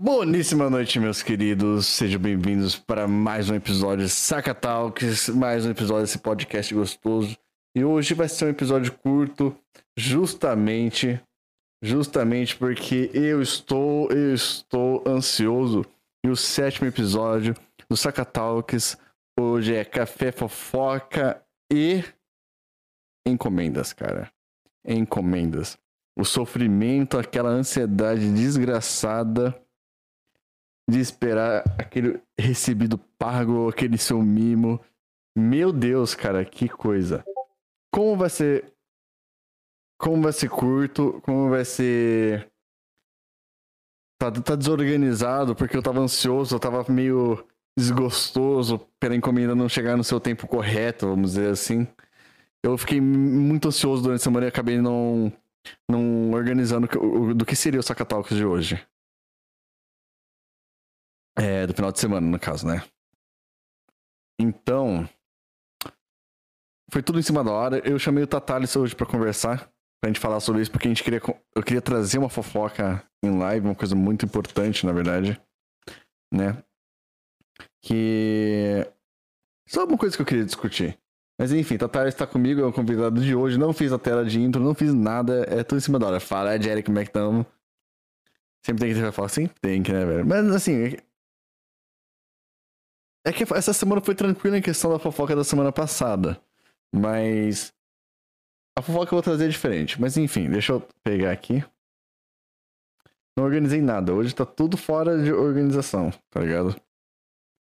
Boníssima noite, meus queridos. Sejam bem-vindos para mais um episódio de Saca Talks, mais um episódio desse podcast gostoso. E hoje vai ser um episódio curto, justamente, justamente porque eu estou, eu estou ansioso. E o sétimo episódio do Saca Talks hoje é café, fofoca e encomendas, cara. Encomendas. O sofrimento, aquela ansiedade desgraçada de esperar aquele recebido pago, aquele seu mimo. Meu Deus, cara, que coisa. Como vai ser. Como vai ser curto, como vai ser. Tá, tá desorganizado, porque eu tava ansioso, eu tava meio desgostoso pela encomenda não chegar no seu tempo correto, vamos dizer assim. Eu fiquei muito ansioso durante a semana e acabei não, não organizando do que seria o Sacatalks de hoje. É, do final de semana, no caso, né? Então. Foi tudo em cima da hora. Eu chamei o Tatalis hoje para conversar, pra gente falar sobre isso, porque a gente queria. Eu queria trazer uma fofoca em live, uma coisa muito importante, na verdade. Né? Que. Só uma coisa que eu queria discutir. Mas enfim, Tatalis está comigo, é o convidado de hoje. Não fiz a tela de intro, não fiz nada. É tudo em cima da hora. Fala, é Jerry, como é que estamos? Sempre tem que ter falar, sempre tem que, né, velho? Mas assim, é que essa semana foi tranquila em questão da fofoca da semana passada. Mas. A fofoca eu vou trazer diferente. Mas enfim, deixa eu pegar aqui. Não organizei nada. Hoje tá tudo fora de organização, tá ligado?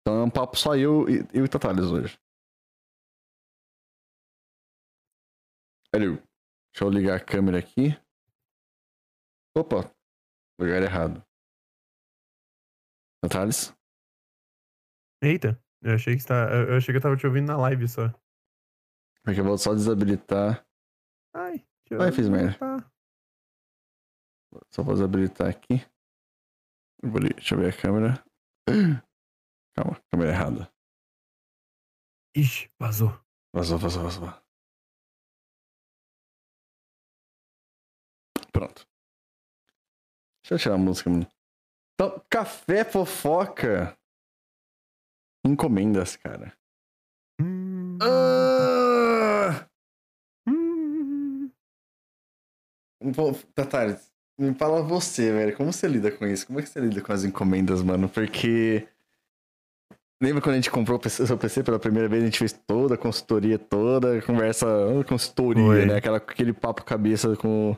Então é um papo só eu e, eu e Tatales hoje. Valeu. Deixa eu ligar a câmera aqui. Opa, lugar errado. Tatales? Eita, eu achei que tá, eu achei que eu tava te ouvindo na live só. Porque eu vou só desabilitar. Ai, Ai, fiz merda. Só vou desabilitar aqui. Vou, deixa eu ver a câmera. Calma, câmera errada. Ixi, vazou. Vazou, vazou, vazou. Pronto. Deixa eu tirar a música, mano. Então, café fofoca encomendas, cara. Hum... Ah! Hum... Tatares, me fala você, velho. Como você lida com isso? Como é que você lida com as encomendas, mano? Porque. Lembra quando a gente comprou o seu PC pela primeira vez? A gente fez toda a consultoria, toda a conversa, consultoria, Oi. né? Aquela, aquele papo cabeça com.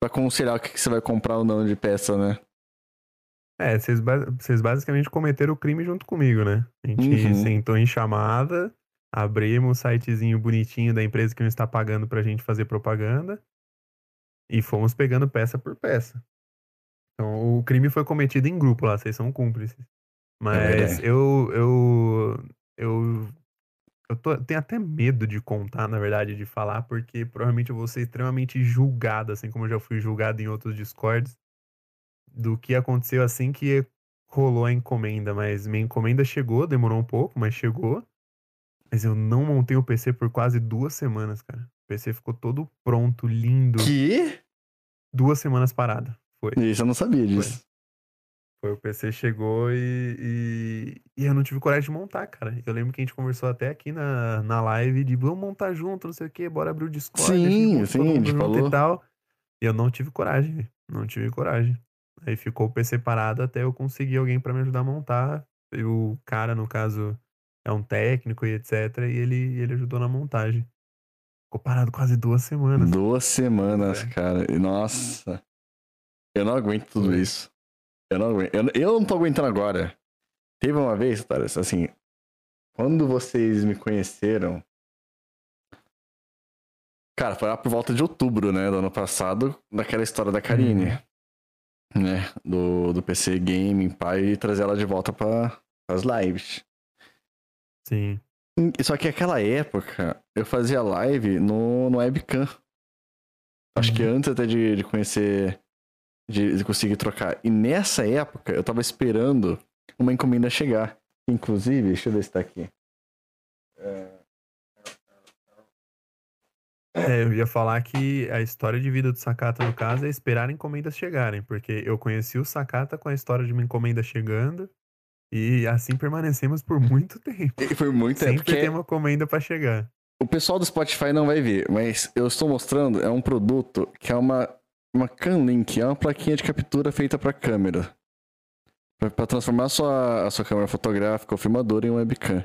pra aconselhar o que, que você vai comprar ou não de peça, né? É, vocês, vocês basicamente cometeram o crime junto comigo, né? A gente uhum. sentou em chamada, abrimos o sitezinho bonitinho da empresa que não está pagando pra gente fazer propaganda e fomos pegando peça por peça. Então, o crime foi cometido em grupo lá, vocês são cúmplices. Mas é eu, eu, eu, eu tô, tenho até medo de contar, na verdade, de falar, porque provavelmente eu vou ser extremamente julgado, assim como eu já fui julgado em outros discords do que aconteceu assim que rolou a encomenda, mas minha encomenda chegou, demorou um pouco, mas chegou. Mas eu não montei o PC por quase duas semanas, cara. O PC ficou todo pronto, lindo. Que? Duas semanas parado. Foi. Isso eu não sabia disso. Foi. Foi, o PC chegou e, e, e, eu não tive coragem de montar, cara. Eu lembro que a gente conversou até aqui na, na live de vamos montar junto, não sei o que, bora abrir o Discord. Sim, sim, a gente falou. E tal. E eu não tive coragem, não tive coragem. Aí ficou o PC parado até eu conseguir alguém para me ajudar a montar. E o cara, no caso, é um técnico e etc. E ele, ele ajudou na montagem. Ficou parado quase duas semanas. Duas semanas, é. cara. Nossa. Eu não aguento tudo isso. Eu não aguento. Eu, eu não tô aguentando agora. Teve uma vez, Taras, assim. Quando vocês me conheceram. Cara, foi lá por volta de outubro, né? Do ano passado, daquela história da Karine. Uhum né, do, do PC Gaming, pai, e trazer ela de volta para as lives. Sim. Só que aquela época eu fazia live no, no webcam. Acho uhum. que antes até de, de conhecer, de, de, conseguir trocar. E nessa época eu tava esperando uma encomenda chegar. Inclusive, deixa eu ver se tá aqui. É... É, eu ia falar que a história de vida do Sakata, no caso, é esperar encomendas chegarem, porque eu conheci o Sakata com a história de uma encomenda chegando, e assim permanecemos por muito tempo. E por muito tempo. Sempre tem uma encomenda para chegar. O pessoal do Spotify não vai ver, mas eu estou mostrando, é um produto que é uma, uma CanLink, é uma plaquinha de captura feita para câmera. Para transformar a sua, a sua câmera fotográfica ou filmadora em um webcam.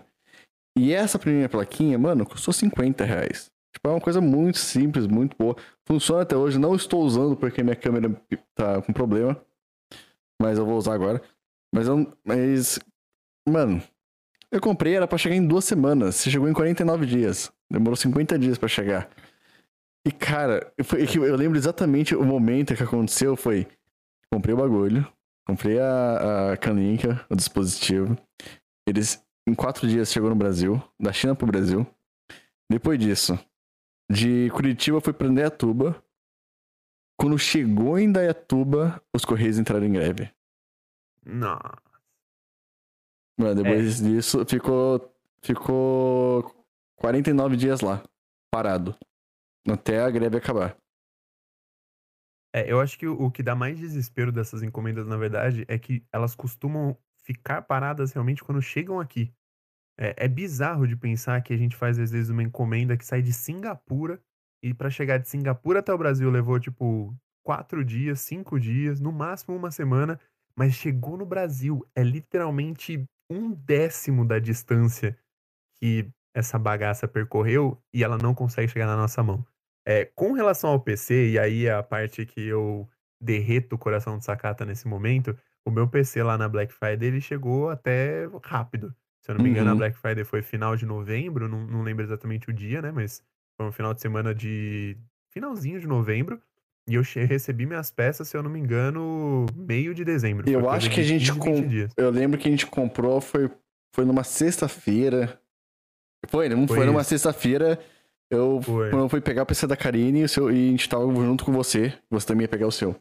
E essa primeira plaquinha, mano, custou 50 reais. Tipo, é uma coisa muito simples, muito boa. Funciona até hoje. Não estou usando porque minha câmera tá com problema. Mas eu vou usar agora. Mas eu. Mas. Mano. Eu comprei, era pra chegar em duas semanas. Você chegou em 49 dias. Demorou 50 dias para chegar. E, cara, foi, eu lembro exatamente o momento que aconteceu. Foi. Comprei o bagulho. Comprei a, a caninca, o dispositivo. Eles, em quatro dias, chegou no Brasil. Da China pro Brasil. Depois disso, de Curitiba foi para Indaiatuba. Quando chegou em Indaiatuba, os Correios entraram em greve. Nossa. Depois é. disso, ficou, ficou 49 dias lá, parado. Até a greve acabar. É, eu acho que o que dá mais desespero dessas encomendas, na verdade, é que elas costumam ficar paradas realmente quando chegam aqui. É, é, bizarro de pensar que a gente faz, às vezes, uma encomenda que sai de Singapura e para chegar de Singapura até o Brasil levou, tipo, quatro dias, cinco dias, no máximo uma semana, mas chegou no Brasil. É literalmente um décimo da distância que essa bagaça percorreu e ela não consegue chegar na nossa mão. É, com relação ao PC, e aí é a parte que eu derreto o coração de Sakata nesse momento, o meu PC lá na Black Friday ele chegou até rápido. Se eu não me engano, a uhum. Black Friday foi final de novembro, não, não lembro exatamente o dia, né? Mas foi um final de semana de. finalzinho de novembro. E eu recebi minhas peças, se eu não me engano, meio de dezembro. Eu acho que a gente. Com... Eu lembro que a gente comprou, foi, foi numa sexta-feira. Foi, não foi, foi numa sexta-feira. Eu, foi. eu fui pegar o PC da Karine e, o seu, e a gente tava junto com você. Você também ia pegar o seu.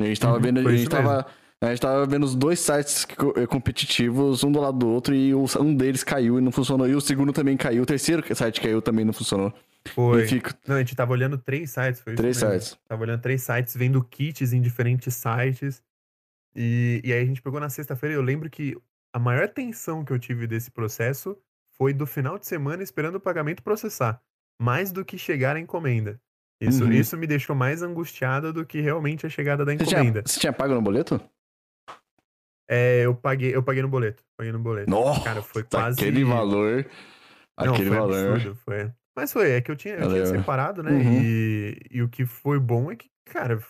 A gente tava uhum, vendo, a gente tava. A gente tava vendo os dois sites eh, competitivos, um do lado do outro, e um deles caiu e não funcionou. E o segundo também caiu. O terceiro site caiu também não funcionou. Foi. Não, a gente tava olhando três sites. Foi três sites. Tava olhando três sites, vendo kits em diferentes sites. E, e aí a gente pegou na sexta-feira. Eu lembro que a maior tensão que eu tive desse processo foi do final de semana esperando o pagamento processar. Mais do que chegar a encomenda. Isso, uhum. isso me deixou mais angustiado do que realmente a chegada da encomenda. Você tinha, você tinha pago no boleto? É, eu paguei, eu paguei no boleto. Paguei no boleto. Nossa, Cara, foi quase. Aquele valor. Não, aquele foi valor. Absurdo, foi. Mas foi, é que eu tinha, eu tinha separado, né? Uhum. E, e o que foi bom é que, cara,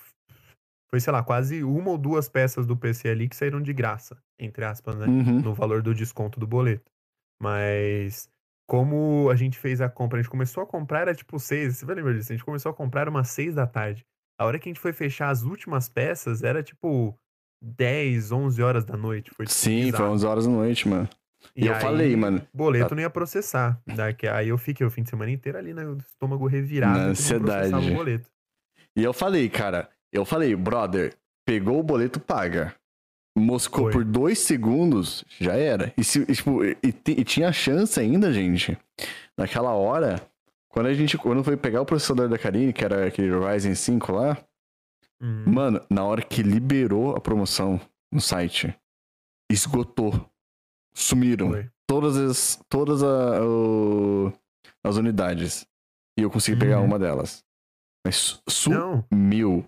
foi, sei lá, quase uma ou duas peças do PC ali que saíram de graça, entre aspas, né? Uhum. No valor do desconto do boleto. Mas como a gente fez a compra, a gente começou a comprar, era tipo seis, você vai lembrar disso? A gente começou a comprar umas seis da tarde. A hora que a gente foi fechar as últimas peças, era tipo 10, 11 horas da noite. Foi tipo, Sim, bizarro. foi 11 horas da noite, mano. E, e eu aí, falei, mano. Boleto tá... não ia processar. Daqui, aí eu fiquei o fim de semana inteiro ali, né? O estômago revirado. Na ansiedade. O boleto. E eu falei, cara, eu falei, brother, pegou o boleto, paga. Moscou Foi. por dois segundos, já era. E, se, tipo, e, e, tinha chance ainda, gente. Naquela hora, quando a gente quando foi pegar o processador da Karine, que era aquele Ryzen 5 lá, Uhum. Mano, na hora que liberou a promoção no site, esgotou. Sumiram. Foi. Todas as. Todas a, o, as unidades. E eu consegui pegar uhum. uma delas. Mas sumiu.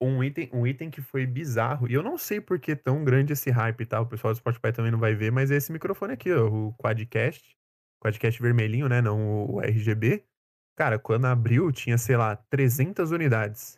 Um item, um item que foi bizarro. E eu não sei por que tão grande esse hype, tá? O pessoal do Spotify também não vai ver, mas é esse microfone aqui, ó, o Quadcast. Quadcast vermelhinho, né? Não o RGB. Cara, quando abriu, tinha, sei lá, 300 unidades.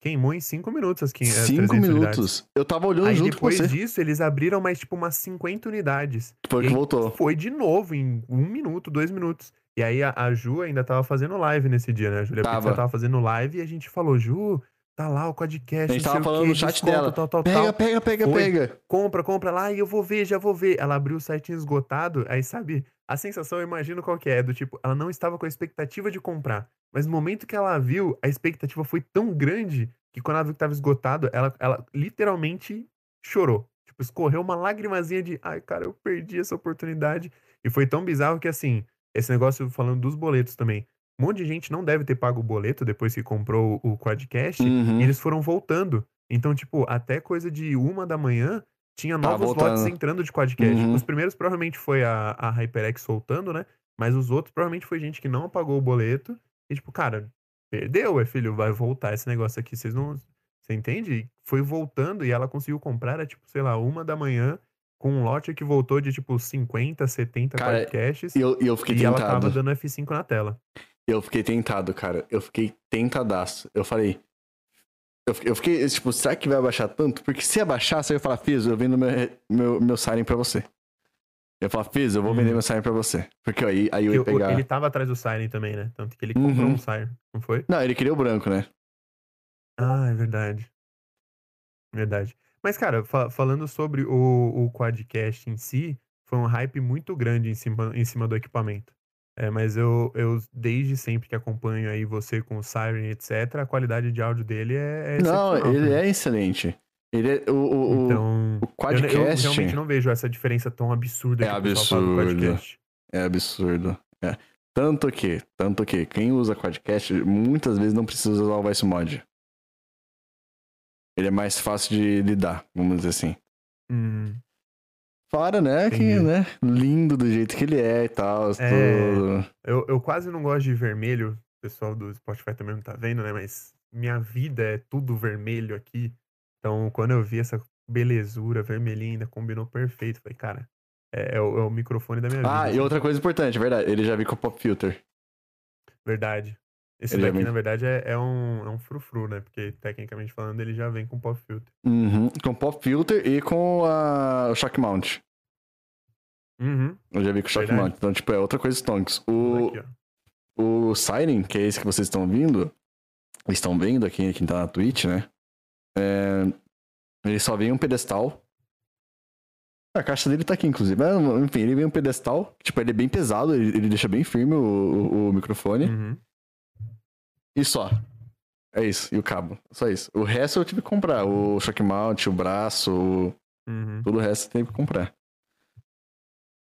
Queimou em 5 minutos as 500 5 minutos. Eu tava olhando Aí, junto com você. depois disso, eles abriram mais, tipo, umas 50 unidades. Foi que voltou. Foi de novo, em um minuto, dois minutos. E aí, a, a Ju ainda tava fazendo live nesse dia, né? A Julia tava. Pizza tava fazendo live e a gente falou, Ju, tá lá o podcast. A gente tava falando no chat desconto, dela. Tal, tal, pega, tal. pega, pega, Foi. pega. Compra, compra lá e eu vou ver, já vou ver. Ela abriu o site esgotado, aí sabe, a sensação eu imagino qual que é, do tipo, ela não estava com a expectativa de comprar. Mas no momento que ela viu, a expectativa foi tão grande que quando ela viu que tava esgotado, ela, ela literalmente chorou. Tipo, escorreu uma lagrimazinha de, ai, cara, eu perdi essa oportunidade. E foi tão bizarro que, assim, esse negócio falando dos boletos também. um monte de gente não deve ter pago o boleto depois que comprou o Quadcast, Uhum. e eles foram voltando. Então, tipo, até coisa de uma da manhã, tinha Tá novos lotes entrando de Quadcast. Uhum. Os primeiros provavelmente foi a, a HyperX soltando, né? Mas os outros provavelmente foi gente que não pagou o boleto. E, tipo, cara, perdeu, é filho, vai voltar esse negócio aqui. Vocês não. Você entende? Foi voltando e ela conseguiu comprar, era tipo, sei lá, uma da manhã, com um lote que voltou de tipo 50, 70 Cara, podcasts. E eu, eu fiquei E ela tentado. tava dando F5 na tela. Eu fiquei tentado, cara. Eu fiquei tentadaço. Eu falei. Eu fiquei, tipo, será que vai abaixar tanto? Porque se abaixar, você vai falar, Fiz, eu vendo meu, meu, meu Siren pra você. Eu falo, Fiz, eu vou vender Uhum. meu Siren pra você. Porque aí, aí eu ia pegar. Ele tava atrás do Siren também, né? Tanto que ele comprou Uhum. um Siren, não foi? Não, ele queria o branco, né? Ah, é verdade. Verdade. Mas, cara, fa- falando sobre o, o Quadcast em si, foi um hype muito grande em cima, em cima do equipamento. É, mas eu, eu, desde sempre que acompanho aí você com o Siren, etc., a qualidade de áudio dele é, é Não, ele mim. é excelente. Ele é. O, o, o- Então, o eu, eu Quadcast realmente não vejo essa diferença tão absurda É que o absurdo. Quadcast. é absurdo. É. Tanto que, tanto que, quem usa Quadcast muitas vezes não precisa usar o Voice Mod. Ele é mais fácil de lidar, vamos dizer assim. Hum, Fora, né, que, Entendi. né, lindo do jeito que ele é e tal, É. tudo. eu, eu quase não gosto de vermelho. O pessoal do Spotify também não tá vendo, né? Mas minha vida é tudo vermelho aqui. Então, quando eu vi essa belezura vermelhinha, ainda combinou perfeito. Falei, cara, é, é o, é o microfone da minha vida. Ah, e assim. outra coisa importante, verdade, ele já veio com o Pop Filter. Verdade. Esse Ele já daqui, na verdade, é, é um, é um frufru, né? Porque, tecnicamente falando, ele já vem com pop filter. Uhum, com Pop Filter e com a, o Shock Mount. Uhum. Eu já vi com o Shock Verdade. Mount. Então, tipo, é outra coisa Stonks. O, Aqui, o Siren, que é esse que vocês estão vindo, estão vendo aqui, quem tá na Twitch, né? É, ele só vem um pedestal. A caixa dele tá aqui, inclusive. Mas, enfim, ele vem um pedestal. Tipo, ele é bem pesado, ele, ele deixa bem firme o, o- o microfone. Uhum. E só. É isso. E o cabo. Só isso. O resto eu tive que comprar. O shock mount, o braço, o... Uhum. tudo o resto eu tive que comprar.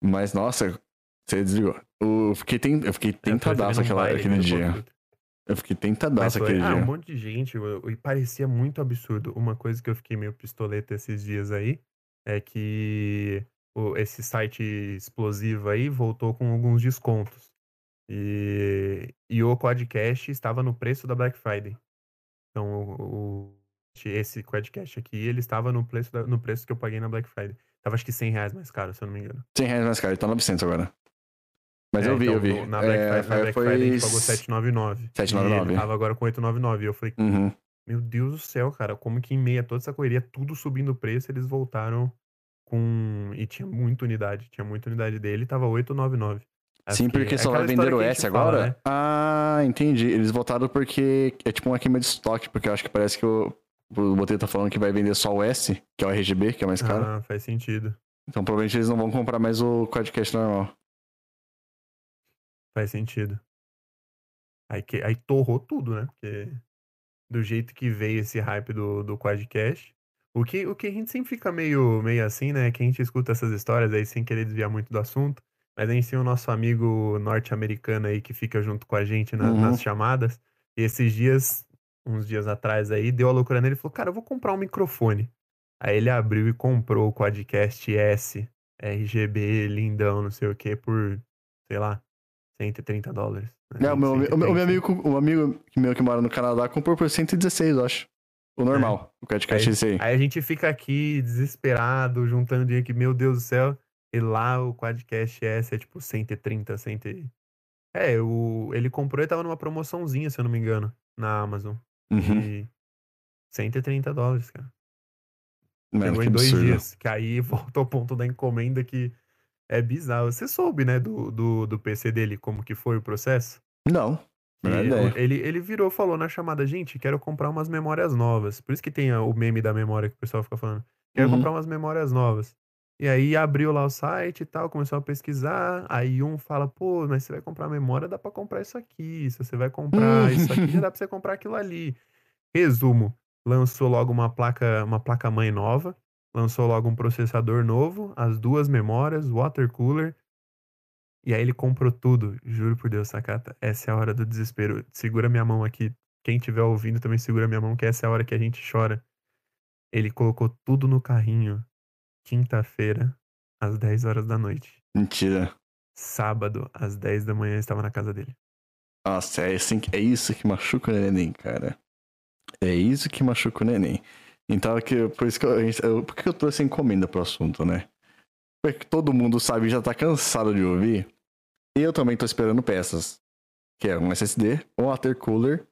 Mas, nossa, você desligou. Eu fiquei, ten... eu fiquei É, eu tentadaço um aquela... aquele no dia. Eu fiquei tentadaço foi, aquele ah, um dia. monte de gente, eu- e parecia muito absurdo. Uma coisa que eu fiquei meio pistoleta esses dias aí é que esse site explosivo aí voltou com alguns descontos. E, e o Quadcast estava no preço da Black Friday. Então, o, esse Quadcast aqui, ele estava no preço, da- no preço que eu paguei na Black Friday. Tava acho que 100 reais mais caro, se eu não me engano. 100 reais mais caro, ele tá 900 agora. Mas É, eu vi, então, eu vi. Na Black, É, Friday, na Black foi Friday a gente pagou 799. 799. E ele tava agora com 899. E eu falei, Uhum. meu Deus do céu, cara, como que em meio a toda essa correria, tudo subindo o preço, eles voltaram com. E tinha muita unidade, tinha muita unidade dele, tava 899. Eu Sim, porque é só vai vender o S fala, agora? né? Ah, entendi. Eles voltaram porque é tipo uma queima de estoque, porque eu acho que parece que o, o Botelho tá falando que vai vender só o S, que é o RGB, que é mais caro. Ah, faz sentido. Então provavelmente eles não vão comprar mais o Quadcast normal. Faz sentido. Aí, que, aí torrou tudo, né? Porque do jeito que veio esse hype do, do Quadcast. O que, o que a gente sempre fica meio, meio assim, né? Que a gente escuta essas histórias aí sem querer desviar muito do assunto. Mas a gente tem o nosso amigo norte-americano aí que fica junto com a gente na- Uhum. nas chamadas. E esses dias, uns dias atrás aí, deu a loucura nele e falou: Cara, eu vou comprar um microfone. Aí ele abriu e comprou o Quadcast S, RGB, lindão, não sei o que, por, sei lá, 130 dólares. né? É, o, meu, o, meu, o meu 130. amigo, o amigo meu que mora no Canadá comprou por 116, eu acho. O normal, o Quadcast esse aí. Aí a gente fica aqui desesperado, juntando dinheiro que, meu Deus do céu. E lá o Quadcast S é tipo 130, 100. e- É, o, ele comprou e tava numa promoçãozinha, se eu não me engano, na Amazon. Uhum. E 130 dólares, cara. Mano, Chegou em dois absurdo. dias. Que aí volta ao ponto da encomenda que é bizarro. Você soube, né, do, do, do PC dele, como que foi o processo? Não, ideia. ele, ele virou, falou na chamada, gente, quero comprar umas memórias novas. Por isso que tem o meme da memória que o pessoal fica falando. Quero Uhum. comprar umas memórias novas. E aí abriu lá o site e tal, começou a pesquisar. Aí um fala, pô, mas você vai comprar memória, dá pra comprar isso aqui. Se você vai comprar isso aqui, já dá pra você comprar aquilo ali. Resumo, lançou logo uma placa, uma placa mãe nova, lançou logo um processador novo, as duas memórias, water cooler. E aí ele comprou tudo. Juro por Deus, Sakata. Essa é a hora do desespero. Segura minha mão aqui. Quem estiver ouvindo também segura minha mão, que essa é a hora que a gente chora. Ele colocou tudo no carrinho. Quinta-feira, às 10 horas da noite. Mentira. Sábado, às 10 da manhã, eu estava na casa dele. Nossa, é, assim, é isso que machuca o neném, cara. É isso que machuca o neném. Então, que, por isso que eu, eu, por que eu trouxe encomenda pro assunto, né? Porque todo mundo sabe já tá cansado de ouvir. E eu também tô esperando peças. Que é um SSD, um watercooler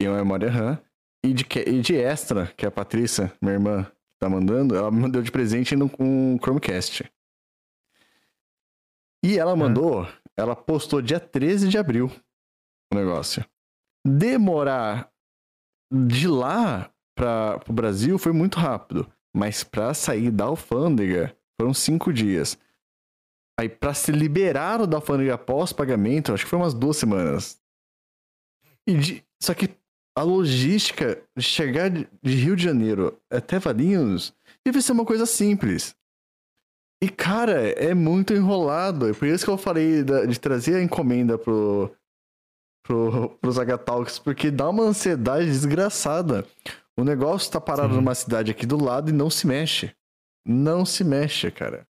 e uma memória RAM. E de, e de extra, que é a Patrícia, minha irmã, tá mandando, ela me mandou de presente no, um Chromecast. E ela mandou, ela postou dia 13 de abril o negócio. Demorar de lá para o Brasil foi muito rápido, mas para sair da alfândega foram cinco dias. Aí para se liberar da alfândega após pagamento, acho que foi umas duas semanas. E de... Só que a logística de chegar de Rio de Janeiro até Valinhos deve ser uma coisa simples. E, cara, é muito enrolado. É por isso que eu falei de trazer a encomenda pro, pro, pros Agatalks, porque dá uma ansiedade desgraçada. O negócio tá parado Sim. numa cidade aqui do lado e não se mexe. Não se mexe, cara.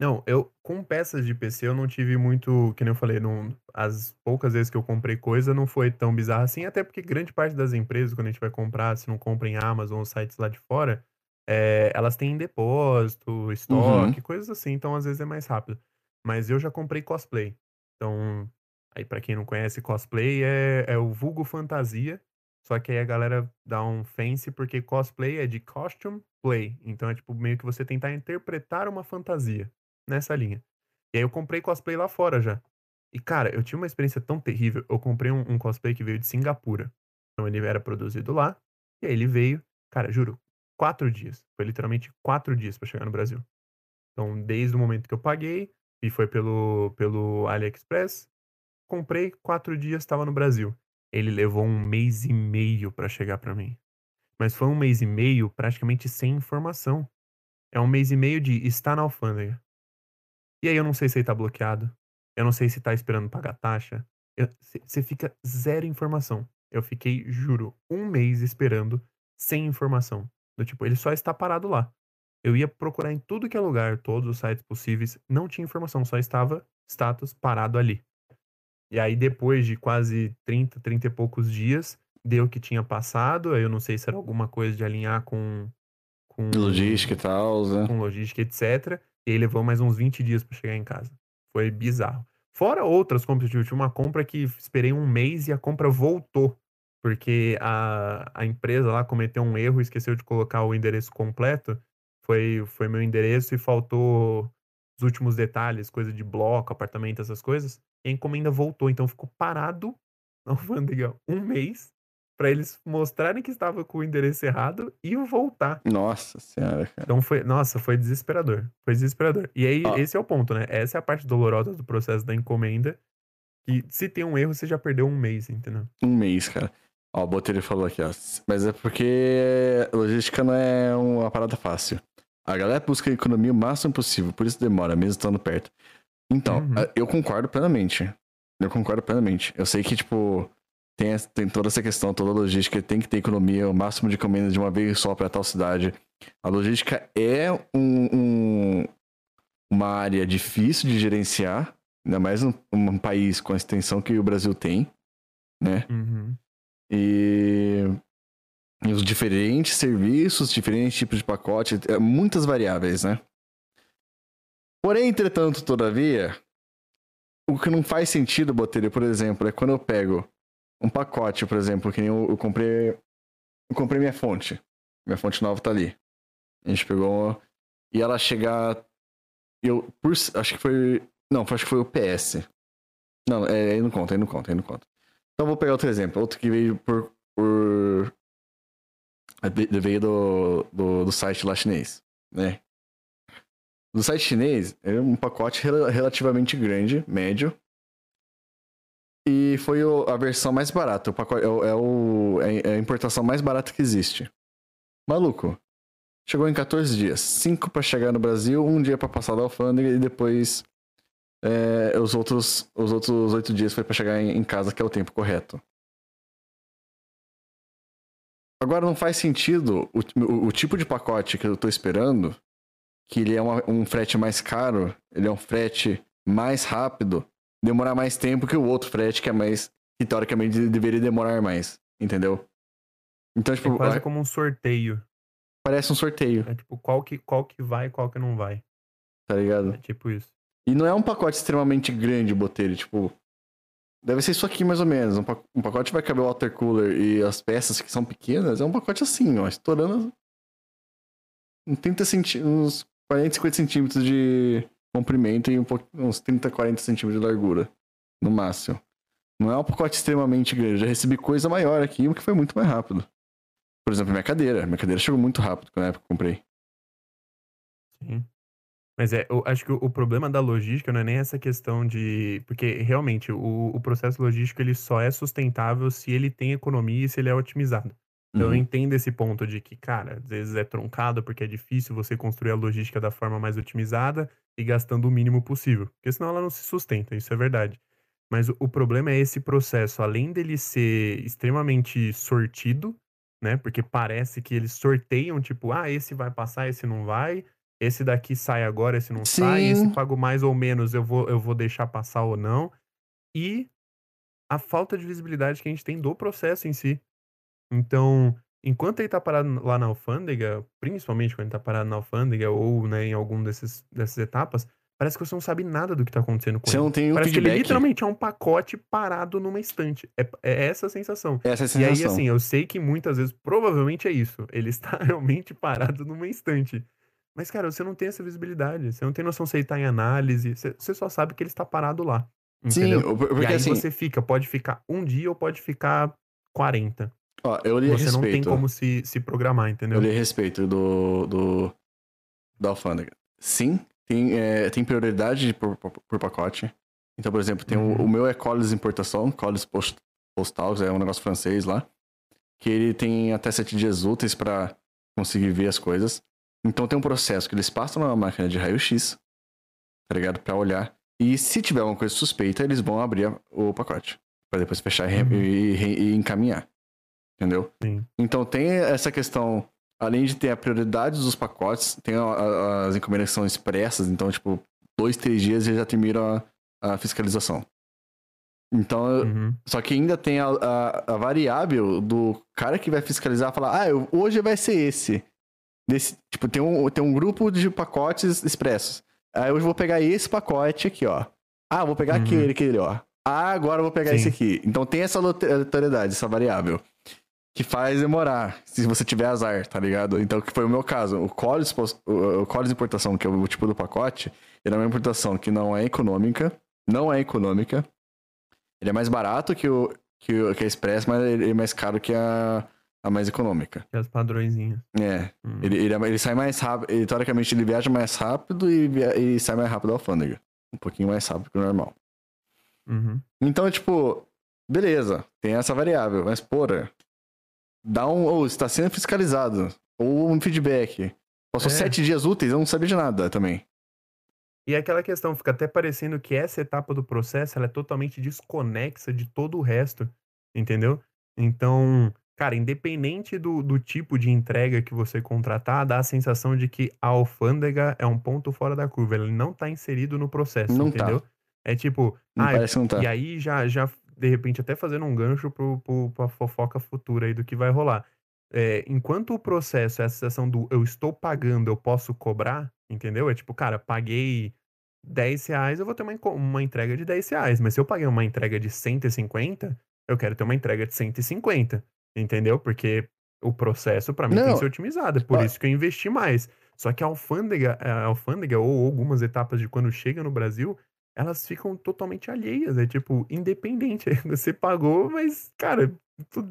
Não, eu com peças de PC eu não tive muito, que nem eu falei, não, as poucas vezes que eu comprei coisa não foi tão bizarro assim, até porque grande parte das empresas, quando a gente vai comprar, se não compra em Amazon ou sites lá de fora, é, elas têm depósito, estoque, uhum. coisas assim, então às vezes é mais rápido. Mas eu já comprei cosplay. Então, Aí, para quem não conhece, cosplay é, é o vulgo fantasia. Só que aí a galera dá um fancy porque cosplay é de costume play. Então é tipo meio que você tentar interpretar uma fantasia nessa linha. E aí eu comprei cosplay lá fora já. E cara, eu tinha uma experiência tão terrível. Eu comprei um, um cosplay que veio de Singapura. Então ele era produzido lá. E aí ele veio, cara, juro, quatro dias. Foi literalmente quatro dias para chegar no Brasil. Então, desde o momento que eu paguei, e foi pelo, pelo AliExpress, comprei, quatro dias estava no Brasil. Ele levou um mês e meio para chegar para mim. Mas foi um mês e meio praticamente sem informação. É um mês e meio de estar na alfândega. E aí eu não sei se ele tá bloqueado. Eu não sei se tá esperando pagar taxa. Você fica zero informação. Eu fiquei, juro, um mês esperando sem informação. Do tipo, ele só está parado lá. Eu ia procurar em tudo que é lugar, todos os sites possíveis, não tinha informação, só estava status parado ali. E aí, depois de quase 30, 30 e poucos dias, deu que tinha passado. Eu não sei se era alguma coisa de alinhar com. com logística e tal, né? Com logística, etc. E aí levou mais uns 20 dias para chegar em casa. Foi bizarro. Fora outras compras, eu tive uma compra que esperei um mês e a compra voltou. Porque a, a empresa lá cometeu um erro, esqueceu de colocar o endereço completo. Foi, foi meu endereço e faltou os últimos detalhes, coisa de bloco, apartamento, essas coisas. E a encomenda voltou, então ficou parado na alfândega um mês para eles mostrarem que estava com o endereço errado e voltar. Nossa senhora, cara. Então foi, nossa, foi desesperador. Foi desesperador. E aí, esse é o ponto, né? Essa é a parte dolorosa do processo da encomenda. Que se tem um erro, você já perdeu um mês, entendeu? Um mês, cara. Ó, o Botelho falou aqui, ó. Mas é porque logística não é uma parada fácil. A galera busca a economia o máximo possível, por isso demora, mesmo estando perto. Então, uhum. eu concordo plenamente. Eu concordo plenamente. Eu sei que, tipo, tem, tem toda essa questão, toda a logística, tem que ter economia, o máximo de encomendas de uma vez só para tal cidade. A logística é um, um, uma área difícil de gerenciar, ainda mais um, um, país com a extensão que o Brasil tem, né? Uhum. E os diferentes serviços, diferentes tipos de pacote, é, muitas variáveis, né? Porém, entretanto, todavia, o que não faz sentido, Botelho, por exemplo, é quando eu pego um pacote, por exemplo, que nem eu, eu comprei. Eu comprei minha fonte. Minha fonte nova tá ali. A gente pegou. E ela chegar. Eu. Por, acho que foi. Não, acho que foi o PS. Não, é, aí não conta, aí não conta, aí não conta. Então vou pegar outro exemplo. Outro que veio por. por veio do, do, do site lá chinês, né? Do site chinês, é um pacote relativamente grande, médio. E foi a versão mais barata. O pacote, é, é, o, é a importação mais barata que existe. Maluco. Chegou em 14 dias. 5 para chegar no Brasil, um dia para passar da alfândega e depois é, os outros os outros oito dias foi para chegar em, em, casa, que é o tempo correto. Agora não faz sentido o, o, o tipo de pacote que eu tô esperando, que ele é uma, um frete mais caro, ele é um frete mais rápido, demorar mais tempo que o outro frete que é mais que teoricamente deveria demorar mais, entendeu? Então, tipo, é quase como um sorteio. Parece um sorteio. É tipo, qual que, qual que vai e qual que não vai. Tá ligado? É tipo isso. E não é um pacote extremamente grande, Botelho. Tipo, deve ser isso aqui mais ou menos. Um pacote vai caber o water cooler e as peças que são pequenas. É um pacote assim, ó, estourando uns 30 centímetros, uns 40, 50 centímetros de comprimento e um uns 30, 40 centímetros de largura. No máximo. Não é um pacote extremamente grande. Já recebi coisa maior aqui, o que foi muito mais rápido. Por exemplo, minha cadeira. Minha cadeira chegou muito rápido na época que eu comprei. Sim. Mas é, eu acho que o, problema da logística não é nem essa questão de. Porque realmente o, o processo logístico ele só é sustentável se ele tem economia e se ele é otimizado. Então uhum. eu entendo esse ponto de que, cara, às vezes é truncado porque é difícil você construir a logística da forma mais otimizada e gastando o mínimo possível. Porque senão ela não se sustenta, isso é verdade. Mas o, o problema é esse processo, além dele ser extremamente sortido, né? Porque parece que eles sorteiam, tipo, ah, esse vai passar, esse não vai. Esse daqui sai agora, esse não Sim. sai. Esse pago mais ou menos, eu vou, eu vou deixar passar ou não. E a falta de visibilidade que a gente tem do processo em si. Então, enquanto ele tá parado lá na alfândega, principalmente quando ele tá parado na alfândega ou né, em algum desses, dessas etapas, Parece que você não sabe nada do que tá acontecendo com você ele. Você não tem um Parece feedback. que ele literalmente é um pacote parado numa estante. É, é essa a sensação. Essa é a sensação. E aí, assim, eu sei que muitas vezes, provavelmente é isso. Ele está realmente parado numa estante. Mas, cara, você não tem essa visibilidade. Você não tem noção se ele tá em análise. Você só sabe que ele está parado lá. Entendeu? Sim, porque e aí assim... você fica. Pode ficar um dia ou pode ficar 40. Ó, eu li Você respeito. não tem como se, se programar, entendeu? Eu li respeito do, do, da alfândega. Sim, tem, é, tem prioridade por, por, por, pacote. Então, por exemplo, tem uhum. o, o, meu é Colis Importação, Colis Post, Postal, é um negócio francês lá. Que ele tem até sete dias úteis para conseguir ver as coisas. Então tem um processo que eles passam na máquina de raio-x, tá ligado? Pra olhar. E se tiver alguma coisa suspeita, eles vão abrir o pacote. para depois fechar uhum. e, e, e, encaminhar. Entendeu? Sim. Então tem essa questão além de ter a prioridade dos pacotes, tem a, a, as encomendas que são expressas, então, tipo, dois, três dias já termina a, a fiscalização. Então, uhum. só que ainda tem a, a, variável do cara que vai fiscalizar falar, ah, eu, hoje vai ser esse. Desse, tipo, tem um, tem um grupo de pacotes expressos. Aí hoje eu vou pegar esse pacote aqui, ó. Ah, vou pegar uhum. aquele, aquele, ó. Ah, agora eu vou pegar Sim. esse aqui. Então tem essa aleatoriedade, essa variável que faz demorar, se você tiver azar, tá ligado? Então, que foi o meu caso. O Collins, o Collins importação, que é o tipo do pacote, ele é uma importação que não é econômica, não é econômica. Ele é mais barato que o que, o, que a Express, mas ele é mais caro que a, a mais econômica. Que as padrõezinhas. É. Hum. Ele, ele, ele, sai mais rápido, ele, teoricamente ele viaja mais rápido e, e sai mais rápido da alfândega. Um pouquinho mais rápido que o normal. Uhum. Então, tipo, beleza, tem essa variável, mas porra, dá um. Ou está sendo fiscalizado. Ou um feedback. Passou é. sete dias úteis, eu não sabia de nada também. E aquela questão, fica até parecendo que essa etapa do processo ela é totalmente desconexa de todo o resto, entendeu? Então, cara, independente do, do tipo de entrega que você contratar, dá a sensação de que a alfândega é um ponto fora da curva. Ele não tá inserido no processo, não tá. entendeu? Tá. É tipo, não ah, não tá. e aí já, já de repente até fazendo um gancho pro, pro, pra fofoca futura aí do que vai rolar. É, enquanto o processo é a sensação do eu estou pagando, eu posso cobrar, entendeu? É tipo, cara, paguei 10 reais, eu vou ter uma, uma entrega de 10 reais. Mas se eu paguei uma entrega de 150, eu quero ter uma entrega de 150, entendeu? Porque o processo para mim Não. tem que ser otimizado. É por isso que eu investi mais. Só que a alfândega, a alfândega ou algumas etapas de quando chega no Brasil, elas ficam totalmente alheias. É tipo, independente. Você pagou, mas, cara,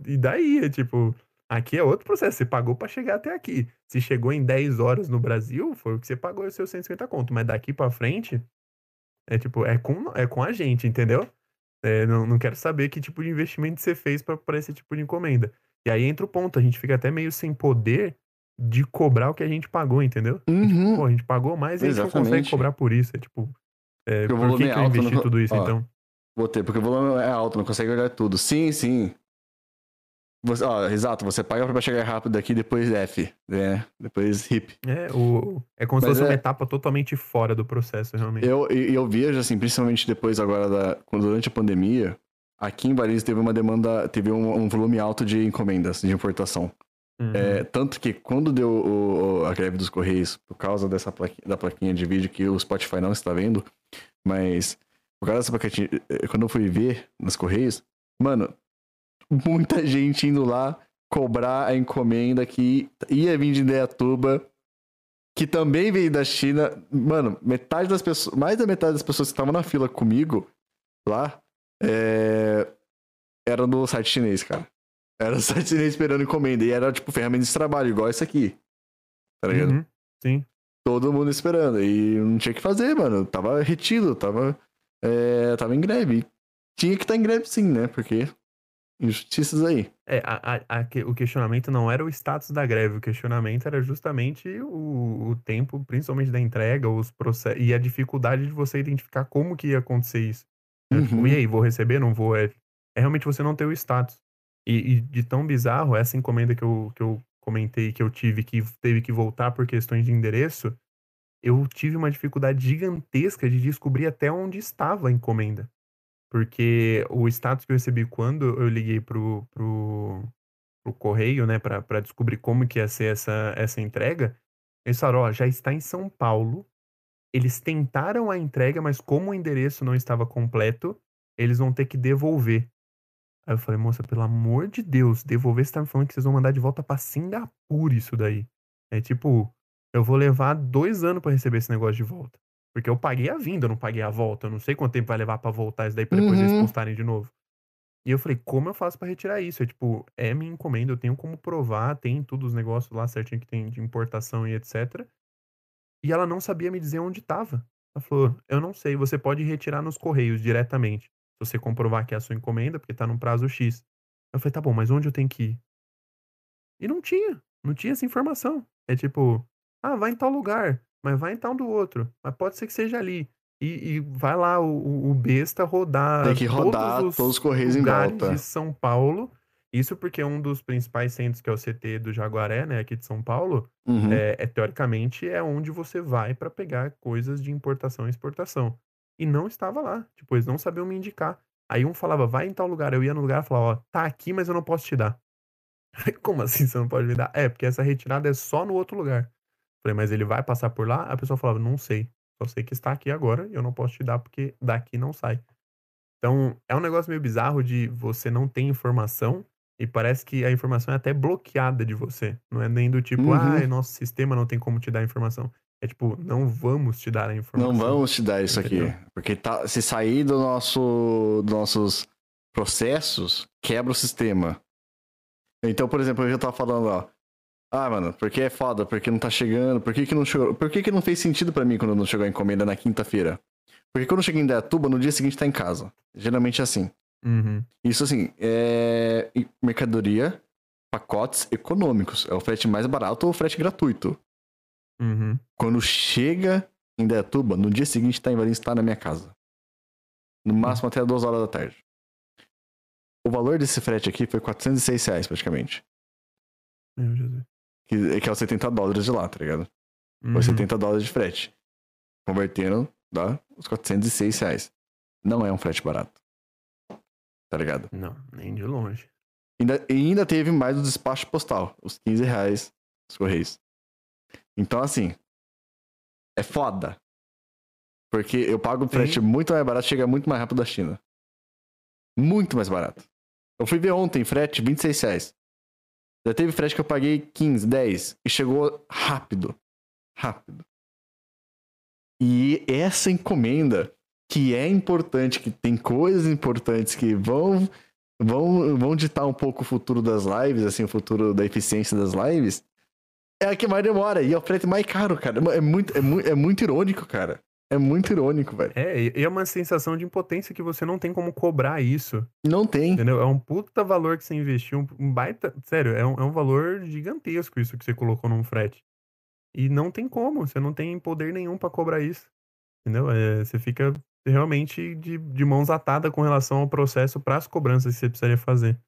e daí? É tipo, aqui é outro processo. Você pagou para chegar até aqui. Se chegou em 10 horas no Brasil, foi o que você pagou, é os seus 150 conto. Mas daqui para frente, é tipo, é com, é com a gente, entendeu? É, não, não quero saber que tipo de investimento você fez para esse tipo de encomenda. E aí entra o ponto, a gente fica até meio sem poder de cobrar o que a gente pagou, entendeu? Uhum. Tipo, pô, a gente pagou mais e a gente não consegue cobrar por isso. É tipo, É, por que, é que eu investi tudo isso, ó, então? Vou ter, porque o volume é alto, não consegue olhar tudo. Sim, sim. Você, ó, exato, você paga pra chegar rápido aqui, depois F, né? Depois RIP. É, o, é como se fosse é, uma etapa totalmente fora do processo, realmente. Eu, eu vejo, assim, principalmente depois agora, da, durante a pandemia, aqui em Paris teve uma demanda, teve um, um volume alto de encomendas de importação. Uhum. É, tanto que quando deu o, a greve dos Correios, por causa dessa plaquinha, da plaquinha de vídeo que o Spotify não está vendo, mas por causa dessa plaquinha, eh, quando eu fui ver nos Correios, mano, muita gente indo lá cobrar a encomenda que ia vir de Indaiatuba, que também veio da China. Mano, metade das pessoas, mais da metade das pessoas que estavam na fila comigo lá, é, era no site chinês, cara. Era site esperando encomenda. E era tipo ferramenta de trabalho, igual esse aqui. Tá ligado? Uhum, sim. Todo mundo esperando. E não tinha o que fazer, mano. Tava retido, tava, é, tava em greve. Tinha que estar tá em greve sim, né? Porque injustiças aí. É, a, a, a, o questionamento não era o status da greve, o questionamento era justamente o, o tempo, principalmente da entrega, os processos, e a dificuldade de você identificar como que ia acontecer isso. Tipo, uhum. Tipo, e aí, vou receber, não vou? É, é realmente você não ter o status. E, e, de tão bizarro, essa encomenda que eu, que eu comentei, que eu tive, que teve que voltar por questões de endereço, eu tive uma dificuldade gigantesca de descobrir até onde estava a encomenda. Porque o status que eu recebi quando eu liguei pro, pro, pro correio, né, para descobrir como que ia ser essa, essa entrega, eles falaram, ó, já está em São Paulo, eles tentaram a entrega, mas como o endereço não estava completo, eles vão ter que devolver. Aí eu falei, moça, pelo amor de Deus, devolver, você tá me falando que vocês vão mandar de volta pra Singapura isso daí. É tipo, eu vou levar dois anos para receber esse negócio de volta. Porque eu paguei a vinda, eu não paguei a volta. Eu não sei quanto tempo vai levar para voltar isso daí pra depois uhum. eles postarem de novo. E eu falei, como eu faço para retirar isso? É tipo, é minha encomenda, eu tenho como provar, tem tudo os negócios lá certinho que tem de importação e etc. E ela não sabia me dizer onde tava. Ela falou, eu não sei, você pode retirar nos correios diretamente. Se você comprovar que é a sua encomenda, porque tá num prazo X. Eu falei, tá bom, mas onde eu tenho que ir? E não tinha, não tinha essa informação. É tipo, ah, vai em tal lugar mas vai então do outro. Mas pode ser que seja ali. E, e vai lá o, o besta rodar. Tem que rodar todos os, todos os correios em volta. de São Paulo. Isso porque um dos principais centros, que é o CT do Jaguaré, né, aqui de São Paulo, uhum. é, é, teoricamente é onde você vai para pegar coisas de importação e exportação. E não estava lá. Tipo, eles não sabiam me indicar. Aí um falava, vai em tal lugar. Eu ia no lugar e falava, ó, tá aqui, mas eu não posso te dar. Como assim você não pode me dar? É, porque essa retirada é só no outro lugar. Falei, mas ele vai passar por lá? A pessoa falava, não sei. Só sei que está aqui agora e eu não posso te dar porque daqui não sai. Então, é um negócio meio bizarro de você não ter informação e parece que a informação é até bloqueada de você. Não é nem do tipo, uhum. ah, nosso sistema não tem como te dar informação. É tipo, não vamos te dar a informação. Não vamos te dar isso Entendeu? aqui. Porque tá, se sair do nosso, dos nossos processos, quebra o sistema. Então, por exemplo, eu já tava falando, ó, ah, mano, porque é foda, porque não tá chegando, por que, que não chegou? Por que, que não fez sentido para mim quando não chegou a encomenda na quinta-feira? Porque quando eu cheguei em Dayatuba, no dia seguinte tá em casa. Geralmente é assim. Uhum. Isso assim, é mercadoria, pacotes econômicos. É o frete mais barato ou o frete gratuito. Uhum. Quando chega em Dayatuba, no dia seguinte tá em Valinhos, tá na minha casa. No máximo até duas horas da tarde. O valor desse frete aqui foi 406 reais praticamente. Meu Jesus. Que, que é os 70 dólares de lá, tá ligado? Uhum. Os 70 dólares de frete. Convertendo, dá os 406 reais. Não é um frete barato. Tá ligado? Não, nem de longe. Ainda, e ainda teve mais o despacho postal, os 15 reais dos Correios. Então, assim, é foda. Porque eu pago um frete muito mais barato, chega muito mais rápido da China. Muito mais barato. Eu fui ver ontem, frete, 26 reais. Já teve frete que eu paguei 15, 10 e chegou rápido. Rápido. E essa encomenda, que é importante, que tem coisas importantes que vão vão, vão ditar um pouco o futuro das lives, assim, o futuro da eficiência das lives, é a que mais demora. E é o frete mais caro, cara. É muito, é muito, é muito irônico, cara. É muito irônico, velho. É, e é uma sensação de impotência que você não tem como cobrar isso. Não tem. Entendeu? É um puta valor que você investiu, um baita. Sério, é um, é um valor gigantesco isso que você colocou num frete. E não tem como, você não tem poder nenhum para cobrar isso. Entendeu? É, você fica realmente de, de mãos atadas com relação ao processo para as cobranças que você precisaria fazer.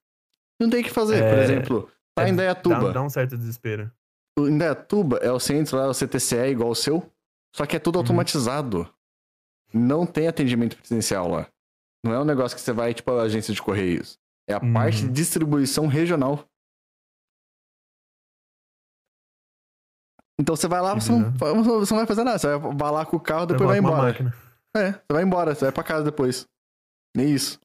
Não tem o que fazer, é, por exemplo, tá é, em Dayatuba. Dá, dá, um certo desespero. Indaiatuba é o centro lá, o CTCE é igual o seu, só que é tudo uhum. automatizado. Uhum. Não tem atendimento presencial lá. Não é um negócio que você vai, tipo, a agência de correios. É a uhum. parte de distribuição regional. Então você vai lá, você não, você não vai fazer nada. Você vai lá com o carro, depois vai embora. É, você vai embora, você vai pra casa depois. Nem isso.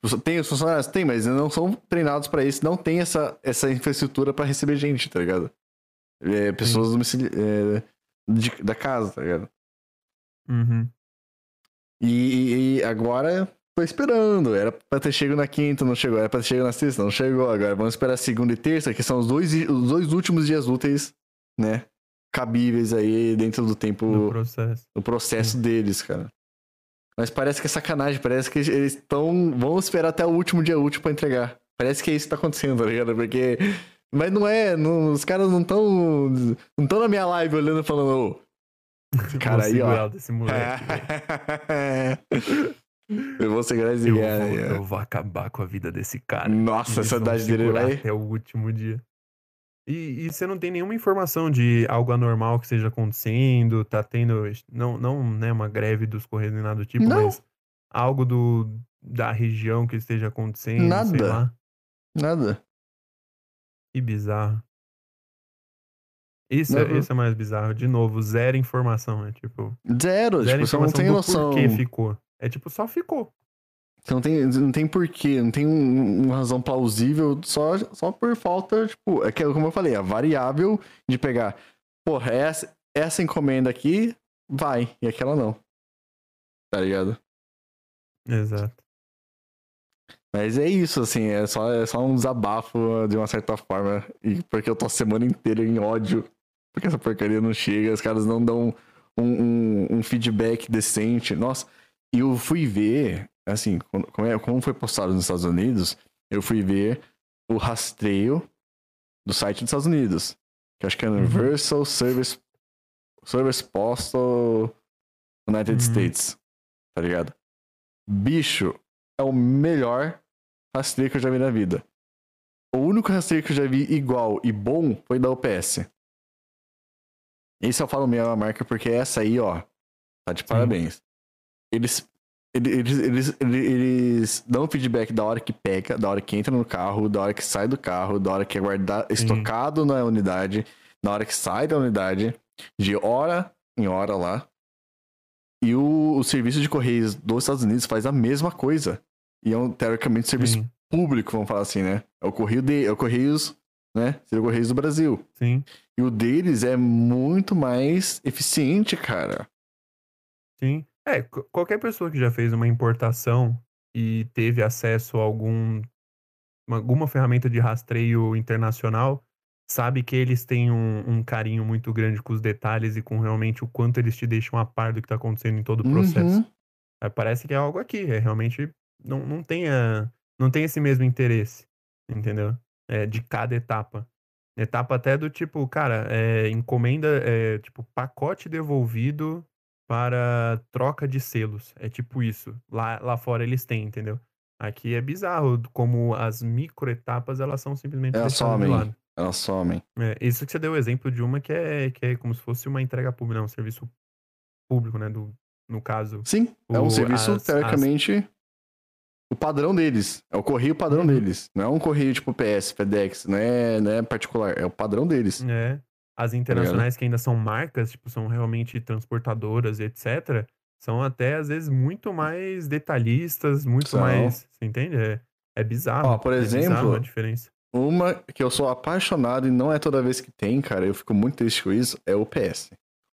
Tipo, tem os funcionários? Tem, mas não são treinados para isso. Não tem essa, essa infraestrutura para receber gente, tá ligado? É, pessoas é, de, da casa, tá ligado? Uhum. E, e, agora tô esperando. Era pra ter chegado na quinta, não chegou. Era pra ter chegado na sexta, não chegou. Agora vamos esperar segunda e terça, que são os dois, os dois últimos dias úteis, né? Cabíveis aí dentro do tempo. Do processo. Do processo deles, cara. Mas parece que é sacanagem, parece que eles estão. Vão esperar até o último dia útil pra entregar. Parece que é isso que tá acontecendo, tá ligado? Porque. Mas não é, não, os caras não estão. Não estão na minha live olhando e falando. Esse cara aí, ó. Desse moleque, eu vou segurar esse eu cara vou, Eu vou acabar com a vida desse cara. Nossa, essa idade dele vai. Até o último dia. E, e, você não tem nenhuma informação de algo anormal que esteja acontecendo, tá tendo, não, não né, uma greve dos Correios nem nada do tipo, não. mas algo do, da região que esteja acontecendo, nada. sei lá. Nada. Que bizarro. Isso, é, isso é mais bizarro. De novo, zero informação, é tipo... Zero, zero tipo, você não tem noção. Por que ficou. É tipo, só ficou. Não tem, não tem porquê, não tem um, uma razão plausível, só, só por falta, tipo, é que, como eu falei, a variável de pegar, porra, essa, essa encomenda aqui vai, e aquela não. Tá ligado? Exato. Mas é isso, assim, é só, é só um desabafo de uma certa forma. E porque eu tô a semana inteira em ódio, porque essa porcaria não chega, os caras não dão um, um, um feedback decente. Nossa, e eu fui ver assim, como, é, como foi postado nos Estados Unidos, eu fui ver o rastreio do site dos Estados Unidos. Que acho que é uhum. Universal uhum. Service, Service Postal United uhum. States. Tá ligado? Bicho, é o melhor rastreio que eu já vi na vida. O único rastreio que eu já vi igual e bom foi da UPS. Esse eu falo minha marca porque essa aí, ó, tá de Sim. parabéns. Eles eles, eles, eles dão feedback da hora que pega, da hora que entra no carro, da hora que sai do carro, da hora que é guardado, estocado na unidade, da hora que sai da unidade, de hora em hora lá. E o, o serviço de correios dos Estados Unidos faz a mesma coisa. E é um, teoricamente, serviço público, vamos falar assim, né? É o correio de, é o Correios, né? Seria o Correios do Brasil. Sim. E o deles é muito mais eficiente, cara. Sim. É, qualquer pessoa que já fez uma importação e teve acesso a algum, alguma ferramenta de rastreio internacional sabe que eles têm um, um, carinho muito grande com os detalhes e com realmente o quanto eles te deixam a par do que está acontecendo em todo o processo. Uhum. É, parece que é algo aqui, é realmente não, não, tem, a, não tem esse mesmo interesse, entendeu? É, de cada etapa. Etapa até do tipo, cara, é, encomenda, é, tipo, pacote devolvido para troca de selos. É tipo isso. Lá, lá fora eles têm, entendeu? Aqui é bizarro como as microetapas elas são simplesmente elas somem. Elas somem. É, isso que você deu o exemplo de uma que é, que é como se fosse uma entrega pública, não, um serviço público, né? Do, no caso. Sim, o, é um serviço, as, teoricamente, as... o padrão deles. É o correio padrão uhum. deles. Não é um correio tipo PS, FedEx, não é, não é particular, é o padrão deles. É. As tá internacionais que ainda são marcas, tipo, são realmente transportadoras e etc., são até às vezes muito mais detalhistas, muito são. mais. Você entende? É, é bizarro. Ó, por é exemplo, a diferença. Uma que eu sou apaixonado e não é toda vez que tem, cara, eu fico muito triste com isso, é o PS.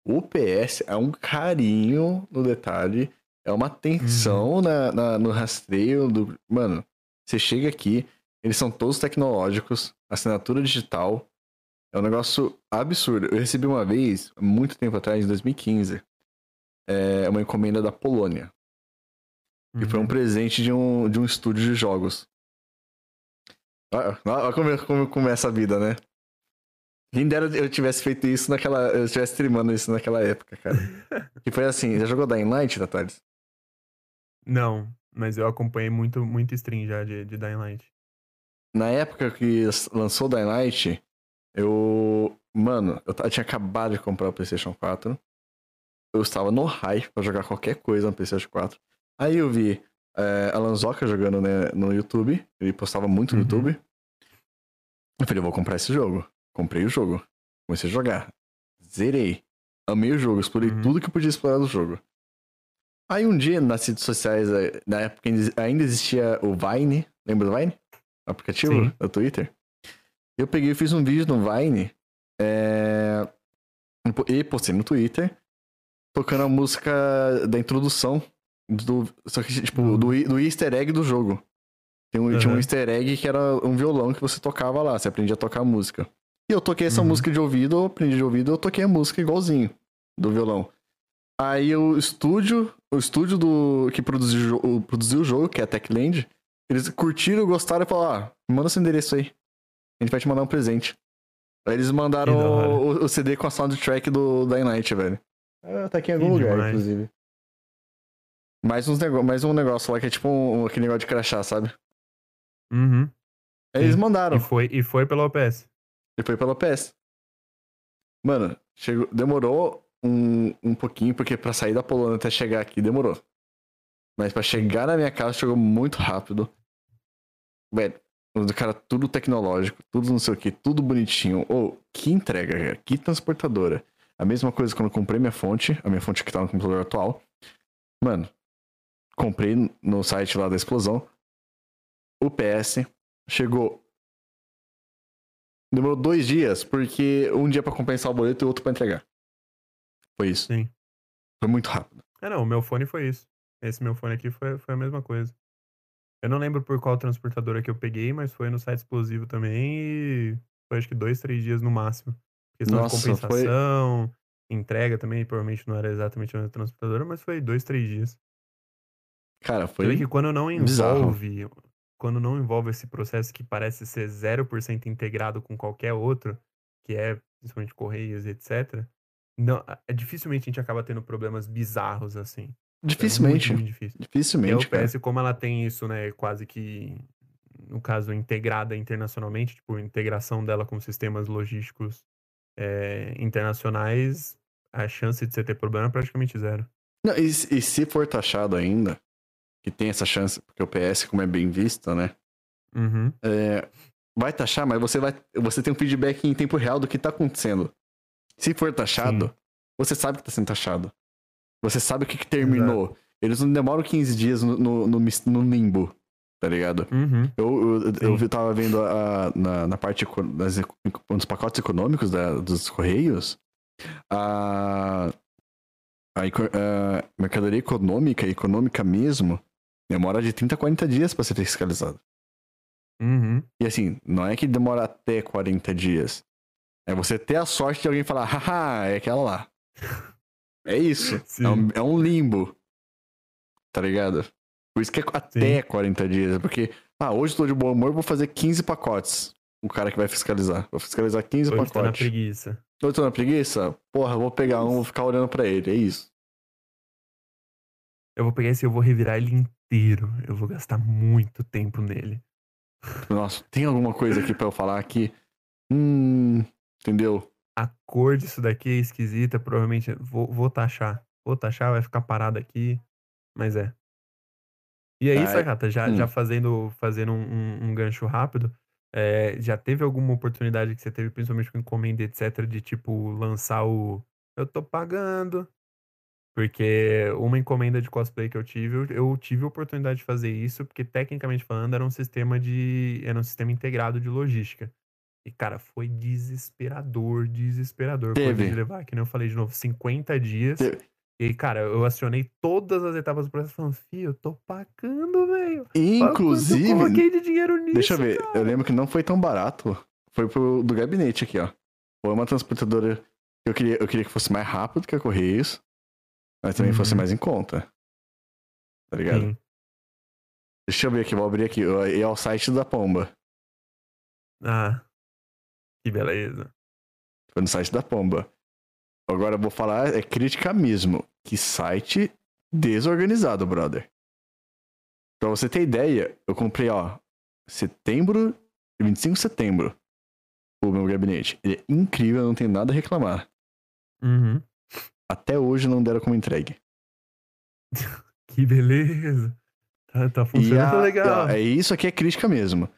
O PS é um carinho no detalhe, é uma atenção uhum. na, na, no rastreio do. Mano, você chega aqui, eles são todos tecnológicos, assinatura digital, é um negócio absurdo. Eu recebi uma vez, muito tempo atrás, em 2015, é, uma encomenda da Polônia. Uhum. E foi um uhum. presente de um, de um estúdio de jogos. Olha como, como começa a vida, né? Quem dera eu tivesse feito isso naquela. Eu estivesse streamando isso naquela época, cara. e foi assim, já jogou Dying Light, Thales? Não, mas eu acompanhei muito, muito stream já de, de Dying Light. Na época que lançou Dying Light, eu. Mano, eu tinha acabado de comprar o PlayStation 4. Eu estava no hype pra jogar qualquer coisa no PlayStation 4. Aí eu vi é, Alan Zoka jogando né, no YouTube. Ele postava muito no uhum. YouTube. Eu falei, eu vou comprar esse jogo. Comprei o jogo. Comecei a jogar. Zerei. Amei o jogo, explorei uhum. tudo que eu podia explorar do jogo. Aí um dia, nas redes sociais, eh, na época ainda existia o Vine. Lembra do Vine? O aplicativo Sim. do Twitter. Eu peguei e fiz um vídeo no Vine. É... E postei no Twitter. Tocando a música da introdução. Do, só que, tipo, uhum. do, do easter egg do jogo. Tem um, uhum. Tinha um easter egg que era um violão que você tocava lá. Você aprendia a tocar a música. E eu toquei essa uhum. música de ouvido, eu aprendi de ouvido, eu toquei a música igualzinho do violão. Aí o estúdio, o estúdio do que produziu, produziu o jogo, que é a Techland, eles curtiram, gostaram e falaram: ah, manda seu endereço aí. A gente vai te mandar um presente. Aí eles mandaram o, o, CD com a soundtrack do Dying Light, velho. É, tá aqui em algum que lugar, demais. inclusive. Mais, uns nego... Mais um negócio lá que é tipo um, aquele negócio de crachá, sabe? Uhum. Aí eles mandaram. E foi, e foi pela OPS. E foi pela PS. Mano, chegou, demorou um, um pouquinho, porque pra sair da Polônia até chegar aqui demorou. Mas pra chegar na minha casa chegou muito rápido. Velho, cara, tudo tecnológico, tudo não sei o que, tudo bonitinho. Ou, oh, que entrega, cara, que transportadora. A mesma coisa quando eu comprei minha fonte, a minha fonte que tá no computador atual. Mano, comprei no site lá da explosão. O PS chegou Demorou dois dias, porque um dia para compensar o boleto e outro para entregar. Foi isso. Sim. Foi muito rápido. É, não, o meu fone foi isso. Esse meu fone aqui foi, foi a mesma coisa. Eu não lembro por qual transportadora que eu peguei, mas foi no site explosivo também e foi acho que dois, três dias no máximo. Questão Nossa, de compensação, foi... entrega também, provavelmente não era exatamente a mesma transportadora, mas foi dois, três dias. Cara, foi. que quando não envolve bizarro quando não envolve esse processo que parece ser 0% integrado com qualquer outro, que é principalmente Correios, etc., não, é, dificilmente a gente acaba tendo problemas bizarros assim. Dificilmente. É muito, muito difícil. Dificilmente. E a UPS, como ela tem isso, né, quase que, no caso, integrada internacionalmente, tipo, integração dela com sistemas logísticos é, internacionais, a chance de você ter problema é praticamente zero. Não, e, e se for taxado ainda, que tem essa chance, porque o PS, como é bem visto, né? Uhum. É, vai taxar, mas você vai. Você tem um feedback em tempo real do que tá acontecendo. Se for taxado, Sim. você sabe que tá sendo taxado. Você sabe o que, que terminou. Exato. Eles não demoram 15 dias no, no, no, no limbo, tá ligado? Uhum. Eu, eu, eu, tava vendo a, na, na parte das, nos pacotes econômicos da, dos Correios, a, a, a mercadoria econômica, econômica mesmo, Demora de 30 a 40 dias para ser fiscalizado. Uhum. E assim, não é que demora até 40 dias. É você ter a sorte de alguém falar, haha, é aquela lá. É isso. É um, é um, limbo. Tá ligado? Por isso que é até Sim. 40 dias. Porque, ah, hoje tô de bom humor, vou fazer 15 pacotes. O cara que vai fiscalizar. Vou fiscalizar 15 hoje pacotes. Tô na preguiça. Hoje tô na preguiça? Porra, vou pegar um, vou ficar olhando pra ele. É isso. Eu vou pegar esse e eu vou revirar ele inteiro. Eu vou gastar muito tempo nele. Nossa, tem alguma coisa aqui para eu falar aqui? Hum, entendeu? A cor disso daqui é esquisita, provavelmente vou, vou taxar. Vou taxar, vai ficar parado aqui, mas é. E aí, Sakata, já, hum. já fazendo, fazendo um, um, um gancho rápido, é, já teve alguma oportunidade que você teve, principalmente com encomenda, etc., de tipo lançar o eu tô pagando, porque uma encomenda de cosplay que eu tive, eu tive a oportunidade de fazer isso, porque tecnicamente falando, era um sistema de. Era um sistema integrado de logística. E, cara, foi desesperador, desesperador. Teve. de levar, que nem eu falei de novo, 50 dias. Teve. E, cara, eu acionei todas as etapas do processo falando, fio, eu tô pagando, velho. Inclusive. Eu coloquei de dinheiro nisso. Deixa eu ver, cara. eu lembro que não foi tão barato. Foi pro do gabinete aqui, ó. Foi uma transportadora. Eu queria, eu queria que fosse mais rápido que a Correios. Mas também uhum. fosse mais em conta. Tá ligado? Sim. Deixa eu ver aqui, vou abrir aqui. E é o site da Pomba. Ah. Que beleza. Foi no site da Pomba. Agora eu vou falar, é crítica mesmo. Que site desorganizado, brother. Pra você ter ideia, eu comprei, ó, setembro, 25 de setembro, o meu gabinete. Ele é incrível, não tenho nada a reclamar. Uhum. Até hoje não deram como entregue. que beleza. Tá, tá funcionando a, legal. é isso aqui é crítica mesmo.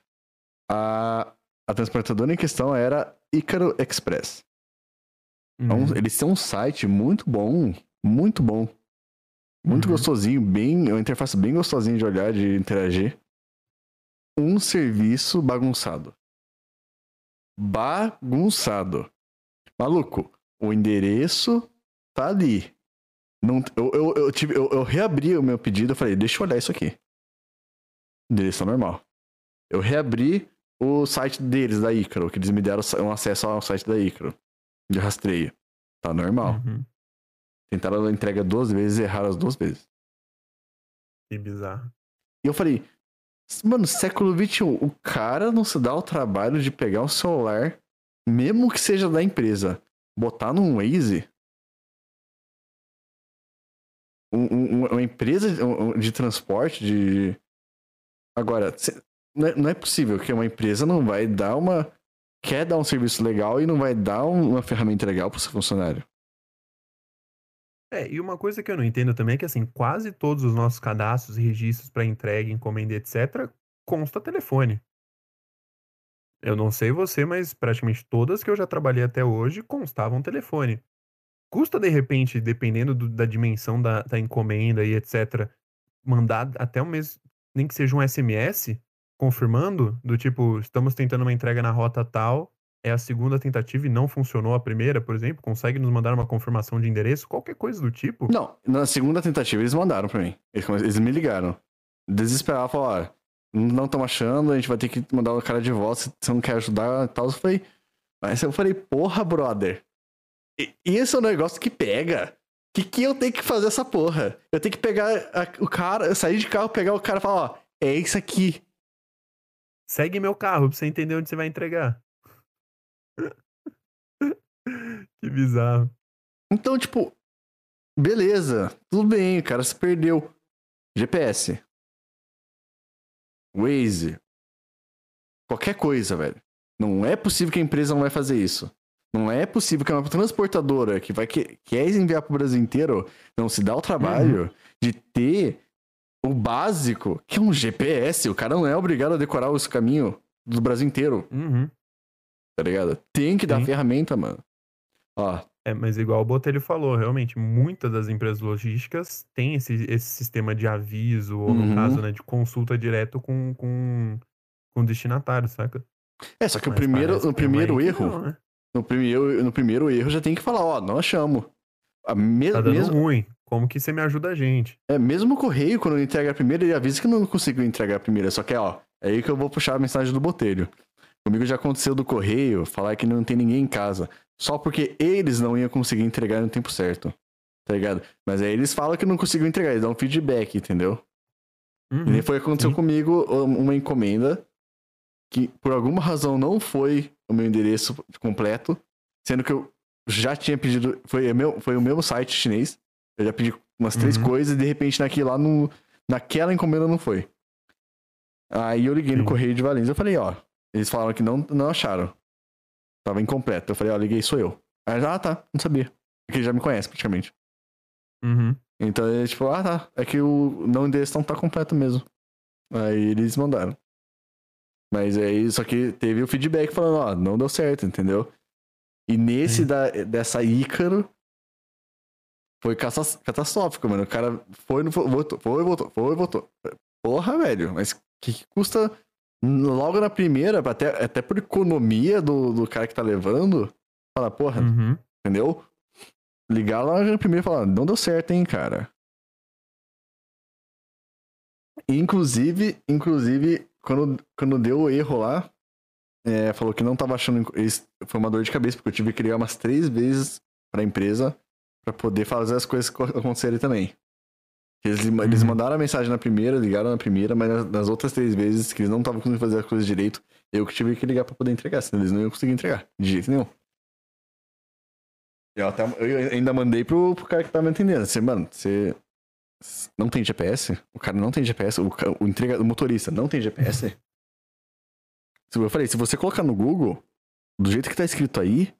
A, a transportadora em questão era Icaro Express. Uhum. Então, eles têm um site muito bom, muito bom. Muito uhum. gostosinho, bem, uma interface bem gostosinha de olhar, de interagir. Um serviço bagunçado. Bagunçado. Maluco, o endereço tá ali. Não, eu, eu, eu, tive, eu, eu reabri o meu pedido, eu falei, deixa eu olhar isso aqui. Endereço normal. Eu reabri o site deles, da Icaro, que eles me deram um acesso ao site da Icaro, de rastreio. Tá normal. Uhum. Tentaram a entrega duas vezes e erraram as duas vezes. Que bizarro. E eu falei, mano, século XXI, o cara não se dá o trabalho de pegar um celular, mesmo que seja da empresa, botar num Waze. Um, um, uma empresa de transporte de. Agora, não é possível que uma empresa não vai dar uma. Quer dar um serviço legal e não vai dar uma ferramenta legal para o seu funcionário. É, e uma coisa que eu não entendo também é que, assim, quase todos os nossos cadastros e registros para entrega, encomenda, etc., consta telefone. Eu não sei você, mas praticamente todas que eu já trabalhei até hoje constavam telefone. Custa, de repente, dependendo do, da dimensão da, da, encomenda e etc., mandar até um mês, nem que seja um SMS, confirmando, do tipo, estamos tentando uma entrega na rota tal, é a segunda tentativa e não funcionou a primeira, por exemplo? Consegue nos mandar uma confirmação de endereço? Qualquer coisa do tipo? Não, na segunda tentativa eles mandaram pra mim. Eles, eles me ligaram. Desesperado, falaram, não estão achando, a gente vai ter que mandar o cara de volta, se você não quer ajudar e tal. Eu falei, mas eu falei, porra, brother. Esse é um negócio que pega. Que que eu tenho que fazer essa porra? Eu tenho que pegar a, o cara, sair de carro, pegar o cara e falar, ó, é isso aqui. Segue meu carro pra você entender onde você vai entregar. que bizarro. Então, tipo, beleza, tudo bem, o cara se perdeu. GPS. Waze. Qualquer coisa, velho. Não é possível que a empresa não vai fazer isso. Não é possível que uma transportadora que vai que quer enviar pro Brasil inteiro não se dá o trabalho uhum. de ter o básico, que é um GPS. O cara não é obrigado a decorar esse caminho do Brasil inteiro. Uhum. Tá ligado? Tem que Sim. dar ferramenta, mano. Ó. É, mas igual o Botelho falou, realmente, muitas das empresas logísticas têm esse, esse sistema de aviso, ou no uhum. caso, né, de consulta direto com, com, com o destinatário, saca? É, só que mas o primeiro, no primeiro erro, não, né? no, primeiro, no primeiro erro já tem que falar, ó, não achamos. A me tá dando mesmo... ruim. Como que você me ajuda a gente? É, mesmo o correio, quando entrega a primeira, ele avisa que não conseguiu entregar a primeira. Só que, ó, é aí que eu vou puxar a mensagem do botelho. Comigo já aconteceu do correio falar que não tem ninguém em casa. Só porque eles não iam conseguir entregar no tempo certo. Tá ligado? Mas aí eles falam que não conseguiu entregar, eles dão feedback, entendeu? Uhum, e foi aconteceu sim. comigo uma encomenda que por alguma razão não foi o meu endereço completo, sendo que eu já tinha pedido. Foi, meu, foi o mesmo site chinês. Eu já pedi umas três uhum. coisas e de repente naquele lá, no, naquela encomenda não foi. Aí eu liguei no Correio de Valência. Eu falei, ó. Eles falaram que não, não acharam. Tava incompleto. Eu falei, ó, liguei, sou eu. Aí, ah, tá, não sabia. Porque ele já me conhece praticamente. Uhum. Então ele, tipo, ah, tá. É que o não endereço não tá completo mesmo. Aí eles mandaram. Mas aí, só que teve o feedback falando, ó, não deu certo, entendeu? E nesse da, dessa Ícaro, foi catastrófico, mano. O cara foi, no, voltou, foi, voltou, foi, voltou. Porra, velho, mas que, que custa logo na primeira, até, até por economia do, do cara que tá levando, falar, porra, uhum. entendeu? Ligar lá na primeira e falar, não deu certo, hein, cara. Inclusive, inclusive, quando, quando deu o erro lá, é, falou que não tava achando. Foi uma dor de cabeça, porque eu tive que ligar umas três vezes pra empresa para poder fazer as coisas acontecerem também. Eles, uhum. eles mandaram a mensagem na primeira, ligaram na primeira, mas nas, outras três vezes que eles não estavam conseguindo fazer as coisas direito, eu que tive que ligar para poder entregar, senão eles não iam conseguir entregar, de jeito nenhum. Eu, até, eu ainda mandei pro, pro cara que tava me entendendo. Assim, mano, você não tem GPS? O cara não tem GPS? O, o, entrega, o motorista não tem GPS? eu falei, se você colocar no Google, do jeito que tá escrito aí,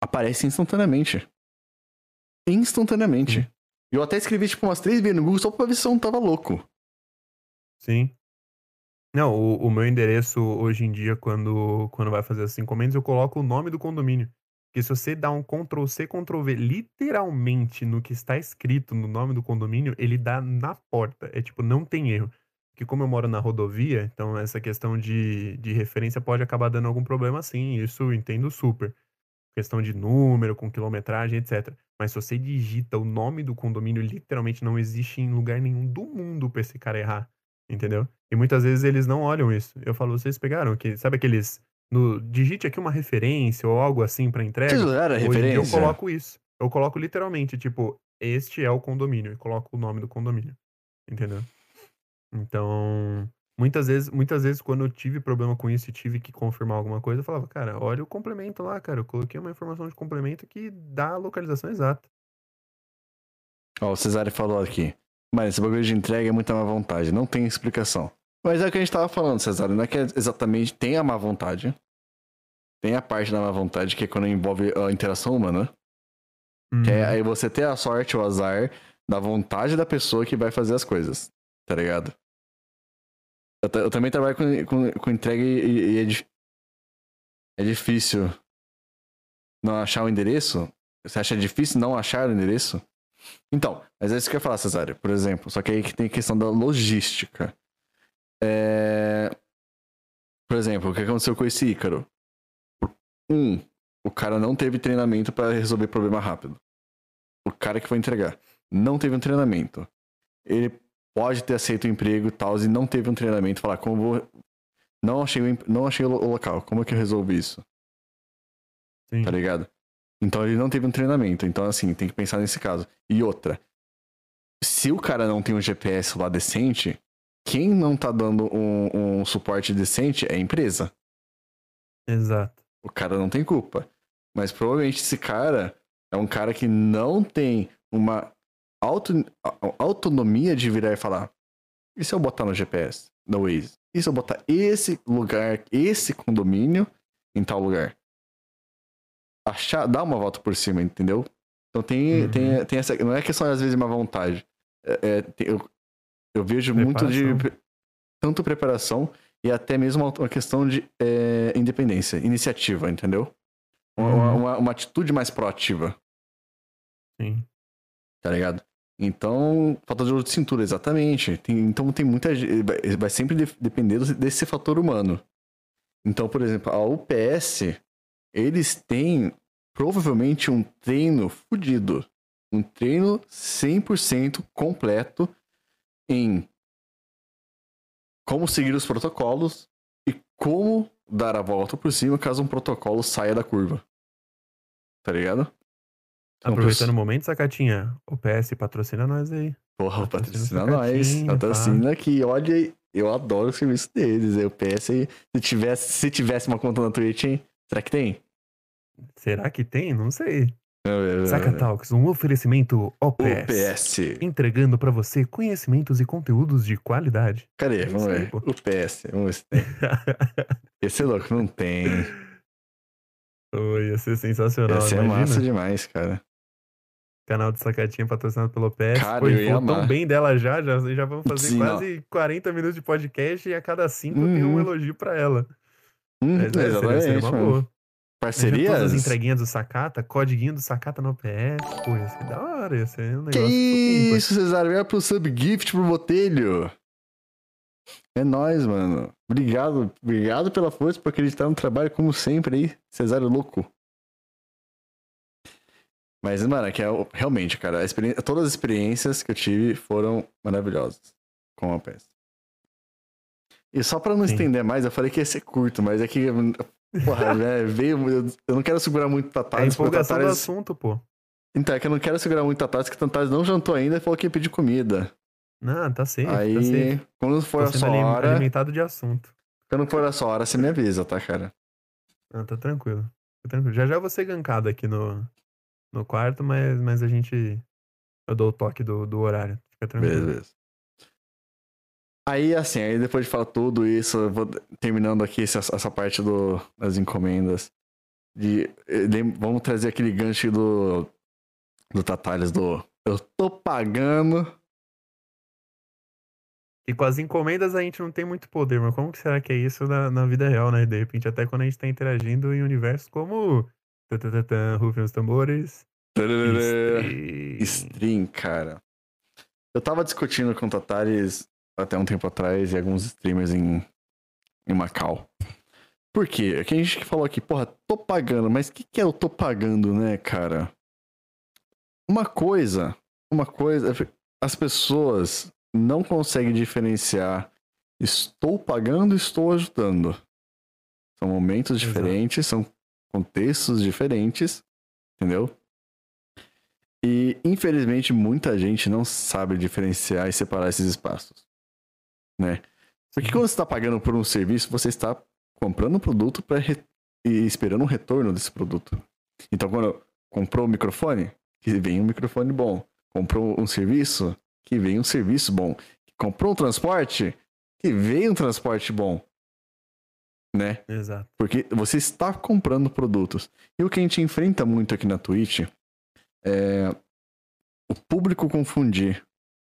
aparece instantaneamente. Instantaneamente. E eu até escrevi, tipo, umas três vezes no Google só pra ver se eu não tava louco. Sim. Não, o, o, meu endereço hoje em dia, quando, quando vai fazer as encomendas, eu coloco o nome do condomínio. Porque se você dá um Ctrl C, Ctrl V literalmente no que está escrito no nome do condomínio, ele dá na porta. É tipo, não tem erro. Porque como eu moro na rodovia, então essa questão de, de referência pode acabar dando algum problema sim. Isso eu entendo super. Questão de número, com quilometragem, etc. Mas se você digita o nome do condomínio, literalmente não existe em lugar nenhum do mundo pra esse cara errar. Entendeu? E muitas vezes eles não olham isso. Eu falo, vocês pegaram que sabe aqueles no digite aqui uma referência ou algo assim para entrega. Vocês olharam a referência? eu coloco isso. Eu coloco literalmente, tipo, este é o condomínio e coloco o nome do condomínio. Entendeu? Então, muitas vezes, muitas vezes quando eu tive problema com isso e tive que confirmar alguma coisa, eu falava, cara, olha o complemento lá, cara, eu coloquei uma informação de complemento que dá a localização exata. Ó, o Cesário falou aqui. Mas esse bagulho de entrega é muita má vontade, não tem explicação. Mas é o que a gente tava falando, Cesário, não é que é exatamente tem a má vontade. Tem a parte da má vontade que é quando envolve a interação humana. Uhum. Que é uhum. aí você ter a sorte ou azar da vontade da pessoa que vai fazer as coisas. Tá ligado? Eu, eu também trabalho com, com, com entrega e, e é, é difícil não achar o endereço. Você acha difícil não achar o endereço? Então, mas é isso que eu ia falar, Cesário, por exemplo. Só que aí que tem a questão da logística. É... Por exemplo, o que aconteceu com esse Ícaro? Um, o cara não teve treinamento para resolver problema rápido. O cara que foi entregar não teve um treinamento. Ele pode ter aceito o emprego e tal, e não teve um treinamento. Falar, como vou. Não achei, não achei o local. Como é que eu resolvo isso? Sim. Tá ligado? Então ele não teve um treinamento. Então, assim, tem que pensar nesse caso. E outra. Se o cara não tem um GPS lá decente, quem não tá dando um, um suporte decente é a empresa. Exato. O cara não tem culpa. Mas provavelmente esse cara é um cara que não tem uma auto, autonomia de virar e falar: e se eu botar no GPS, no Waze? E se eu botar esse lugar, esse condomínio em tal lugar? Achar, dar uma volta por cima, entendeu? Então tem, uhum. tem, tem essa. Não é questão às vezes de uma vontade. É, é, tem, eu, eu vejo preparação. muito de tanto preparação e até mesmo uma questão de é, independência, iniciativa, entendeu? Uma, uhum. uma, uma, atitude mais proativa. Sim. Tá ligado? Então, falta de cintura, exatamente. Tem, então tem muita Vai sempre depender desse fator humano. Então, por exemplo, a UPS, eles têm provavelmente um treino fudido. Um treino 100% completo em como seguir os protocolos e como dar a volta por cima caso um protocolo saia da curva. Tá ligado? Aproveitando o momento, Sacatinha, o PS patrocina nós aí. Porra, patrocina, patrocina nós. Patrocina aqui. Olha, eu adoro o serviço deles. O PS, se tivesse, se tivesse uma conta na Twitch, hein? Será que tem? Será que tem? Não sei. Saca Talks, um oferecimento OPS. OPS. Entregando para você conhecimentos e conteúdos de qualidade. Cadê? É vamos ver. O PS. Vamos ver se tem. Esse é louco, não tem. Oh, ia ser sensacional. Ia ser imagina. massa demais, cara. Canal de sacatinha patrocinado pelo OPS. Cara, Pô, eu ia tão bem dela já, já, já vamos fazer Sim, quase ó. 40 minutos de podcast e a cada 5 uhum. tem um elogio pra ela. Uhum, Mas, é. Seria, seria uma boa. Parcerias? Todas as entreguinhas do Sacata, codiguinho do Sacata no OPS. Pô, ia ser da hora, ia ser um negócio. Que isso, Cesário? Vai pro subgift pro Botelho. É nóis, mano. Obrigado, obrigado pela força, por acreditar no trabalho, como sempre aí. Cesário louco. Mas, mano, é que é, realmente, cara, todas as experiências que eu tive foram maravilhosas com a OPS. E só pra não Sim. estender mais, eu falei que ia ser curto, mas é que Porra, né, veio. Eu não quero segurar muito Tatares. É empolgação Tatares... do assunto, pô. Então, é que eu não quero segurar muito Tatares, que Tatares não jantou ainda e falou que ia pedir comida. Não, tá safe, Aí, tá safe. quando for Tô a sua hora... alimentado de assunto. Quando for a sua hora, você me avisa, tá, cara? Ah, tá tranquilo. Tá tranquilo. Já já vou ser gankado aqui no, no quarto, mas, mas a gente. Eu dou o toque do, do horário. Fica tranquilo. Beleza. Aí, assim, aí depois de falar tudo isso, eu vou terminando aqui essa, essa parte do, das encomendas. De, de, vamos trazer aquele gancho do, do Tatales do eu tô pagando. E com as encomendas a gente não tem muito poder, mas como que será que é isso na, na vida real, né? De repente, até quando a gente tá interagindo em universos como. Rufem os tambores. Stream. Stream, cara. Eu tava discutindo com o Tatares até um tempo atrás e alguns streamers em, em Macau. Por quê? Que a gente falou aqui, porra, tô pagando, mas o que, que é eu tô pagando, né, cara? Uma coisa, uma coisa, as pessoas não conseguem diferenciar estou pagando, estou ajudando. São momentos Exato. diferentes, são contextos diferentes, entendeu? E infelizmente muita gente não sabe diferenciar e separar esses espaços né? Porque quando você está pagando por um serviço, você está comprando um produto para re... e esperando um retorno desse produto. Então, quando comprou um microfone, que vem um microfone bom. Comprou um serviço, que vem um serviço bom. Comprou um transporte, que vem um transporte bom. Né? Exato. Porque você está comprando produtos. E o que a gente enfrenta muito aqui na Twitch é o público confundir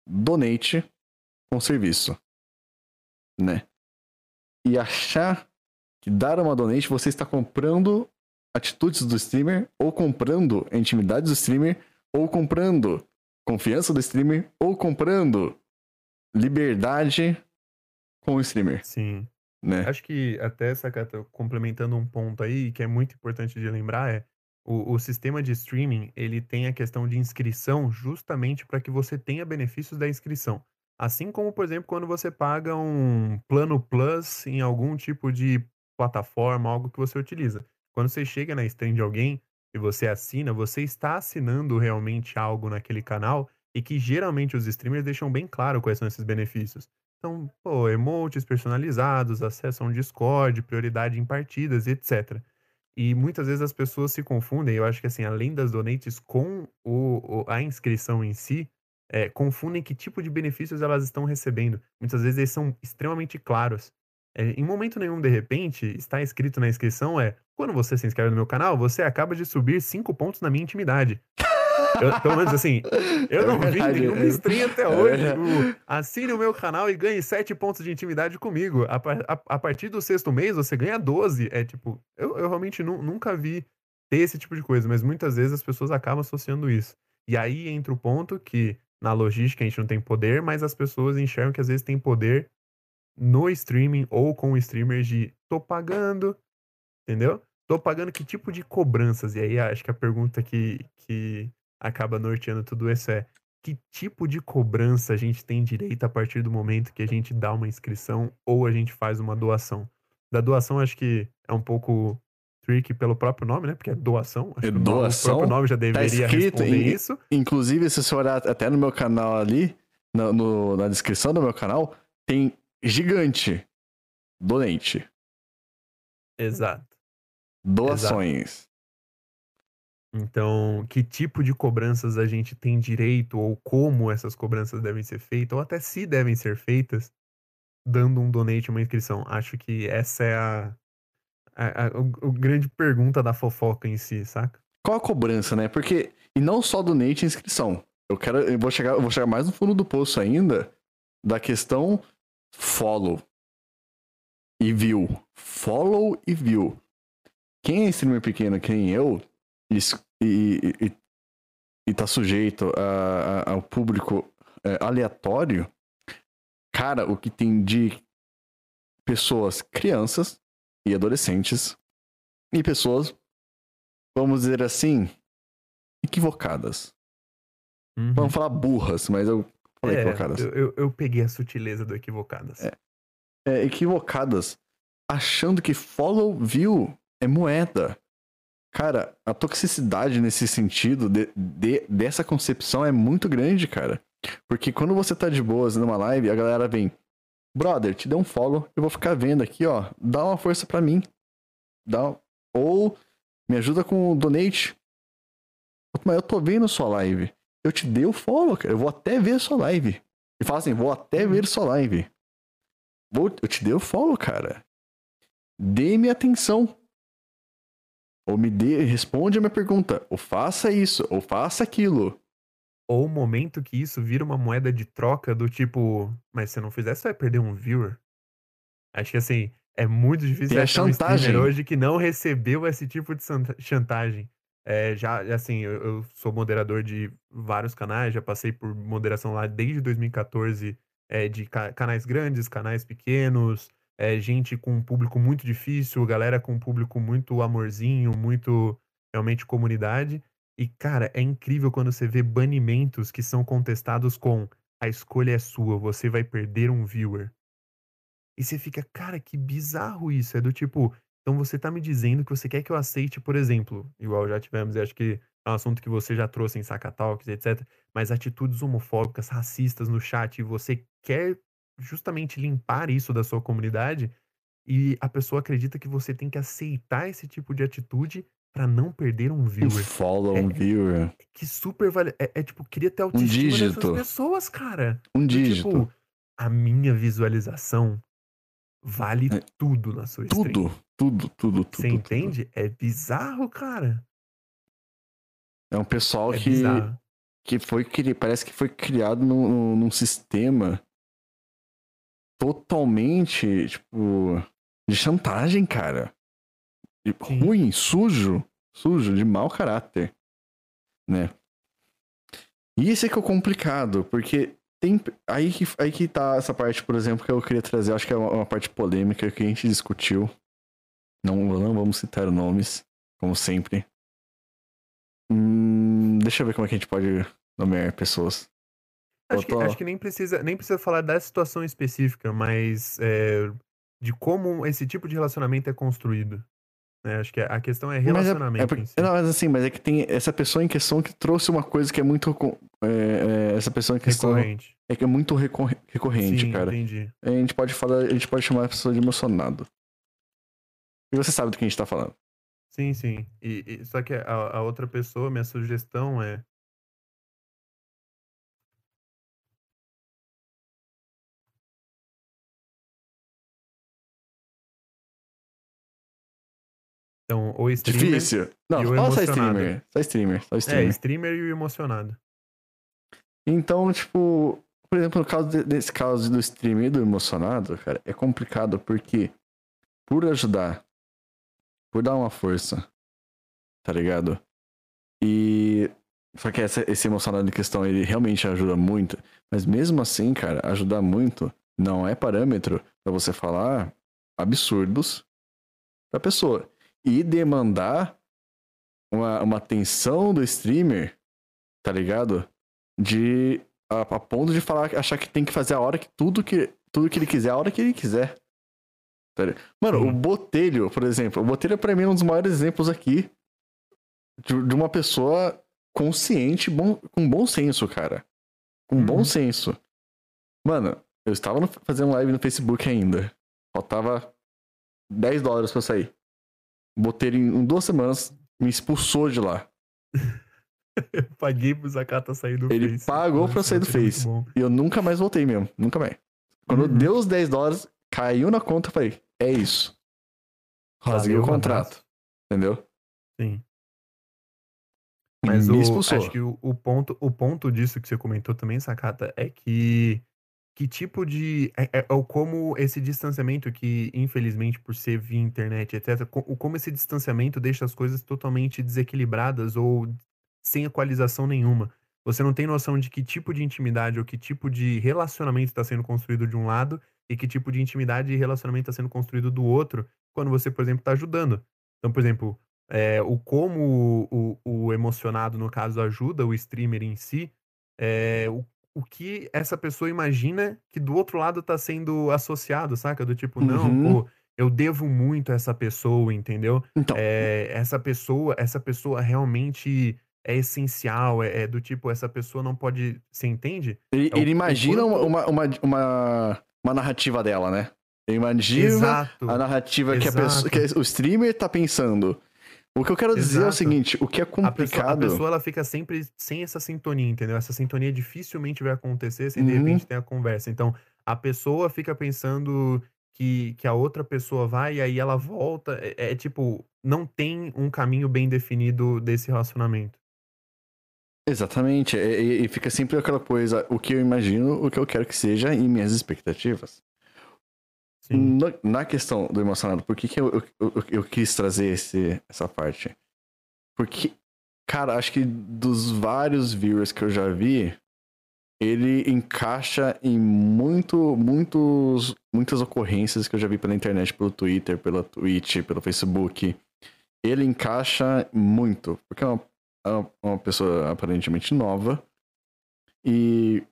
donate com serviço né? E achar que dar uma donate você está comprando atitudes do streamer, ou comprando a intimidade do streamer, ou comprando confiança do streamer, ou comprando liberdade com o streamer. Sim. Né? Acho que até, Sakata, complementando um ponto aí, que é muito importante de lembrar, é o, o sistema de streaming, ele tem a questão de inscrição justamente para que você tenha benefícios da inscrição. Assim como, por exemplo, quando você paga um plano Plus em algum tipo de plataforma, algo que você utiliza. Quando você chega na stream de alguém e você assina, você está assinando realmente algo naquele canal e que geralmente os streamers deixam bem claro quais são esses benefícios. Então, pô, emotes personalizados, acesso a um Discord, prioridade em partidas, etc. E muitas vezes as pessoas se confundem, eu acho que assim, além das donates com o, o a inscrição em si, é, confundem que tipo de benefícios elas estão recebendo. Muitas vezes eles são extremamente claros. É, em momento nenhum, de repente, está escrito na inscrição é quando você se inscreve no meu canal, você acaba de subir 5 pontos na minha intimidade. Eu, pelo menos assim, eu é não verdade, vi nenhuma é, stream até hoje. É. assine o meu canal e ganhe 7 pontos de intimidade comigo. A, a, a, partir do sexto mês, você ganha 12. É tipo, eu, eu realmente nu, nunca vi ter esse tipo de coisa, mas muitas vezes as pessoas acabam associando isso. E aí entra o ponto que na logística a gente não tem poder, mas as pessoas enxergam que às vezes tem poder no streaming ou com streamers de tô pagando, entendeu? Tô pagando que tipo de cobranças? E aí acho que a pergunta que, que acaba norteando tudo isso é que tipo de cobrança a gente tem direito a partir do momento que a gente dá uma inscrição ou a gente faz uma doação? Da doação acho que é um pouco trick pelo próprio nome, né? Porque é doação. Acho é doação. O próprio nome já tá deveria tá escrito responder em, isso. Inclusive, se você olhar até no meu canal ali, na, no, na descrição do meu canal, tem gigante. Donate. Exato. Doações. Exato. Então, que tipo de cobranças a gente tem direito, ou como essas cobranças devem ser feitas, ou até se devem ser feitas, dando um donate, uma inscrição. Acho que essa é a, a, a, o grande pergunta da fofoca em si, saca? Qual a cobrança, né? Porque, e não só do Nate inscrição. Eu quero, eu vou chegar, eu vou chegar mais no fundo do poço ainda da questão follow e view. Follow e view. Quem é streamer pequeno, quem eu, e, e, e, tá sujeito a, a, ao público é, aleatório, cara, o que tem de pessoas, crianças, e adolescentes e pessoas, vamos dizer assim, equivocadas. Uhum. Vamos falar burras, mas eu falei é, equivocadas. Eu, eu, eu, peguei a sutileza do equivocadas. É. é. equivocadas, achando que follow view é moeda. Cara, a toxicidade nesse sentido de, de, dessa concepção é muito grande, cara. Porque quando você tá de boas numa live, a galera vem, brother, te dê um follow, eu vou ficar vendo aqui, ó. Dá uma força para mim. Dá Ou me ajuda com o donate. Mas eu tô vendo sua live. Eu te dei o follow, cara. Eu vou até ver sua live. E fala assim, vou até ver sua live. Vou, eu te dei o follow, cara. Dê-me atenção. Ou me dê, responde a minha pergunta. Ou faça isso, ou faça aquilo. Ou o momento que isso vira uma moeda de troca do tipo, mas se não fizer, você vai perder um viewer. Acho que assim, é muito difícil Tem achar um chantagem. hoje que não recebeu esse tipo de chantagem. É, já, assim, eu, eu sou moderador de vários canais, já passei por moderação lá desde 2014, é, de ca- canais grandes, canais pequenos, é, gente com um público muito difícil, galera com um público muito amorzinho, muito realmente comunidade. E, cara, é incrível quando você vê banimentos que são contestados com a escolha é sua, você vai perder um viewer. E você fica, cara, que bizarro isso. É do tipo, então você tá me dizendo que você quer que eu aceite, por exemplo, igual já tivemos, e acho que é um assunto que você já trouxe em Saca Talks, etc. Mas atitudes homofóbicas, racistas no chat, e você quer justamente limpar isso da sua comunidade, e a pessoa acredita que você tem que aceitar esse tipo de atitude pra não perder um Um viewer. follow, É- um viewer. Que super vale. É, é tipo, queria ter autoestima dessas dígito. pessoas, cara. Um Do dígito. Tipo, a minha visualização vale É, tudo na sua stream. Tudo, tudo, tudo, tudo. Você tudo. entende? É bizarro, cara. É um pessoal É que, bizarro. que foi parece que foi criado num- num sistema totalmente, tipo, de chantagem, cara. Ruim, sujo, sujo, de mau caráter, né? E isso é que é o complicado, porque tem aí que, aí que tá essa parte, por exemplo, que eu queria trazer, acho que é uma, uma parte polêmica que a gente discutiu. Não, não vamos citar nomes, como sempre. Hum, deixa eu ver como é que a gente pode nomear pessoas. Acho que, acho que nem precisa, nem precisa falar da situação específica, mas é, de como esse tipo de relacionamento é construído. né? Acho que a questão é Mas é- relacionamento é si. Não, mas assim, mas é que tem essa pessoa em questão que trouxe uma coisa que é muito. é, é, essa pessoa em questão Recorrente. é que é muito recorre- recorrente, Sim, cara. entendi. A gente pode falar, a gente pode chamar a pessoa de emocionado. E você sabe do que a gente tá falando. Sim, sim. E, e- só que a, a outra pessoa, minha sugestão é. Então, o streamer. Difícil. Não, fala só streamer. Só streamer. Só É, streamer. streamer e o emocionado. Então, tipo, por exemplo, no caso de- desse caso do streamer e do emocionado, cara, é complicado porque por ajudar, por dar uma força, tá ligado? E só que essa- esse emocionado em questão, ele realmente ajuda muito, mas mesmo assim, cara, ajudar muito não é parâmetro pra você falar absurdos pra pessoa e demandar uma, uma atenção do streamer, tá ligado? de a, a ponto de falar, achar que tem que fazer a hora que tudo que tudo que ele quiser, a hora que ele quiser. Tá? Mano, o Botelho, por exemplo, o Botelho pra mim é um dos maiores exemplos aqui de, de uma pessoa consciente, bom, com bom senso, cara. Com bom Uhum. senso. Mano, eu estava no- fazendo live no Facebook ainda. Faltava 10 dólares pra eu sair. O Botelho, em, em duas semanas, me expulsou de lá. Eu paguei pro Zakata sair do Ele Face. pagou pra sair do muito Face. E eu nunca mais voltei mesmo. Nunca mais. Quando Uhum. deu os 10 dólares, caiu na conta, eu falei, é isso. Rasguei o contrato. abraço. Entendeu? Sim. Mas me o, expulsou. acho que o, o ponto, o ponto disso que você comentou também, Sakata, é que que tipo de. É, é- é o como esse distanciamento, que infelizmente por ser via internet, etc., como esse distanciamento deixa as coisas totalmente desequilibradas ou sem equalização nenhuma. Você não tem noção de que tipo de intimidade ou que tipo de relacionamento está sendo construído de um lado e que tipo de intimidade e relacionamento está sendo construído do outro quando você, por exemplo, está ajudando. Então, por exemplo, é, o como o, o, o emocionado, no caso, ajuda o streamer em si, é, o, o que essa pessoa imagina que do outro lado tá sendo associado, saca? Do tipo, não, Uhum. pô, eu devo muito a essa pessoa, entendeu? Então, É, essa pessoa, essa pessoa realmente é essencial, é, é do tipo, essa pessoa não pode. Você entende? ele, é o- ele imagina uma, uma, uma, uma narrativa dela, né? Ele imagina Exato. a narrativa que, a Exato. pessoa, que o streamer tá pensando. O que eu quero dizer Exato. é o seguinte, o que é complicado... A pessoa, a pessoa, ela fica sempre sem essa sintonia, entendeu? Essa sintonia dificilmente vai acontecer sem uhum. de repente ter a conversa. Então, a pessoa fica pensando que, que a outra pessoa vai e aí ela volta. É, é tipo, não tem um caminho bem definido desse relacionamento. Exatamente, e, e, fica sempre aquela coisa, o que eu imagino, o que eu quero que seja e minhas expectativas. Na, na, questão do emocionado, por que, que eu, eu, eu, eu quis trazer esse, essa parte? Porque, cara, acho que dos vários viewers que eu já vi, ele encaixa em muito, muitos, muitas ocorrências que eu já vi pela internet, pelo Twitter, pela Twitch, pelo Facebook. Ele encaixa muito, porque é uma, é uma pessoa aparentemente nova e,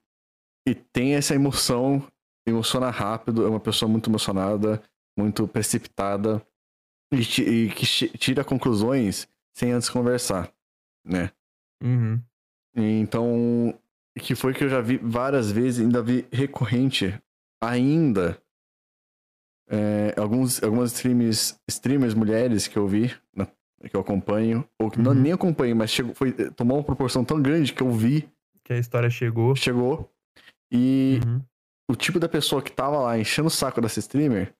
e tem essa emoção, emociona rápido, é uma pessoa muito emocionada, muito precipitada e, e que tira conclusões sem antes conversar, né? Uhum. Então, que foi que eu já vi várias vezes, ainda vi recorrente ainda. É, alguns, algumas streamers, streamers mulheres que eu vi, que eu acompanho, ou que uhum. não nem acompanho, mas chegou, foi, tomou uma proporção tão grande que eu vi. Que a história chegou. Chegou. E uhum. O tipo da pessoa que tava lá enchendo o saco dessa streamer,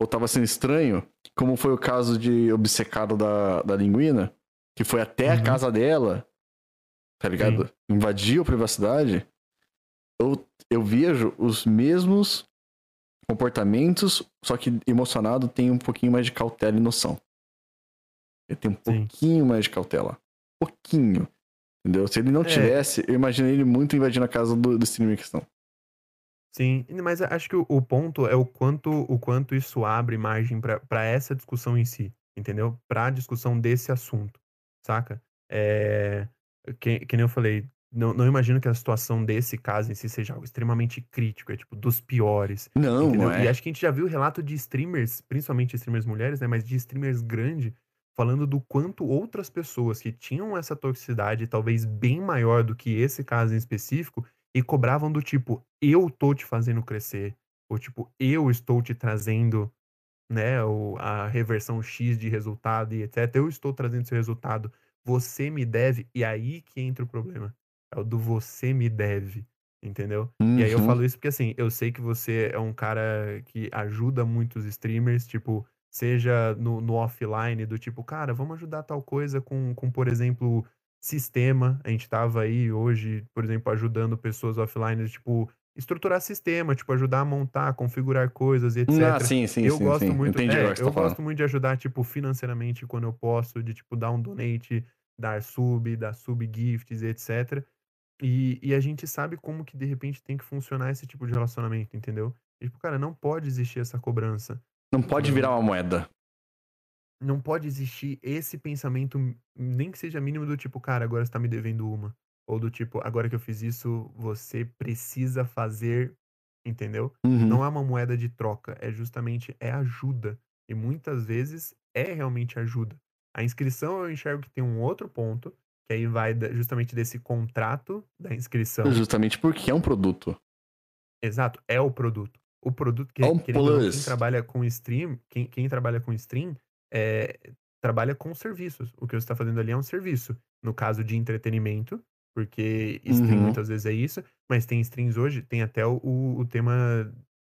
ou tava sendo estranho, como foi o caso de obcecado da, da linguina, que foi até uhum. a casa dela tá ligado? Sim. Invadiu a privacidade, eu, eu vejo os mesmos comportamentos, só que emocionado tem um pouquinho mais de cautela e noção. Ele tem um Sim. pouquinho mais de cautela. Pouquinho. Entendeu? Se ele não é. tivesse, eu imaginei ele muito invadindo a casa do, do streamer em questão. Sim, mas acho que o, o, ponto é o quanto, o quanto isso abre margem para essa discussão em si, entendeu? Para a discussão desse assunto, saca? É, que, que nem eu falei, não, não imagino que a situação desse caso em si seja algo extremamente crítico, é tipo, dos piores. Não, não é. E acho que a gente já viu relato de streamers, principalmente streamers mulheres, né? Mas de streamers grandes, falando do quanto outras pessoas que tinham essa toxicidade, talvez bem maior do que esse caso em específico, e cobravam do tipo, eu tô te fazendo crescer. Ou tipo, eu estou te trazendo, né, a reversão X de resultado e etc. Eu estou trazendo esse resultado você me deve, e aí que entra o problema. É o do você me deve, entendeu? Uhum. E aí eu uhum. falo isso porque, assim, eu sei que você é um cara que ajuda muitos streamers, tipo, seja no, no offline, do tipo, cara, vamos ajudar tal coisa com, com, por exemplo, sistema. A gente tava aí hoje, por exemplo, ajudando pessoas offline, tipo, estruturar sistema, tipo, ajudar a montar, configurar coisas e etc. Ah, sim, sim, eu sim, gosto sim. muito, Entendi é, eu tá gosto muito de ajudar, tipo, financeiramente quando eu posso, de, tipo, dar um donate, dar sub, dar sub gifts, etc. E, e a gente sabe como que de repente tem que funcionar esse tipo de relacionamento, entendeu? E, tipo, cara, não pode existir essa cobrança. Não pode virar uma moeda. Não pode existir esse pensamento, nem que seja mínimo do tipo, cara, agora você tá me devendo uma. Ou do tipo, agora que eu fiz isso, você precisa fazer, entendeu? Uhum. Não é uma moeda de troca, é justamente, é ajuda. E muitas vezes é realmente ajuda. A inscrição eu enxergo que tem um outro ponto, que aí vai justamente desse contrato da inscrição. Justamente porque é um produto. Exato, é o produto. O produto que, é um quem trabalha com stream, quem, quem trabalha com stream, é, trabalha com serviços. O que você está fazendo ali é um serviço. No caso de entretenimento, porque stream uhum. muitas vezes é isso, mas tem streams hoje, tem até o, o tema,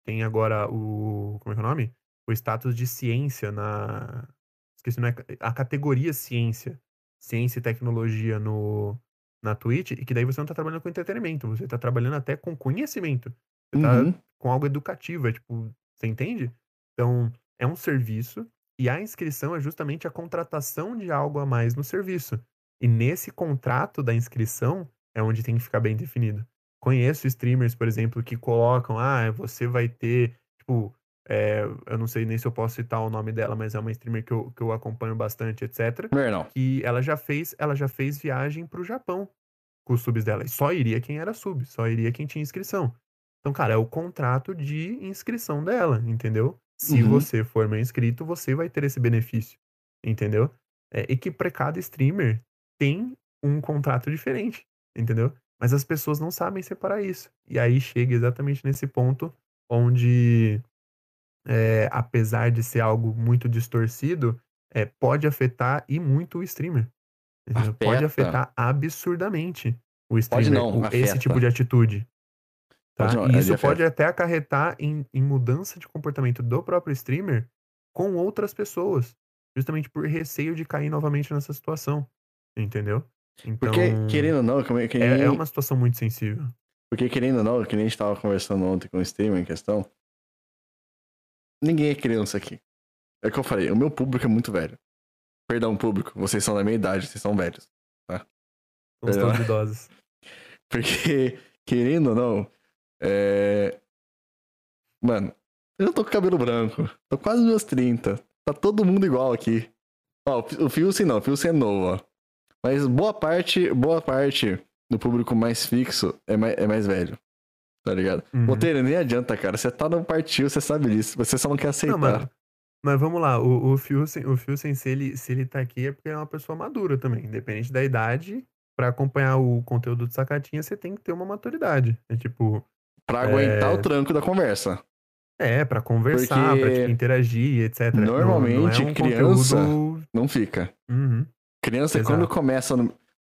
tem agora o, como é que é o nome? O status de ciência na, esqueci, não é, a categoria ciência, ciência e tecnologia no, na Twitch, e que daí você não tá trabalhando com entretenimento, você tá trabalhando até com conhecimento. Você tá uhum. tá com algo educativo, é tipo, você entende? Então, é um serviço e a inscrição é justamente a contratação de algo a mais no serviço. E nesse contrato da inscrição é onde tem que ficar bem definido. Conheço streamers, por exemplo, que colocam, ah, você vai ter, tipo, é, eu não sei nem se eu posso citar o nome dela, mas é uma streamer que eu, que eu acompanho bastante, etc. Não. Que ela já fez, ela já fez viagem pro Japão com os subs dela. E só iria quem era sub, só iria quem tinha inscrição. Então, cara, é o contrato de inscrição dela, entendeu? Se uhum. você for meu inscrito, você vai ter esse benefício, entendeu? É, e que para cada streamer tem um contrato diferente, entendeu? Mas as pessoas não sabem separar isso. E aí chega exatamente nesse ponto onde é, apesar de ser algo muito distorcido, é, pode afetar e muito o streamer. Pode afetar absurdamente o streamer, não, esse tipo de atitude. Tá? Pode e isso pode até acarretar em, em mudança de comportamento do próprio streamer com outras pessoas, justamente por receio de cair novamente nessa situação. Entendeu? Então, Porque, querendo ou não, é, que nem... é, é uma situação muito sensível. Porque, querendo ou não, que nem a gente tava conversando ontem com o streamer em questão, ninguém é criança aqui. É o que eu falei, o meu público é muito velho. Perdão, público, vocês são da minha idade, vocês são velhos. Tá? Somos todos idosos. Porque, querendo ou não, é... Mano, eu tô com cabelo branco. Tô quase nos meus 30. Tá todo mundo igual aqui. Ó, o Filce não, o Filce é novo, ó. Mas boa parte, boa parte do público mais fixo é mais, é mais velho. Tá ligado? Uhum. Nem adianta, cara. Você tá no partido, você sabe disso. Você só não quer aceitar. Não, mas, mas, vamos lá, o, o Filsen, o Filsen se, ele, se ele tá aqui é porque é uma pessoa madura também. Independente da idade, para acompanhar o conteúdo do Sacatinha, você tem que ter uma maturidade. É tipo. Pra aguentar é... o tranco da conversa. É, para conversar, Porque... pra tipo, interagir, etc. Normalmente, não, não é um criança conteúdo... não fica. Uhum. Criança, Exato. quando começa.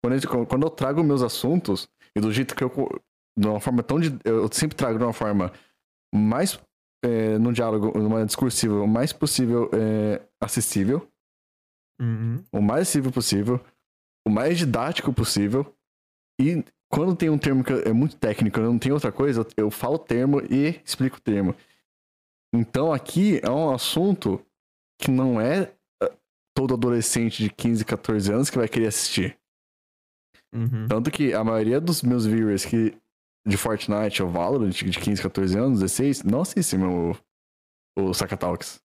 Quando eu, quando eu trago meus assuntos, e do jeito que eu. De uma forma tão. Eu sempre trago de uma forma mais. É, num diálogo, numa discursiva, o mais possível é, acessível. Uhum. O mais acessível possível. O mais didático possível. E quando tem um termo que é muito técnico, não tem outra coisa, eu falo o termo e explico o termo. Então aqui é um assunto que não é todo adolescente de 15, 14 anos que vai querer assistir. Uhum. Tanto que a maioria dos meus viewers que de Fortnite ou Valorant de 15, 14 anos, 16, não assistem o, o Saka Talks.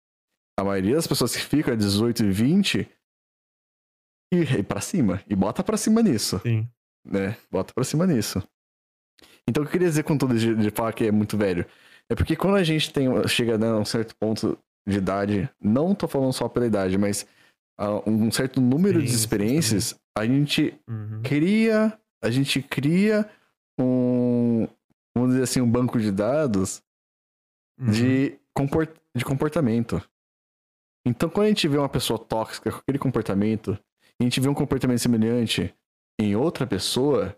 A maioria das pessoas que ficam é 18 e 20 e, e pra cima. E bota pra cima nisso. Sim. Né? Bota pra cima nisso. Então o que eu queria dizer com tudo de, de falar que é muito velho? É porque quando a gente tem, chega a um certo ponto de idade, não tô falando só pela idade, mas um certo número Sim, de experiências, a gente uhum. cria, a gente cria um, vamos dizer assim, um banco de dados uhum. de, comport, de comportamento. Então, quando a gente vê uma pessoa tóxica com aquele comportamento, e a gente vê um comportamento semelhante em outra pessoa,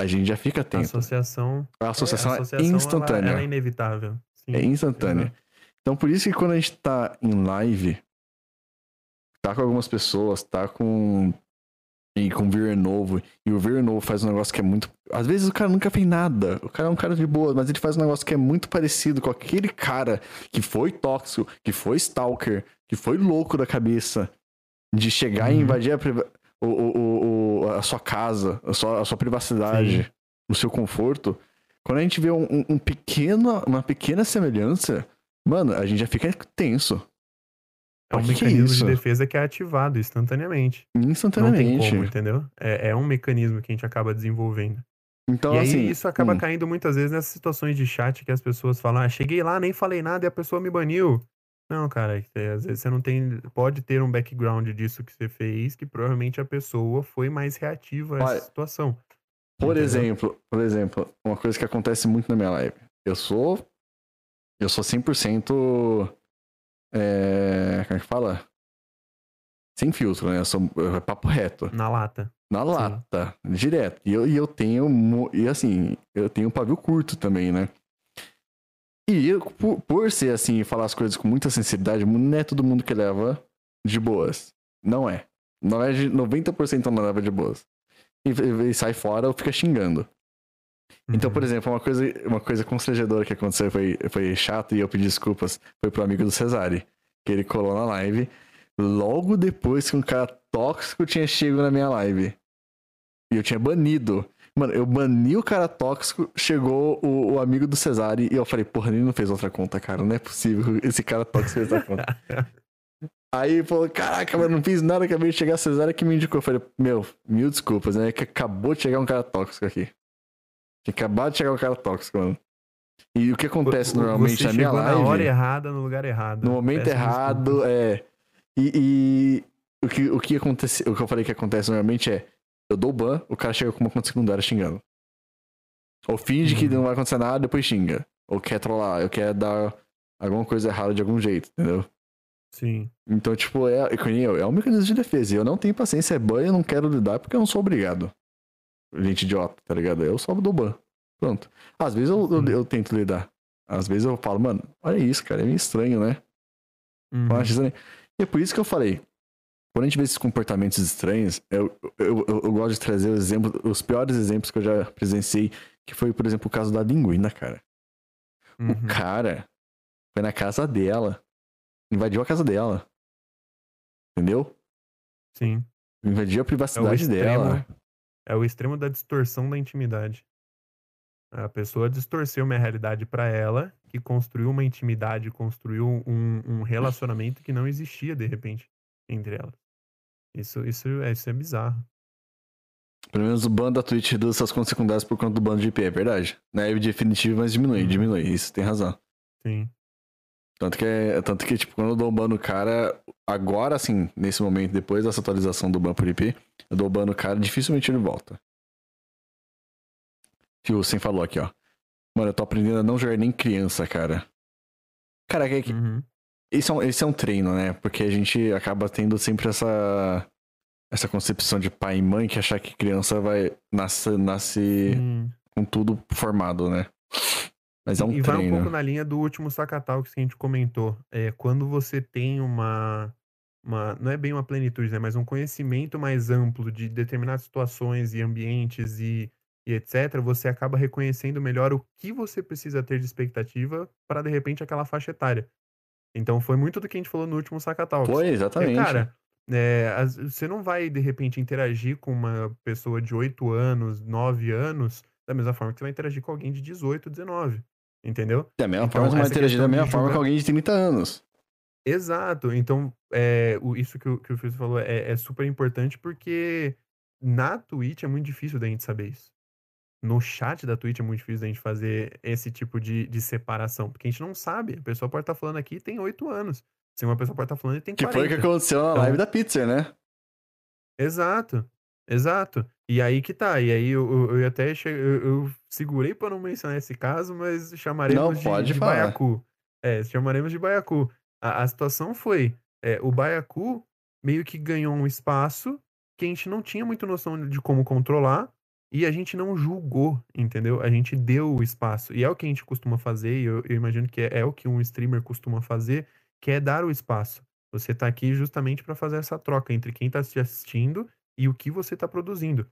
a gente já fica atento. A associação, a associação, é, a associação é instantânea. Ela, ela é inevitável. Sim, é instantânea. Então, por isso que quando a gente tá em live, tá com algumas pessoas, tá com. E com o novo. E o Vir novo faz um negócio que é muito. Às vezes o cara nunca fez nada. O cara é um cara de boa, mas ele faz um negócio que é muito parecido com aquele cara que foi tóxico, que foi stalker, que foi louco da cabeça. De chegar uhum. e invadir a, o, o, o, a sua casa, a sua, a sua privacidade, Sim. o seu conforto. Quando a gente vê um, um, um pequeno, uma pequena semelhança, mano, a gente já fica tenso. É um que mecanismo que é de defesa que é ativado instantaneamente. Instantaneamente. Não tem como, entendeu? É, é um mecanismo que a gente acaba desenvolvendo. Então, e aí, assim, isso acaba hum. caindo muitas vezes nessas situações de chat que as pessoas falam: ah, cheguei lá, nem falei nada e a pessoa me baniu. Não, cara, é, às vezes você não tem. Pode ter um background disso que você fez, que provavelmente a pessoa foi mais reativa a essa Olha, situação. Por entendeu? exemplo, por exemplo, uma coisa que acontece muito na minha live. Eu sou. Eu sou 100% é, como é que fala? Sem filtro, né? Eu sou é papo reto. Na lata. Na lata, Sim. direto. E eu, e eu tenho. E assim, eu tenho um pavio curto também, né? E eu, por, por ser assim, falar as coisas com muita sensibilidade, não é todo mundo que leva de boas. Não é. Não é de 90% não leva de boas. E, e sai fora ou fica xingando. Então, por uhum. exemplo, uma coisa, uma coisa constrangedora que aconteceu foi, foi chato e eu pedi desculpas. Foi pro amigo do Cesare, que ele colou na live logo depois que um cara tóxico tinha chegado na minha live. E eu tinha banido. Mano, eu bani o cara tóxico, chegou o, o amigo do Cesare e eu falei, porra, ele não fez outra conta, cara. Não é possível. Esse cara tóxico fez outra conta. Aí falou, caraca, mas não fiz nada, acabei de chegar a Cesare que me indicou. Eu falei, meu, mil desculpas, né? Que acabou de chegar um cara tóxico aqui. Tinha acabado de chegar o cara tóxico, mano. E o que acontece normalmente Você na minha live. Na hora errada, no lugar errado. No momento errado, é. E, e, o, que, o que acontece. O que eu falei que acontece normalmente é. Eu dou ban, o cara chega com uma conta secundária xingando. Ou finge uhum. que não vai acontecer nada, depois xinga. Ou quer trollar, eu quero dar alguma coisa errada de algum jeito, entendeu? Sim. Então, tipo, é, é, é um mecanismo de defesa. Eu não tenho paciência, é ban, eu não quero lidar porque eu não sou obrigado. Gente idiota, tá ligado? Eu só do ban. Pronto. Às vezes eu, eu, eu, tento lidar. Às vezes eu falo, mano, olha isso, cara, é meio estranho, né? Uhum. E é por isso que eu falei. Quando a gente vê esses comportamentos estranhos, eu, eu, eu, eu gosto de trazer os, exemplos, os piores exemplos que eu já presenciei, que foi, por exemplo, o caso da linguina, cara. Uhum. O cara foi na casa dela, invadiu a casa dela. Entendeu? Sim. Invadiu a privacidade é extremo, dela. É o extremo da distorção da intimidade. A pessoa distorceu uma realidade para ela, que construiu uma intimidade, construiu um, um, relacionamento que não existia de repente entre elas. Isso, isso, é, isso é bizarro. Pelo menos o ban da Twitch reduz suas contas secundárias por conta do ban de IP, é verdade. Não é definitivo, mas diminui, uhum. diminui. Isso tem razão. Sim. Tanto que, é, tanto que, tipo, quando eu dou um ban no cara, agora, assim, nesse momento, depois dessa atualização do ban por IP, eu dou ban no cara, dificilmente ele volta. Que o Sem falou aqui, ó. Mano, eu tô aprendendo a não jogar nem criança, cara. Cara, é que. Uhum. Esse, é um, esse é um treino, né? Porque a gente acaba tendo sempre essa. Essa concepção de pai e mãe que achar que criança vai. Nasce, nasce com tudo formado, né? Mas é um e treino. vai um pouco na linha do último Sacatal que a gente comentou. É, quando você tem uma, uma. Não é bem uma plenitude, né? Mas um conhecimento mais amplo de determinadas situações e ambientes e, e etc., você acaba reconhecendo melhor o que você precisa ter de expectativa para, de repente, aquela faixa etária. Então foi muito do que a gente falou no último Sacatal. Foi, exatamente. É, cara, é, você não vai, de repente, interagir com uma pessoa de 8 anos, 9 anos, da mesma forma que você vai interagir com alguém de 18, 19. Entendeu? Da mesma então, forma, você vai interagir da mesma forma com alguém de 30 anos. Exato. Então, é, o, isso que o, que o Fils falou é, é, super importante porque na Twitch é muito difícil da gente saber isso. No chat da Twitch é muito difícil da gente fazer esse tipo de, de separação, porque a gente não sabe. A pessoa pode estar tá falando aqui e tem 8 anos. Se uma pessoa pode estar tá falando e tem 40. Que foi o que aconteceu na então, live da pizza, né? Exato. Exato. E aí que tá. E aí eu, eu, eu até che... eu, eu, segurei para não mencionar esse caso, mas chamaremos não, de, de Baiacu. É, chamaremos de Baiacu. A, a situação foi: é, o Baiacu meio que ganhou um espaço que a gente não tinha muita noção de como controlar e a gente não julgou, entendeu? A gente deu o espaço. E é o que a gente costuma fazer, e eu, eu imagino que é, é, o que um streamer costuma fazer, que é dar o espaço. Você tá aqui justamente para fazer essa troca entre quem tá te assistindo e o que você está produzindo.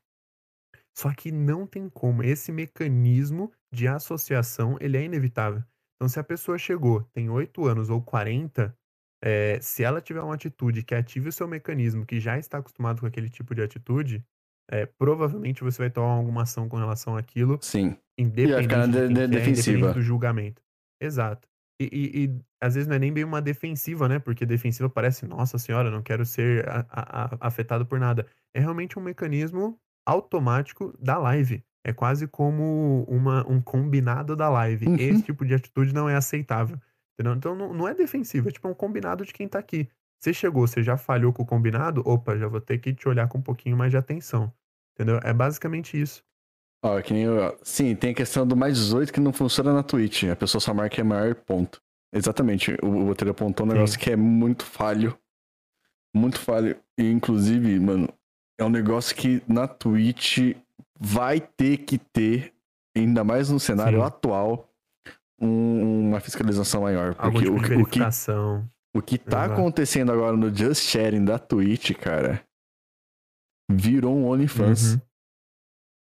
Só que não tem como. Esse mecanismo de associação, ele é inevitável. Então, se a pessoa chegou, tem 8 anos ou 40, é, eh, se ela tiver uma atitude que ative o seu mecanismo, que já está acostumado com aquele tipo de atitude, é, provavelmente você vai tomar alguma ação com relação àquilo. Sim. Independente, de, de, defensiva. É, do julgamento. Exato. E, e, e, às vezes não é nem bem uma defensiva, né? Porque defensiva parece, nossa senhora, não quero ser a, a, a, afetado por nada. É realmente um mecanismo automático da live. É quase como uma, um combinado da live. Uhum. Esse tipo de atitude não é aceitável. Entendeu? Então não, não é defensiva, é tipo um combinado de quem tá aqui. Você chegou, você já falhou com o combinado, opa, já vou ter que te olhar com um pouquinho mais de atenção. Entendeu? É basicamente isso. Ó, que nem eu, sim, tem a questão do mais 18 que não funciona na Twitch. A pessoa só marca é maior ponto. Exatamente. O, o apontou um negócio sim. que é muito falho. Muito falho. E, inclusive, mano, é um negócio que na Twitch vai ter que ter, ainda mais no cenário sim. atual, um, uma fiscalização maior. Porque tipo o, o, que, o que tá Exato. acontecendo agora no Just Sharing da Twitch, cara, virou um OnlyFans. Uhum.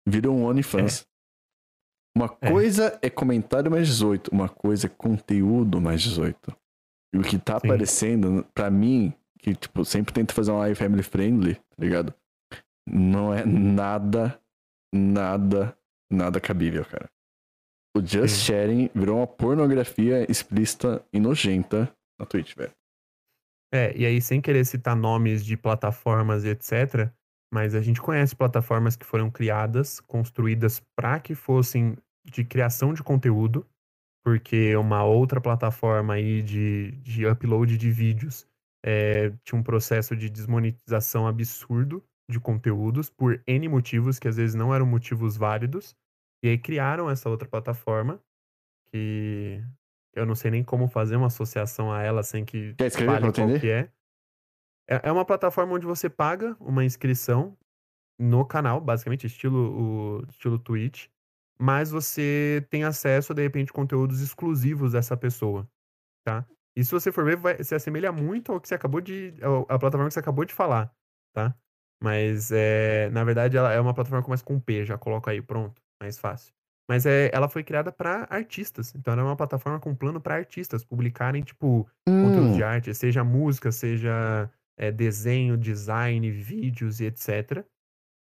Virou um OnlyFans. É. Uma é. coisa é comentário mais 18, uma coisa é conteúdo mais 18. E o que tá Sim. aparecendo, pra mim, que tipo, sempre tento fazer uma live family friendly, tá ligado? Não é nada, nada, nada cabível, cara. O Just Sim. Sharing virou uma pornografia explícita e nojenta na Twitch, velho. É, e aí sem querer citar nomes de plataformas e etc, mas a gente conhece plataformas que foram criadas, construídas para que fossem de criação de conteúdo, porque uma outra plataforma aí de, de upload de vídeos é, tinha um processo de desmonetização absurdo de conteúdos por N motivos, que às vezes não eram motivos válidos, e aí criaram essa outra plataforma, que eu não sei nem como fazer uma associação a ela sem que Quer escrever fale qual entender? que é. É é uma plataforma onde você paga uma inscrição no canal, basicamente, estilo o estilo Twitch, mas você tem acesso, de repente, conteúdos exclusivos dessa pessoa, tá. E se você for ver, vai se assemelha muito ao que você acabou de a plataforma que você acabou de falar, tá. Mas, eh, na verdade, ela é uma plataforma que começa com P, já coloco aí, pronto, mais fácil. Mas, eh, ela foi criada pra artistas, então ela é uma plataforma com plano pra artistas publicarem, tipo, conteúdo de Hum. arte, seja música, seja, eh, desenho, design, vídeos e etcétera.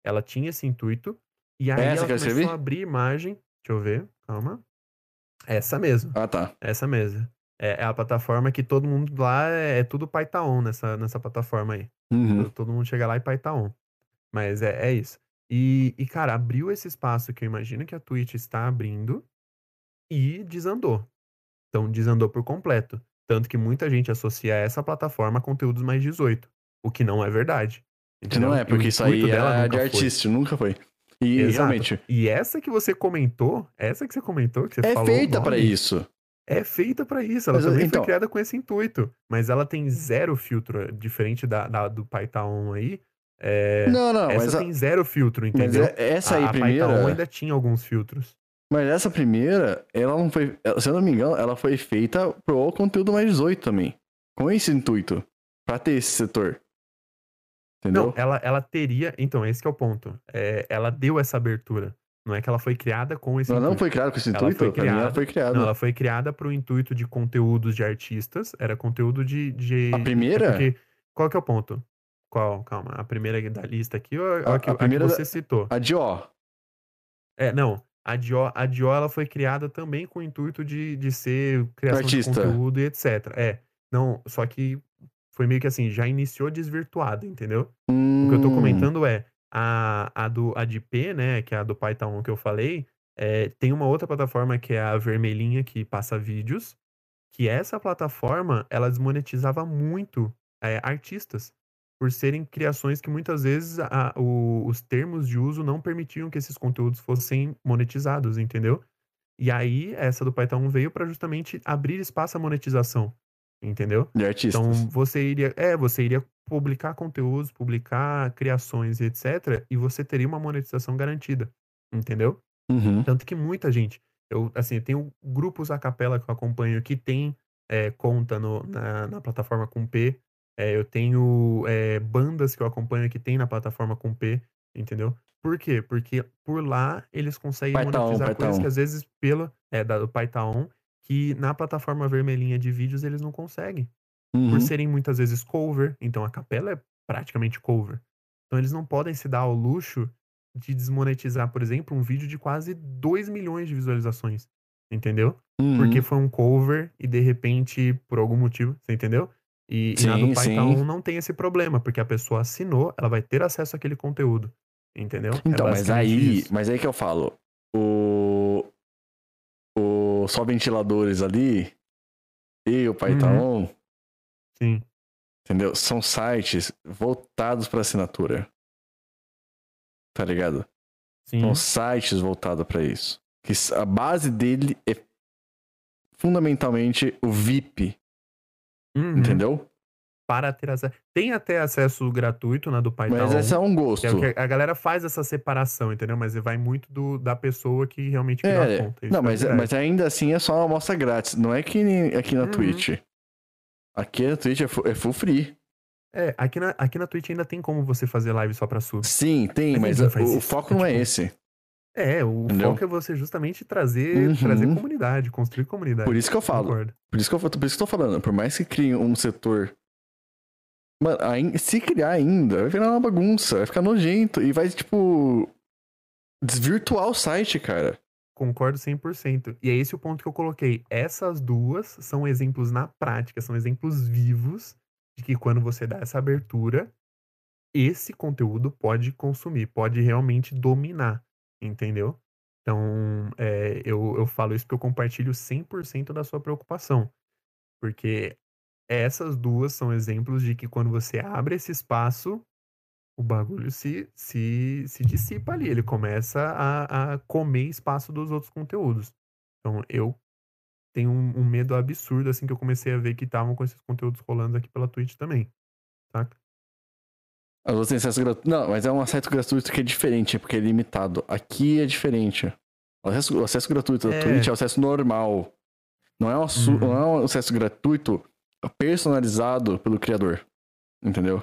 Ela tinha esse intuito, e aí Essa ela começou escrevi? a abrir imagem deixa eu ver, calma. Essa mesmo, Ah, tá. essa mesmo. É é a plataforma que todo mundo lá é tudo pai tá on nessa nessa plataforma aí. Uhum. To todo mundo chega lá e pai tá on. Mas é é isso. E e cara, abriu esse espaço que eu imagino que a Twitch está abrindo, e desandou. Então desandou por completo. Tanto que muita gente associa essa plataforma a conteúdos mais 18, o que não é verdade, Que não entendeu. é, porque isso aí dela era de artista, nunca foi. E Exato. realmente E essa que você comentou, essa que você comentou, que você é falou o feita pra nome, isso. é feita pra isso, ela Mas, também então foi criada com esse intuito, mas ela tem 0 filtro, diferente da da do Python aí, eh, Não, não, mas essa a tem 0 filtro, mas entendeu. é essa aí A a Python primeira ainda tinha alguns filtros. Mas essa primeira, ela não foi se eu não me engano, ela foi feita pro conteúdo mais 18 também, com esse intuito, pra ter esse setor. Não, Entendeu? ela ela teria então, esse que é o ponto, eh, ela deu essa abertura, não é que ela foi criada com esse Ela não intuito. foi criada com esse Ela intuito? foi Pra mim ela criada foi não, criada. ela foi criada para o intuito de conteúdos de artistas, era conteúdo de de A é primeira? porque qual que é o ponto? Qual? Calma, a primeira da lista aqui ou a A que a a que primeira você citou? a de ó. É, não, a Dior a Dior ela foi criada também com o intuito de de ser criação de Artista. conteúdo e etcétera. É, não, só que foi meio que assim, já iniciou desvirtuado, entendeu. O que eu tô Hum. comentando é, a a do a de P, né, que é a do Python que eu falei, eh, tem uma outra plataforma que é a vermelhinha que passa vídeos, que essa plataforma, ela desmonetizava muito, eh, artistas, por serem criações que muitas vezes a o os termos de uso não permitiam que esses conteúdos fossem monetizados, entendeu. E aí, essa do Python veio pra justamente abrir espaço à monetização, entendeu. De Então artistas. você iria é, você iria publicar conteúdos, publicar criações e etcétera, e você teria uma monetização garantida, entendeu. Uhum. Tanto que muita gente eu, assim, tenho grupos a capella que eu acompanho que tem, eh, conta no na na plataforma com P, eh, eu tenho, eh, bandas que eu acompanho que tem na plataforma com P, entendeu. Por quê? Porque por lá eles conseguem Python, monetizar coisas que Python. às vezes pela é, da do Python, que na plataforma vermelhinha de vídeos eles não conseguem. Por Uhum. serem muitas vezes cover, então a capela é praticamente cover. Então eles não podem se dar ao luxo de desmonetizar, por exemplo, um vídeo de quase 2.000.000 de visualizações, entendeu. Porque Uhum. foi um cover e de repente, por algum motivo, você entendeu. E e na do Sim, Python sim. não tem esse problema, porque a pessoa assinou, ela vai ter acesso àquele conteúdo, entendeu. É Então, mas basicamente aí isso. mas aí que eu falo, o o só ventiladores ali, e o Uhum. Python Sim. entendeu, são sites voltados pra assinatura. Tá ligado. São Sim. sites voltados pra isso. Que a base dele é fundamentalmente o VIP, Uhum. entendeu. Para ter acesso tem até acesso gratuito na do Mas Python, esse é um é gosto. que a galera faz essa separação, entendeu. Mas vai muito do da pessoa que realmente criou a É, conta, isso não, é mas verdade. mas ainda assim é só uma amostra grátis, não é que aqui na Uhum. Twitch. Aqui na Twitch é fu é full free. É, aqui na aqui na Twitch ainda tem como você fazer live só pra sub. Sim, tem, Mas mas o o foco é não é tipo esse. É, o Entendeu? foco é você justamente trazer trazer Uhum. comunidade, construir comunidade. Por isso que eu falo. Concordo. Por isso que eu por isso que eu tô falando, por mais que crie um setor Mano, ain se criar ainda, vai virar uma bagunça, vai ficar nojento e vai, tipo, desvirtuar o site, cara. Concordo 100%. E é esse o ponto que eu coloquei. Essas duas são exemplos na prática, são exemplos vivos de que quando você dá essa abertura, esse conteúdo pode consumir, pode realmente dominar, entendeu. Então, eh, eu eu falo isso porque eu compartilho 100% da sua preocupação. Porque essas duas são exemplos de que quando você abre esse espaço, o bagulho se se se dissipa ali, ele começa a a comer espaço dos outros conteúdos. Então eu tem um, um, medo absurdo, assim, que eu comecei a ver que estavam com esses conteúdos rolando aqui pela Twitch também, saca? Você tem acesso gratuito. Não, mas é um acesso gratuito que é diferente, porque é limitado. Aqui é diferente. O acesso, o acesso gratuito da é. Twitch é o acesso normal. Não é, um, uhum. não é um acesso gratuito personalizado pelo criador. Entendeu?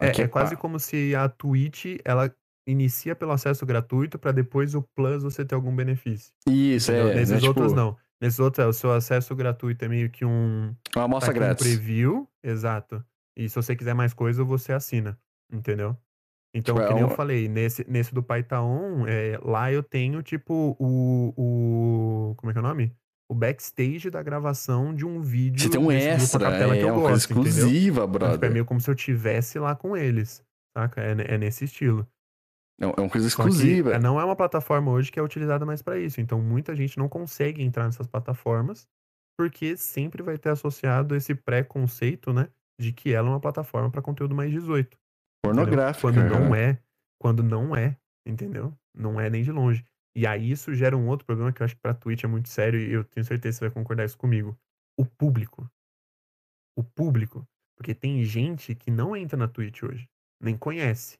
É, é, é quase como se a Twitch ela inicia pelo acesso gratuito para depois o Plus você ter algum benefício. Isso, entendeu? é. Nesses né, outros tipo... não. Nesses outros, é, o seu acesso gratuito é meio que um. Uma amostra tá grátis. Um preview, exato. E se você quiser mais coisa, você assina. Entendeu? Então, tipo, que nem é eu falei, nesse, nesse do Python, é, lá eu tenho, tipo, o, o. Como é que é o nome? O backstage da gravação de um vídeo. Você tem um extra, é, é uma coisa exclusiva, entendeu? brother. Então, tipo, é meio como se eu tivesse lá com eles, saca? É, é nesse estilo. É uma coisa exclusiva. Que, não é uma plataforma hoje que é utilizada mais para isso. Então, muita gente não consegue entrar nessas plataformas porque sempre vai ter associado esse pré-conceito, né? De que ela é uma plataforma para conteúdo mais 18. Pornográfico. Quando não é. Quando não é, entendeu? Não é nem de longe. E aí isso gera um outro problema que eu acho que pra Twitch é muito sério e eu tenho certeza que você vai concordar isso comigo. O público. O público. Porque tem gente que não entra na Twitch hoje. Nem conhece.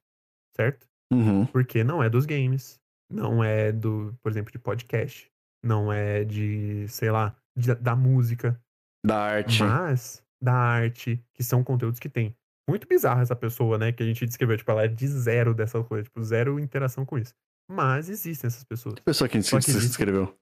Certo? Uhum. Porque não é dos games, não é do, por exemplo, de podcast, não é de, sei lá, de, da música. Da arte. Mas da arte, que são conteúdos que tem. Muito bizarro essa pessoa, né, que a gente descreveu, tipo, ela é de zero dessa coisa, tipo, zero interação com isso. Mas existem essas pessoas. Que pessoa que a gente descreveu?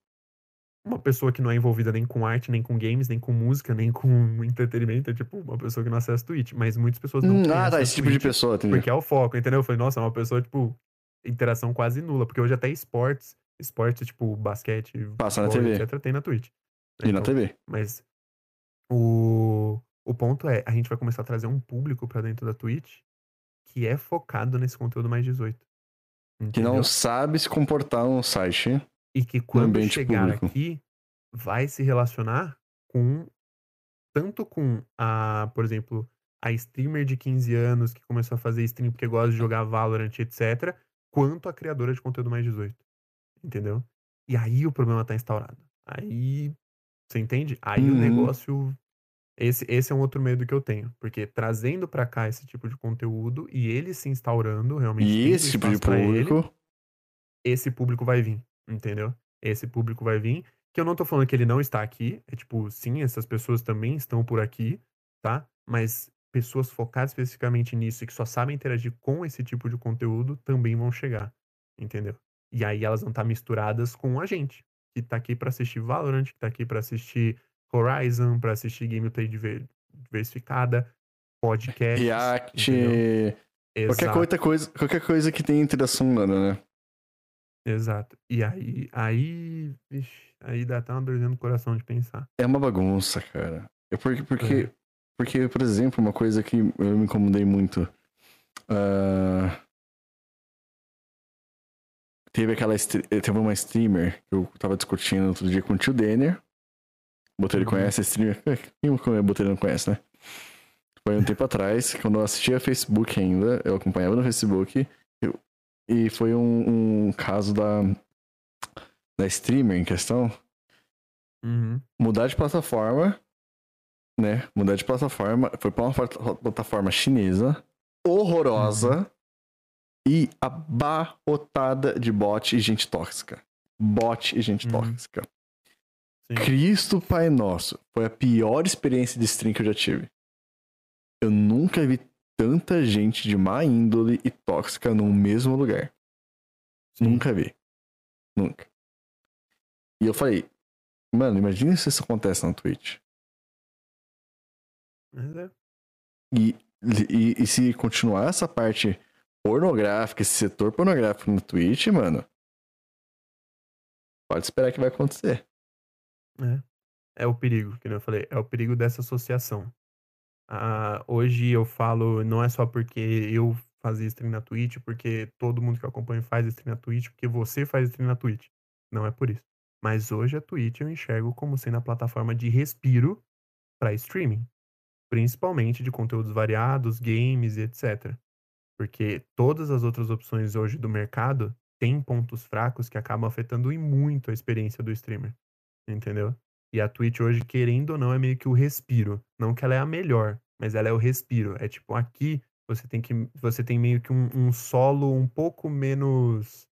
Uma pessoa que não é envolvida nem com arte, nem com games, nem com música, nem com entretenimento. É tipo uma pessoa que não acessa Twitch. Mas muitas pessoas não hum, Ah, tá, esse tipo de pessoa, entendeu? Porque é o foco, entendeu? Eu falei, nossa, é uma pessoa, tipo, interação quase nula. Porque hoje até esportes, esportes tipo basquete, Passa na TV. etc, tem na Twitch. E então, na TV. Mas o, o ponto é, a gente vai começar a trazer um público para dentro da Twitch que é focado nesse conteúdo mais 18. Entendeu? Que não sabe se comportar no site. E que quando chegar público. aqui, vai se relacionar com tanto com a, por exemplo, a streamer de 15 anos que começou a fazer stream porque gosta de jogar Valorant, etc, quanto a criadora de conteúdo mais 18. Entendeu? E aí o problema tá instaurado. Aí, você entende? Aí uhum. o negócio esse, esse é um outro medo que eu tenho, porque trazendo para cá esse tipo de conteúdo e ele se instaurando realmente e esse tipo de público, ele, esse público vai vir, entendeu? Esse público vai vir que eu não tô falando que ele não está aqui. É tipo, sim, essas pessoas também estão por aqui, tá? Mas pessoas focadas especificamente nisso e que só sabem interagir com esse tipo de conteúdo também vão chegar, entendeu? E aí elas vão estar tá misturadas com a gente, que tá aqui para assistir Valorant, que tá aqui para assistir Horizon, para assistir gameplay diversificada, podcast. React. Qualquer coisa, coisa, qualquer coisa que tenha interação humana, né? Exato. E aí, aí, vixi, Aí dá até uma dorzinha no coração de pensar. É uma bagunça, cara. É porque, porque, é. porque por exemplo, uma coisa que eu me incomodei muito. Uh... Teve aquela. Teve uma streamer que eu tava discutindo outro dia com o tio Denner. Botelho conhece a streamer. Quem o Botelho não conhece, né? Foi um tempo atrás, quando eu assistia Facebook ainda, eu acompanhava no Facebook. Eu... E foi um, um caso da da streamer em questão, uhum. mudar de plataforma, né? Mudar de plataforma, foi pra uma plataforma chinesa, horrorosa, uhum. e abarrotada de bot e gente tóxica. Bot e gente uhum. tóxica. Sim. Cristo Pai Nosso, foi a pior experiência de stream que eu já tive. Eu nunca vi tanta gente de má índole e tóxica no mesmo lugar. Sim. Nunca vi. Nunca. E eu falei, mano, imagina se isso acontece na Twitch. É. E, e, e se continuar essa parte pornográfica, esse setor pornográfico no Twitch, mano, pode esperar que vai acontecer. É. É o perigo, que eu falei, é o perigo dessa associação. Ah, hoje eu falo, não é só porque eu fazia stream na Twitch, porque todo mundo que eu acompanho faz stream na Twitch, porque você faz stream na Twitch. Não é por isso. Mas hoje a Twitch eu enxergo como sendo a plataforma de respiro para streaming, principalmente de conteúdos variados, games e etc. Porque todas as outras opções hoje do mercado têm pontos fracos que acabam afetando muito a experiência do streamer. Entendeu? E a Twitch hoje, querendo ou não, é meio que o respiro. Não que ela é a melhor, mas ela é o respiro. É tipo, aqui você tem que. Você tem meio que um, um solo um pouco menos.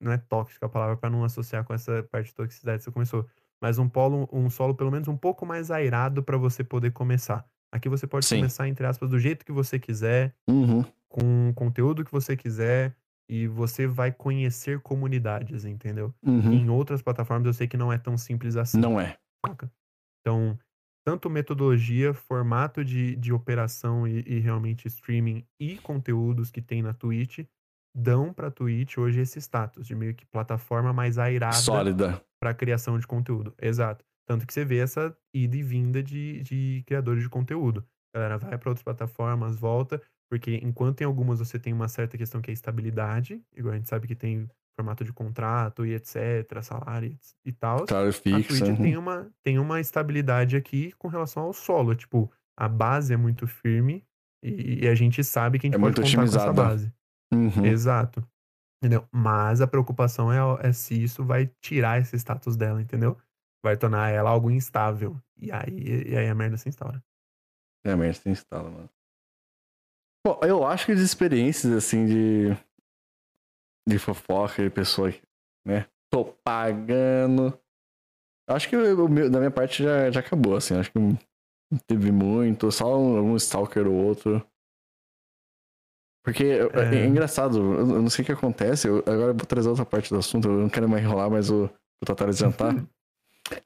Não é tóxico a palavra para não associar com essa parte de toxicidade que você começou. Mas um polo, um solo pelo menos um pouco mais airado para você poder começar. Aqui você pode Sim. começar, entre aspas, do jeito que você quiser, uhum. com o conteúdo que você quiser, e você vai conhecer comunidades, entendeu? Uhum. Em outras plataformas eu sei que não é tão simples assim. Não é. Então, tanto metodologia, formato de, de operação e, e realmente streaming e conteúdos que tem na Twitch dão para Twitch hoje esse status de meio que plataforma mais airada sólida para criação de conteúdo. Exato. Tanto que você vê essa ida e vinda de, de criadores de conteúdo. Galera vai para outras plataformas, volta, porque enquanto em algumas você tem uma certa questão que é estabilidade, igual a gente sabe que tem formato de contrato e etc, salário e tal. A Twitch tem uma, tem uma estabilidade aqui com relação ao solo. Tipo, a base é muito firme e, e a gente sabe que a gente é pode contar com essa base. Uhum. Exato. Entendeu? Mas a preocupação é, é se isso vai tirar esse status dela, entendeu? Vai tornar ela algo instável. E aí, e aí a merda se instaura. É, a merda se instala, mano. Bom, eu acho que as experiências, assim, de. de fofoca, de pessoa, né? Tô pagando. Acho que o meu, da minha parte já, já acabou, assim. Acho que não teve muito, só algum stalker ou outro. Porque é, é engraçado, eu não sei o que acontece. Eu, agora eu vou trazer outra parte do assunto, eu não quero mais enrolar, mas o, o Tatar adiantar.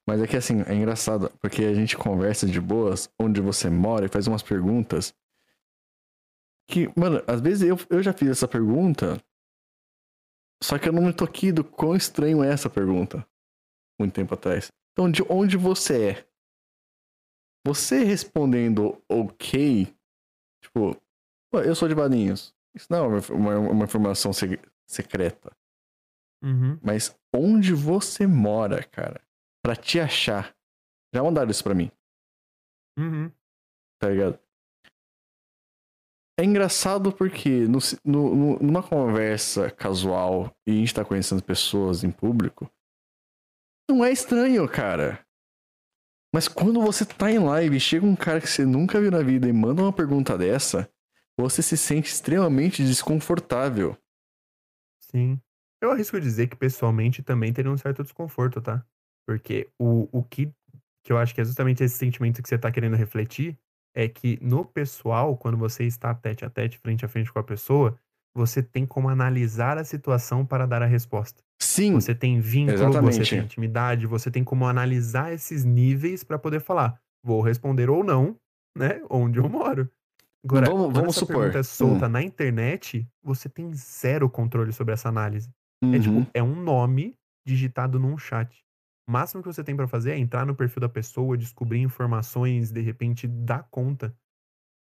mas é que assim, é engraçado, porque a gente conversa de boas, onde você mora, e faz umas perguntas que, mano, às vezes eu, eu já fiz essa pergunta, só que eu não me toquei do quão estranho é essa pergunta. Muito tempo atrás. Então, de onde você é? Você respondendo ok, tipo, eu sou de Baninhos. Isso não é uma, uma, uma informação se, secreta. Uhum. Mas onde você mora, cara? Pra te achar. Já mandaram isso pra mim. Uhum. Tá ligado? É engraçado porque no, no, numa conversa casual e a gente tá conhecendo pessoas em público, não é estranho, cara. Mas quando você tá em live e chega um cara que você nunca viu na vida e manda uma pergunta dessa, você se sente extremamente desconfortável. Sim. Eu arrisco dizer que pessoalmente também teria um certo desconforto, tá? Porque o, o que, que eu acho que é justamente esse sentimento que você tá querendo refletir é que no pessoal, quando você está tete a tete, frente a frente com a pessoa, você tem como analisar a situação para dar a resposta. Sim. Você tem vínculo, exatamente. você tem intimidade, você tem como analisar esses níveis para poder falar, vou responder ou não, né? Onde eu moro. Agora, vamos, vamos essa supor. pergunta é solta hum. na internet, você tem zero controle sobre essa análise. Uhum. É tipo, é um nome digitado num chat. O máximo que você tem para fazer é entrar no perfil da pessoa, descobrir informações, de repente dar conta.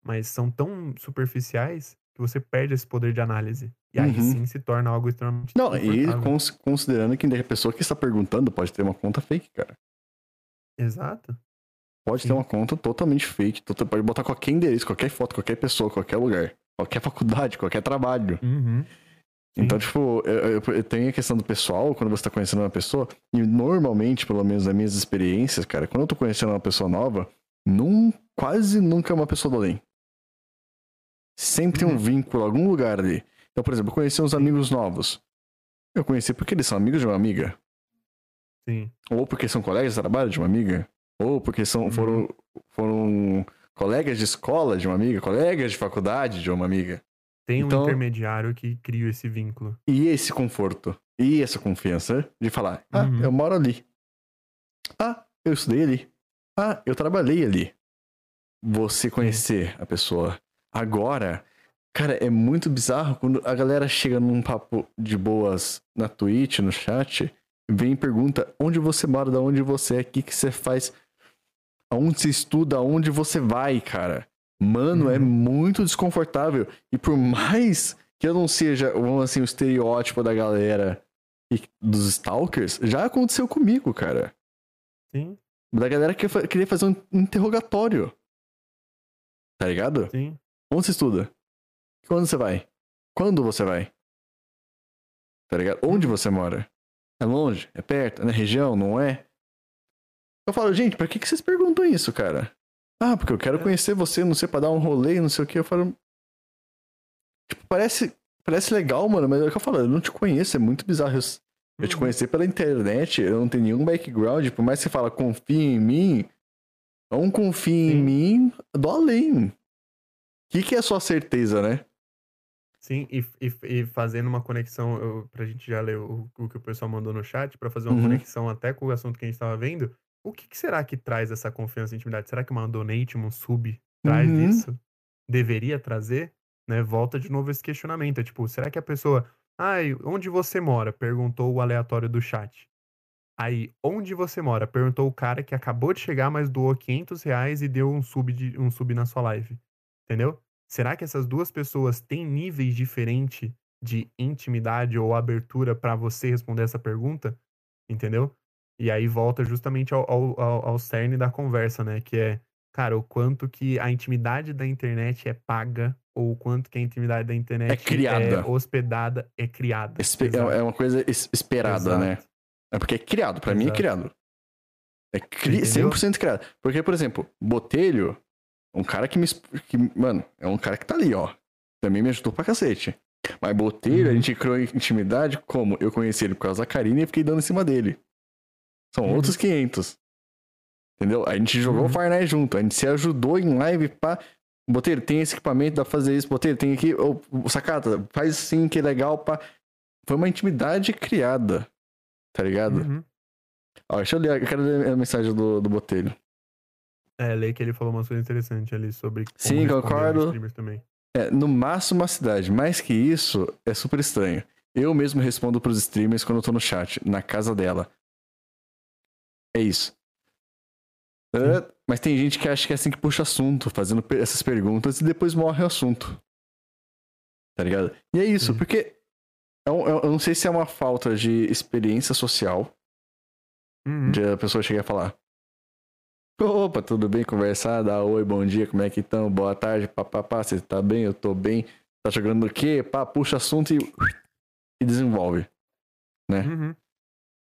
Mas são tão superficiais que você perde esse poder de análise. E aí uhum. sim se torna algo extremamente. Não, e considerando que a pessoa que está perguntando pode ter uma conta fake, cara. Exato. Pode sim. ter uma conta totalmente fake. Pode botar qualquer endereço, qualquer foto, qualquer pessoa, qualquer lugar. Qualquer faculdade, qualquer trabalho. Uhum. Então, tipo, eu, eu, eu, tenho a questão do pessoal, quando você tá conhecendo uma pessoa, e normalmente, pelo menos nas minhas experiências, cara, quando eu tô conhecendo uma pessoa nova, num, quase nunca é uma pessoa do além. Sempre uhum. tem um uhum. vínculo, algum lugar ali. Então, por exemplo, eu conheci uns amigos novos. Eu conheci porque eles são amigos de uma amiga. Sim. Ou porque são colegas de trabalho de uma amiga. Ou porque são, uhum. foram, foram colegas de escola de uma amiga, colegas de faculdade de uma amiga. Tem um então, intermediário que cria esse vínculo. E esse conforto, e essa confiança de falar: ah, uhum. eu moro ali. Ah, eu estudei ali. Ah, eu trabalhei ali. Você conhecer a pessoa. Agora, cara, é muito bizarro quando a galera chega num papo de boas na Twitch, no chat, vem e pergunta onde você mora, da onde você é, o que, que você faz, aonde você estuda, aonde você vai, cara. Mano, é uhum. é muito desconfortável. E por mais que eu não seja, vamos assim, o estereótipo da galera e dos stalkers, já aconteceu comigo, cara. Sim. Da galera que queria fazer um interrogatório. Tá ligado? Sim. Onde você estuda? Quando você vai? Quando você vai? Tá ligado? Onde uhum. você mora? É longe? É perto? É na região? Não é? Eu falo, gente, pra que, que vocês perguntam isso, cara? Ah, porque eu quero É. conhecer você, não sei, pra dar um rolê, não sei o que. Eu falo. Tipo, parece, parece legal, mano, mas é o que eu falo, eu não te conheço, é muito bizarro. Eu, eu te Uhum. conhecer pela internet, eu não tenho nenhum background, por mais que você fala, confia em mim, não confia em Sim. mim do além. O que, que é sua certeza, né? Sim, e, e, e fazendo uma conexão, eu, pra gente já ler o, o que o pessoal mandou no chat, pra fazer uma Uhum. conexão até com o assunto que a gente tava vendo, o que, que será que traz essa confiança e intimidade? Será que uma donate, um sub, traz Uhum. isso? Deveria trazer? Né? Volta de novo esse questionamento. É tipo, será que a pessoa. Ai, onde você mora? Perguntou o aleatório do chat. Aí, onde você mora? Perguntou o cara que acabou de chegar, mas doou 500 reais e deu um sub, de, um sub na sua live. Entendeu? Será que essas duas pessoas têm níveis diferentes de intimidade ou abertura pra você responder essa pergunta? Entendeu? E aí volta justamente ao, ao, ao, cerne da conversa, né? Que é, cara, o quanto que a intimidade da internet é paga ou o quanto que a intimidade da internet É criada. hospedada, é criada. Espe- Exato. é, é uma coisa es- esperada, Exato. né? É porque é criado, pra mim é criado. É cri Entendeu? 100% criado. Porque, por exemplo, Botelho, um cara que me. Que, mano, é um cara que tá ali, ó. Também me ajudou pra cacete. Mas Botelho, a Uhum. gente criou intimidade como? Eu conheci ele por causa da Karine e fiquei dando em cima dele. São Uhum. outros 500. Entendeu? A gente jogou Uhum. Fortnite junto, a gente se ajudou em live pra. Botelho, tem esse equipamento, dá pra fazer isso. Botelho, tem aqui. Ô, sacata, faz sim, que é legal. Pá. Foi uma intimidade criada. Tá ligado? Uhum. Ó, deixa eu ler, eu quero ler a mensagem do, do Botelho. É, lei que ele falou uma coisa interessante ali sobre Sim, concordo. É, no máximo uma cidade. Mais que isso, é super estranho. Eu mesmo respondo pros streamers quando eu tô no chat, na casa dela. É isso. É, mas tem gente que acha que é assim que puxa assunto, fazendo essas perguntas e depois morre o assunto. Tá ligado? E é isso, Sim. porque é um- eu, eu não sei se é uma falta de experiência social Uhum. de a pessoa chegar a falar. Opa, tudo bem? Conversar, dar oi, bom dia, como é que estão? Boa tarde, papapá, você tá bem? Eu tô bem. Tá jogando o quê? Pá, puxa assunto e, e desenvolve. Uhum.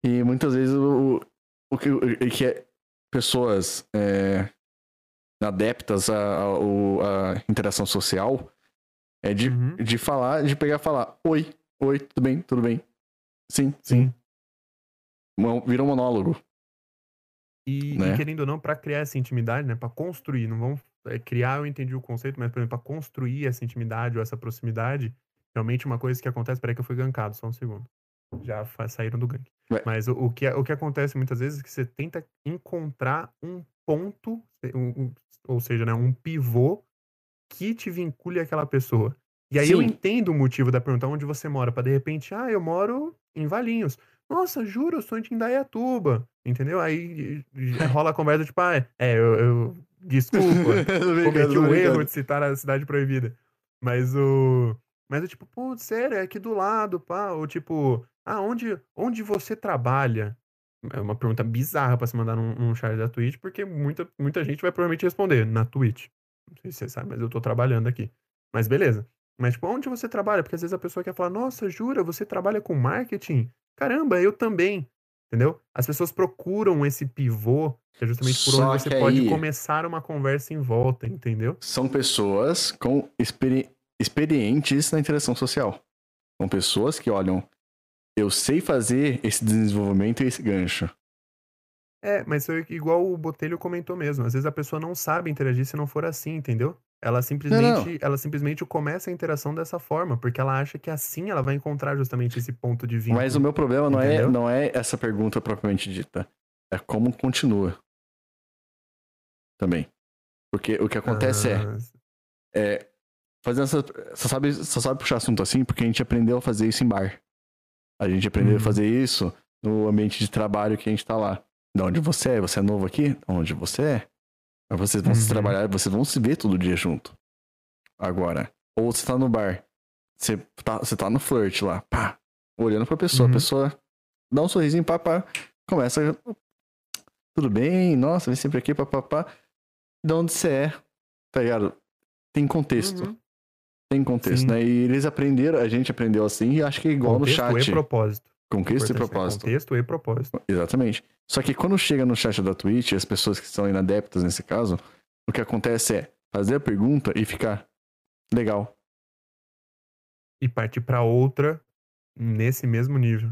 E muitas vezes o, o, que, o que é pessoas é, adeptas à, à- o- à interação social é de, Uhum. de falar, de pegar e falar, oi, oi, tudo bem, tudo bem. Sim, sim. Sim. Vira um monólogo. E, e Né? querendo ou não, pra criar essa intimidade, né? Pra construir, não vamos é, criar, eu entendi o conceito, mas, por exemplo, pra construir essa intimidade ou essa proximidade, realmente uma coisa que acontece, peraí que eu fui gankado, só um segundo. Já saíram do gank. Ué. Mas o, o que, o que acontece muitas vezes é que você tenta encontrar um ponto, um- um- ou seja, né, um pivô que te vincule àquela pessoa. E aí eu Sim. entendo o motivo da pergunta onde você mora, pra de repente, ah, eu moro em Valinhos. Nossa, juro, eu sou de Indaiatuba. Entendeu? Aí rola a conversa tipo, ah, é, eu, eu- desculpa, cometi o erro de citar a cidade proibida. Mas o. Mas eu, tipo, pô, sério, é aqui do lado, pá. Ou tipo, ah, onde, onde você trabalha? É uma pergunta bizarra pra se mandar num, num chat da Twitch, porque muita, muita gente vai provavelmente responder na Twitch. Não sei se você sabe, mas eu tô trabalhando aqui. Mas beleza. Mas, tipo, onde você trabalha? Porque às vezes a pessoa quer falar, nossa, jura, você trabalha com marketing? Caramba, eu também. Entendeu? As pessoas procuram esse pivô, que é justamente por Só onde você pode aí- começar uma conversa em volta, entendeu? São pessoas com experi- experientes na interação social. São pessoas que olham, eu sei fazer esse desenvolvimento e esse gancho. É, mas igual o Botelho comentou mesmo. Às vezes a pessoa não sabe interagir se não for assim, entendeu? Ela simplesmente, ela simplesmente começa a interação dessa forma, porque ela acha que assim ela vai encontrar justamente esse ponto de vínculo. Mas o meu problema não é, não é essa pergunta propriamente dita. É como continua. Também. Porque o que acontece é, Ah, é. Fazendo essa. Só sabe, só sabe puxar assunto assim porque a gente aprendeu a fazer isso em bar. A gente aprendeu Uhum. a fazer isso no ambiente de trabalho que a gente tá lá. De onde você é? Você é novo aqui? De onde você é? Vocês vão se Uhum. trabalhar, vocês vão se ver todo dia junto. Agora. Ou você tá no bar. Você tá, você tá no flirt lá, pá. Olhando pra pessoa. Uhum. A pessoa dá um sorrisinho, pá, pá. Começa. Tudo bem? Nossa, vem sempre aqui, pá, pá, pá. De onde você é? Tá ligado? Tem contexto. uhum. Tem contexto, Sim. né? E eles aprenderam, a gente aprendeu assim, e acho que é igual Contexto no e chat. propósito. Contexto e propósito. Contexto e propósito. Exatamente. Só que quando chega no chat da Twitch, as pessoas que são inadeptas nesse caso, o que acontece é fazer a pergunta e ficar legal. E partir para outra nesse mesmo nível.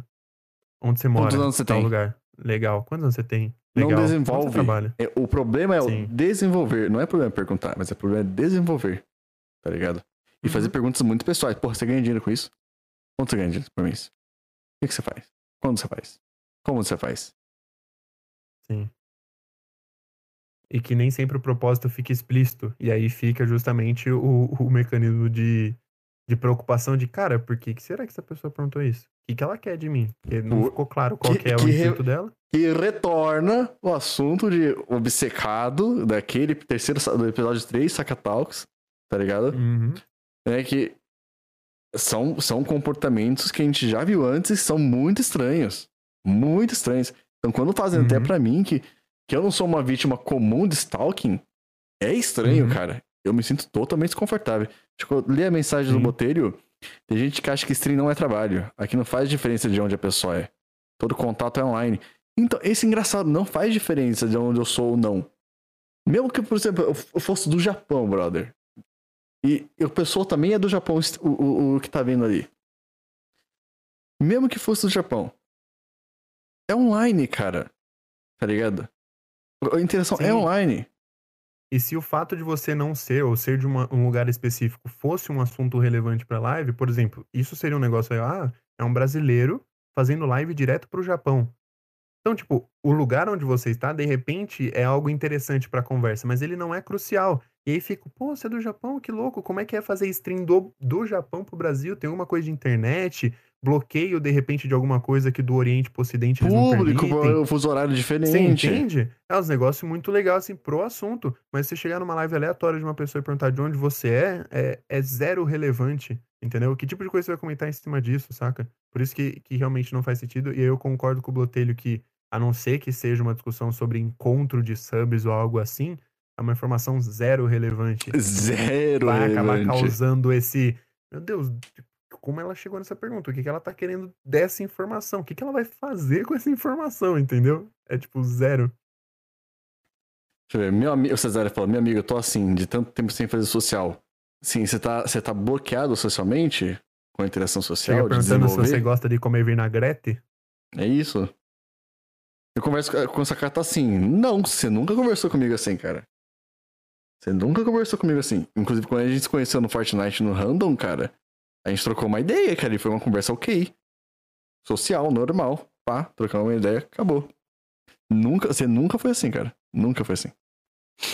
Onde você mora? Quantos anos você tem? lugar. Legal. Quantos anos você tem? Legal. Não desenvolve. trabalha? É, o problema é Sim. o desenvolver. Não é problema perguntar, mas é problema desenvolver. Tá ligado? E fazer Uhum. perguntas muito pessoais. Porra, você ganha dinheiro com isso? Quanto você ganha dinheiro por mês? O que, que você faz? Quando você faz? Como você faz? Sim. E que nem sempre o propósito fica explícito. E aí fica justamente o, o mecanismo de, de preocupação de, cara, por que, que será que essa pessoa perguntou isso? O que, que ela quer de mim? Porque não O- ficou claro qual que- que, é o re- intuito dela. E retorna o assunto de obcecado daquele terceiro do episódio 3, Saka Talks, tá ligado? Uhum. É que são, são comportamentos que a gente já viu antes e são muito estranhos. Muito estranhos. Então, quando fazem até Uhum. pra mim que, que eu não sou uma vítima comum de stalking, é estranho, Uhum. cara. Eu me sinto totalmente desconfortável. Tipo, eu li a mensagem do. Botelho, tem gente que acha que stream não é trabalho. Aqui não faz diferença de onde a pessoa é. Todo contato é online. Então, esse engraçado não faz diferença de onde eu sou ou não. Mesmo que, por exemplo, eu fosse do Japão, brother. E o pessoal também é do Japão, o, o, o que tá vendo ali. Mesmo que fosse do Japão. É online, cara. Tá ligado? A interação é Sim. online. E se o fato de você não ser ou ser de uma- um lugar específico fosse um assunto relevante pra live, por exemplo, isso seria um negócio aí, ah, é um brasileiro fazendo live direto pro Japão. Então, tipo, o lugar onde você está, de repente, é algo interessante pra conversa, mas ele não é crucial. E aí fica, pô, você é do Japão? Que louco, como é que é fazer stream do, do Japão pro Brasil? Tem alguma coisa de internet? Bloqueio, de repente, de alguma coisa que do Oriente pro Ocidente eles não Público, permitem? o fuso horário Você diferente. entende? É uns negócios muito legais, assim, pro assunto. Mas se chegar numa live aleatória de uma pessoa e perguntar de onde você é, é, é zero relevante, entendeu? Que tipo de coisa você vai comentar em cima disso, saca? Por isso que, que realmente não faz sentido. E aí eu concordo com o Blotelho que, a não ser que seja uma discussão sobre encontro de subs ou algo assim, é uma informação zero relevante. Zero Vai acabar relevante. causando esse. Meu Deus, como ela chegou nessa pergunta? O que, que ela tá querendo dessa informação? O que, que ela vai fazer com essa informação, entendeu? É tipo zero. Deixa eu ver. Meu amigo, o Cesário falou, meu amigo, eu tô assim, de tanto tempo sem fazer social. Sim, você tá, você tá bloqueado socialmente? Com a interação social? Chega de perguntando se você gosta de comer vinagrete. É isso? Eu converso com- essa carta assim. Não, você nunca conversou comigo assim, cara. Você nunca conversou comigo assim. Inclusive, quando a gente se conheceu no Fortnite no Random, cara, a gente trocou uma ideia, cara, e foi uma conversa ok. Social, normal. Pá, trocamos uma ideia, acabou. Nunca, você nunca foi assim, cara. Nunca foi assim.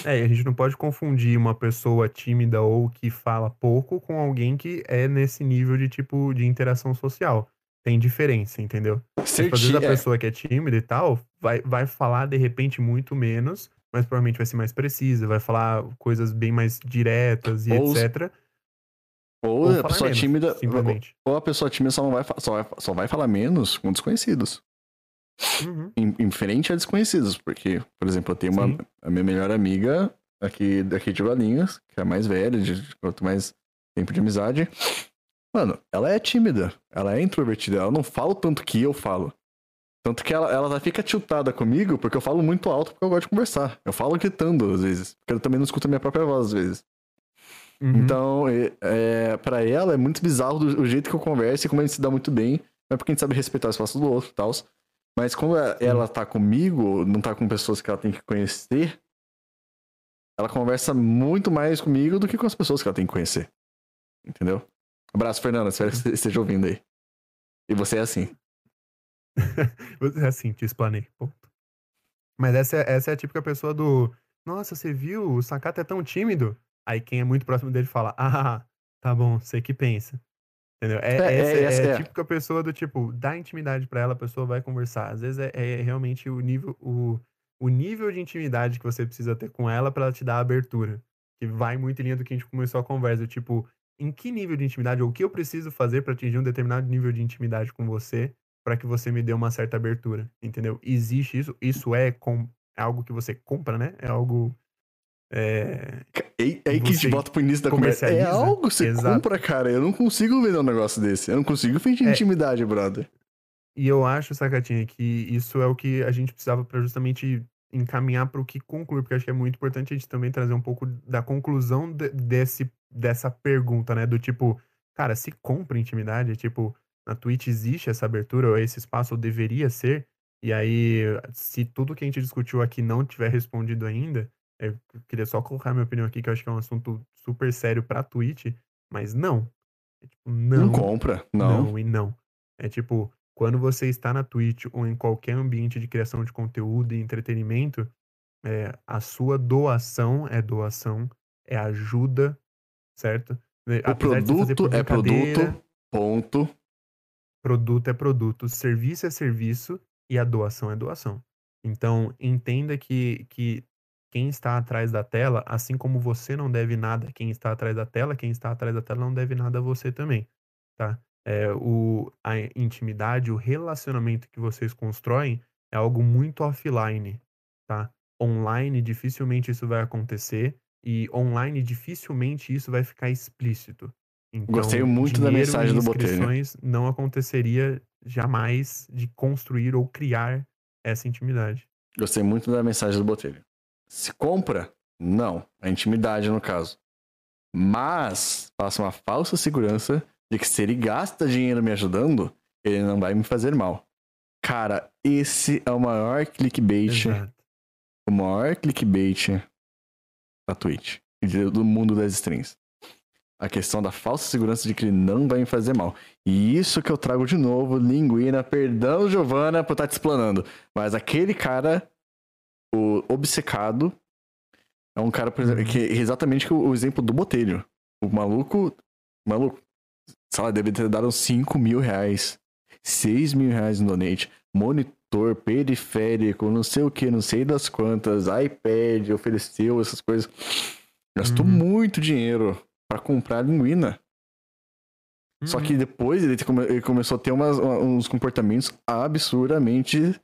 É, e a gente não pode confundir uma pessoa tímida ou que fala pouco com alguém que é nesse nível de tipo de interação social. Tem diferença, entendeu? Ser Tipo, às vezes a é, pessoa que é tímida e tal vai, vai falar de repente muito menos, mas provavelmente vai ser mais precisa, vai falar coisas bem mais diretas e Ou- etc. ou, Ou a pessoa menos, tímida. simplesmente. Ou a pessoa tímida só, não vai, só, vai, só vai falar menos com desconhecidos. Uhum. em, em frente a desconhecidos, porque, por exemplo, eu tenho uma Sim. a minha melhor amiga aqui daqui de Valinhos, que é a mais velha, de quanto mais tempo de amizade. Mano, ela é tímida, ela é introvertida, ela não fala o tanto que eu falo. Tanto que ela, ela fica tiltada comigo porque eu falo muito alto porque eu gosto de conversar. Eu falo gritando às vezes, porque eu também não escuto a minha própria voz às vezes. Uhum. Então, é, é, para ela é muito bizarro do, o jeito que eu converso e como a gente se dá muito bem. Mas porque a gente sabe respeitar o espaço do outro e tal. Mas quando ela, ela tá comigo, não tá com pessoas que ela tem que conhecer, ela conversa muito mais comigo do que com as pessoas que ela tem que conhecer. Entendeu? Abraço, Fernanda. Espero que você esteja ouvindo aí. E você é assim. É assim, te explanei. Ponto. Mas essa, é- essa é a típica pessoa do. Nossa, você viu? O Sakata é tão tímido. Aí quem é muito próximo dele fala: Ah, tá bom, sei que pensa. Entendeu? É, É, é, essa é, essa é. a típica pessoa do tipo, dá intimidade pra ela, a pessoa vai conversar. Às vezes é, é realmente o nível, o, o nível de intimidade que você precisa ter com ela pra ela te dar a abertura. Que vai muito em linha do que a gente começou a conversa. Tipo, em que nível de intimidade, ou o que eu preciso fazer pra atingir um determinado nível de intimidade com você para que você me dê uma certa abertura, entendeu? Existe isso, isso é, com, é algo que você compra, né? É algo é, É, é aí que a gente Você volta pro início da conversa. É algo que você Exato. compra, cara. Eu não consigo vender um negócio desse. Eu não consigo fingir É. intimidade, brother. e eu acho, Sacatinha, que isso é o que a gente precisava para justamente encaminhar para o que concluir, porque acho que é muito importante a gente também trazer um pouco da conclusão de, desse, dessa pergunta, né? Do tipo, cara, se compra intimidade, tipo, na Twitch existe essa abertura, ou esse espaço ou deveria ser, e aí, se tudo que a gente discutiu aqui não tiver respondido ainda, eu queria só colocar minha opinião aqui, que eu acho que é um assunto super sério pra Twitch, mas não. É tipo, não. Não compra, não. Não e não. É tipo, quando você está na Twitch ou em qualquer ambiente de criação de conteúdo e entretenimento, é, a sua doação é doação, é ajuda, certo? Né, o Apesar produto é produto, ponto. Produto é produto, serviço é serviço e a doação é doação. Então, entenda que, que quem está atrás da tela, assim como você não deve nada quem está atrás da tela, quem está atrás da tela não deve nada a você também, tá? é, o, a intimidade, o relacionamento que vocês constroem é algo muito offline, tá? Online dificilmente isso vai acontecer e online dificilmente isso vai ficar explícito. Então, Gostei muito da mensagem do Botelho. Não aconteceria jamais de construir ou criar essa intimidade. Gostei muito da mensagem do Botelho. Se compra, não. A intimidade, no caso. Mas passa uma falsa segurança de que se ele gasta dinheiro me ajudando, ele não vai me fazer mal. Cara, esse é o maior clickbait. Exato. O maior clickbait da Twitch. Do mundo das strings. A questão da falsa segurança de que ele não vai me fazer mal. E isso que eu trago de novo, linguina, perdão, Giovana, por estar te explanando. Mas aquele cara, o obcecado, é um cara, por exemplo, uhum. que é exatamente o, o exemplo do Botelho. O maluco. Maluco, sei lá, deve ter dado 5 mil reais, 6 mil reais no donate, monitor, periférico, não sei o que, não sei das quantas, iPad, ofereceu essas coisas. Gastou uhum. muito dinheiro para comprar linguina. Uhum. Só que uhum. depois ele, ele, começou a ter umas, uns comportamentos absurdamente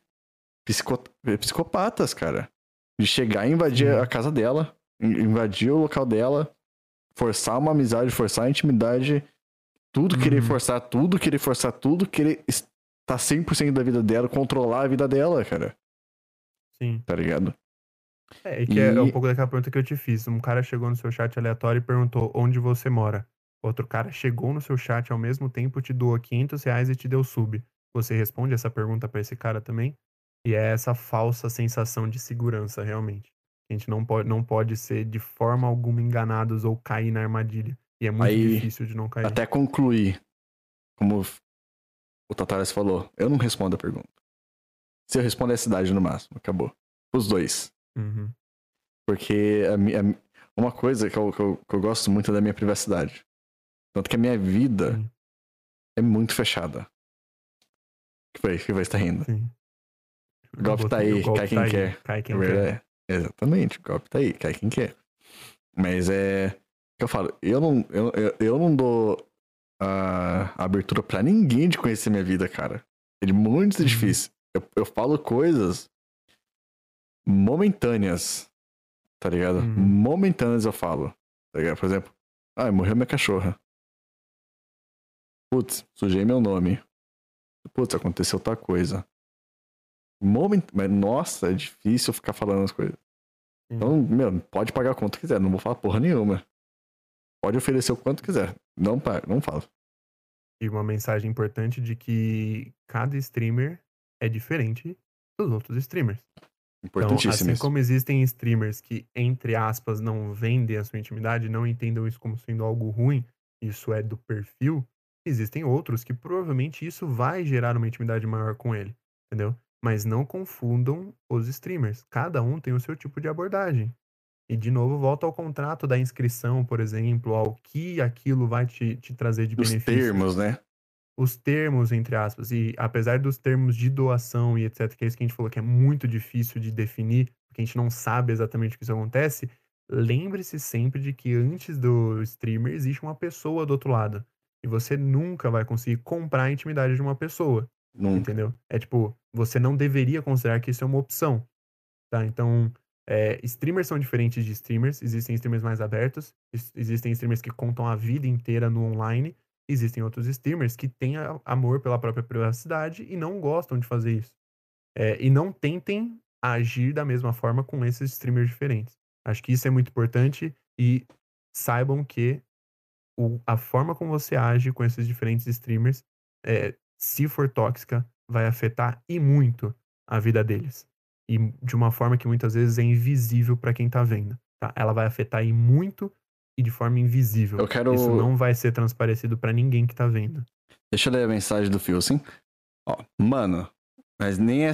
psico, psicopatas, cara. De chegar e invadir uhum. a casa dela, invadir o local dela, forçar uma amizade, forçar a intimidade tudo querer uhum. forçar tudo, querer forçar tudo, querer estar 100% da vida dela, controlar a vida dela, cara. Sim. Tá ligado? É, e que é, é um pouco daquela pergunta que eu te fiz. Um cara chegou no seu chat aleatório e perguntou onde você mora. Outro cara chegou no seu chat ao mesmo tempo, te doou 500 reais e te deu sub. Você responde essa pergunta para esse cara também? E é essa falsa sensação de segurança, realmente. A gente não pode, não pode ser de forma alguma enganados ou cair na armadilha. E é muito Aí, difícil de não cair. Até concluir, como o Tatares falou, eu não respondo a pergunta. Se eu respondo é a cidade no máximo, acabou. Os dois. Uhum. Porque a, a, uma coisa que eu, que, eu, que eu gosto muito é da minha privacidade. Tanto que a minha vida Sim. é muito fechada. Que foi? Que vai estar rindo? Sim. O golpe tá aí, golpe cai quem tá quer. Aí, cai quem é quer. Exatamente, o golpe tá aí, cai quem quer. Mas é que eu falo, eu não, eu, eu, eu não dou a abertura para ninguém de conhecer minha vida, cara. É muito uhum. difícil. Eu, eu falo coisas momentâneas, tá ligado? Uhum. Momentâneas eu falo. Tá ligado? Por exemplo, ah, morreu minha cachorra. Putz, sujei meu nome. Putz, aconteceu outra coisa. Moment... Mas, nossa, é difícil ficar falando as coisas. Uhum. Então, meu, pode pagar a conta que quiser, não vou falar porra nenhuma. Pode oferecer o quanto quiser. Não, não falo. E uma mensagem importante de que cada streamer é diferente dos outros streamers. Importantíssimo. Então, assim como existem streamers que, entre aspas, não vendem a sua intimidade, não entendam isso como sendo algo ruim, isso é do perfil, existem outros que provavelmente isso vai gerar uma intimidade maior com ele, entendeu? Mas não confundam os streamers. Cada um tem o seu tipo de abordagem. E de novo volta ao contrato da inscrição, por exemplo, ao que aquilo vai te, te trazer de benefício. Os termos, né? Os termos, entre aspas. E apesar dos termos de doação e etc., que é isso que a gente falou que é muito difícil de definir, porque a gente não sabe exatamente o que isso acontece, lembre-se sempre de que antes do streamer existe uma pessoa do outro lado. E você nunca vai conseguir comprar a intimidade de uma pessoa. Nunca. Entendeu? É tipo, você não deveria considerar que isso é uma opção. Tá? Então, é, streamers são diferentes de streamers. Existem streamers mais abertos, existem streamers que contam a vida inteira no online, existem outros streamers que têm amor pela própria privacidade e não gostam de fazer isso. É, e não tentem agir da mesma forma com esses streamers diferentes. Acho que isso é muito importante e saibam que o, a forma como você age com esses diferentes streamers, é, se for tóxica, vai afetar e muito a vida deles. E de uma forma que muitas vezes é invisível para quem tá vendo. Tá? Ela vai afetar e muito e de forma invisível. Eu quero... Isso não vai ser transparecido para ninguém que tá vendo. Deixa eu ler a mensagem do Filsen. Ó, mano, mas nem a,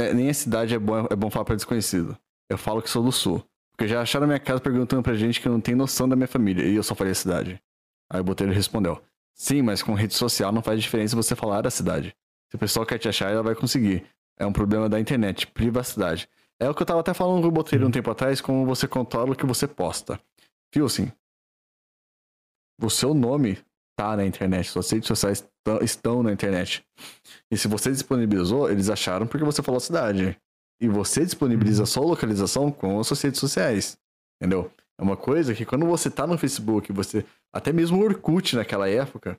é, nem a cidade é bom, é bom falar pra desconhecido. Eu falo que sou do sul. Porque já acharam minha casa perguntando pra gente que não tem noção da minha família. E eu só falei a cidade. Aí o Botelho respondeu: Sim, mas com rede social não faz diferença você falar a cidade. Se o pessoal quer te achar, ela vai conseguir. É um problema da internet, privacidade. É o que eu tava até falando com o Botelho um tempo atrás, como você controla o que você posta. Viu assim? O seu nome tá na internet, suas redes sociais estão na internet. E se você disponibilizou, eles acharam porque você falou a cidade. E você disponibiliza uhum. sua localização com as suas redes sociais. Entendeu? É uma coisa que quando você tá no Facebook, você. Até mesmo o Orkut naquela época,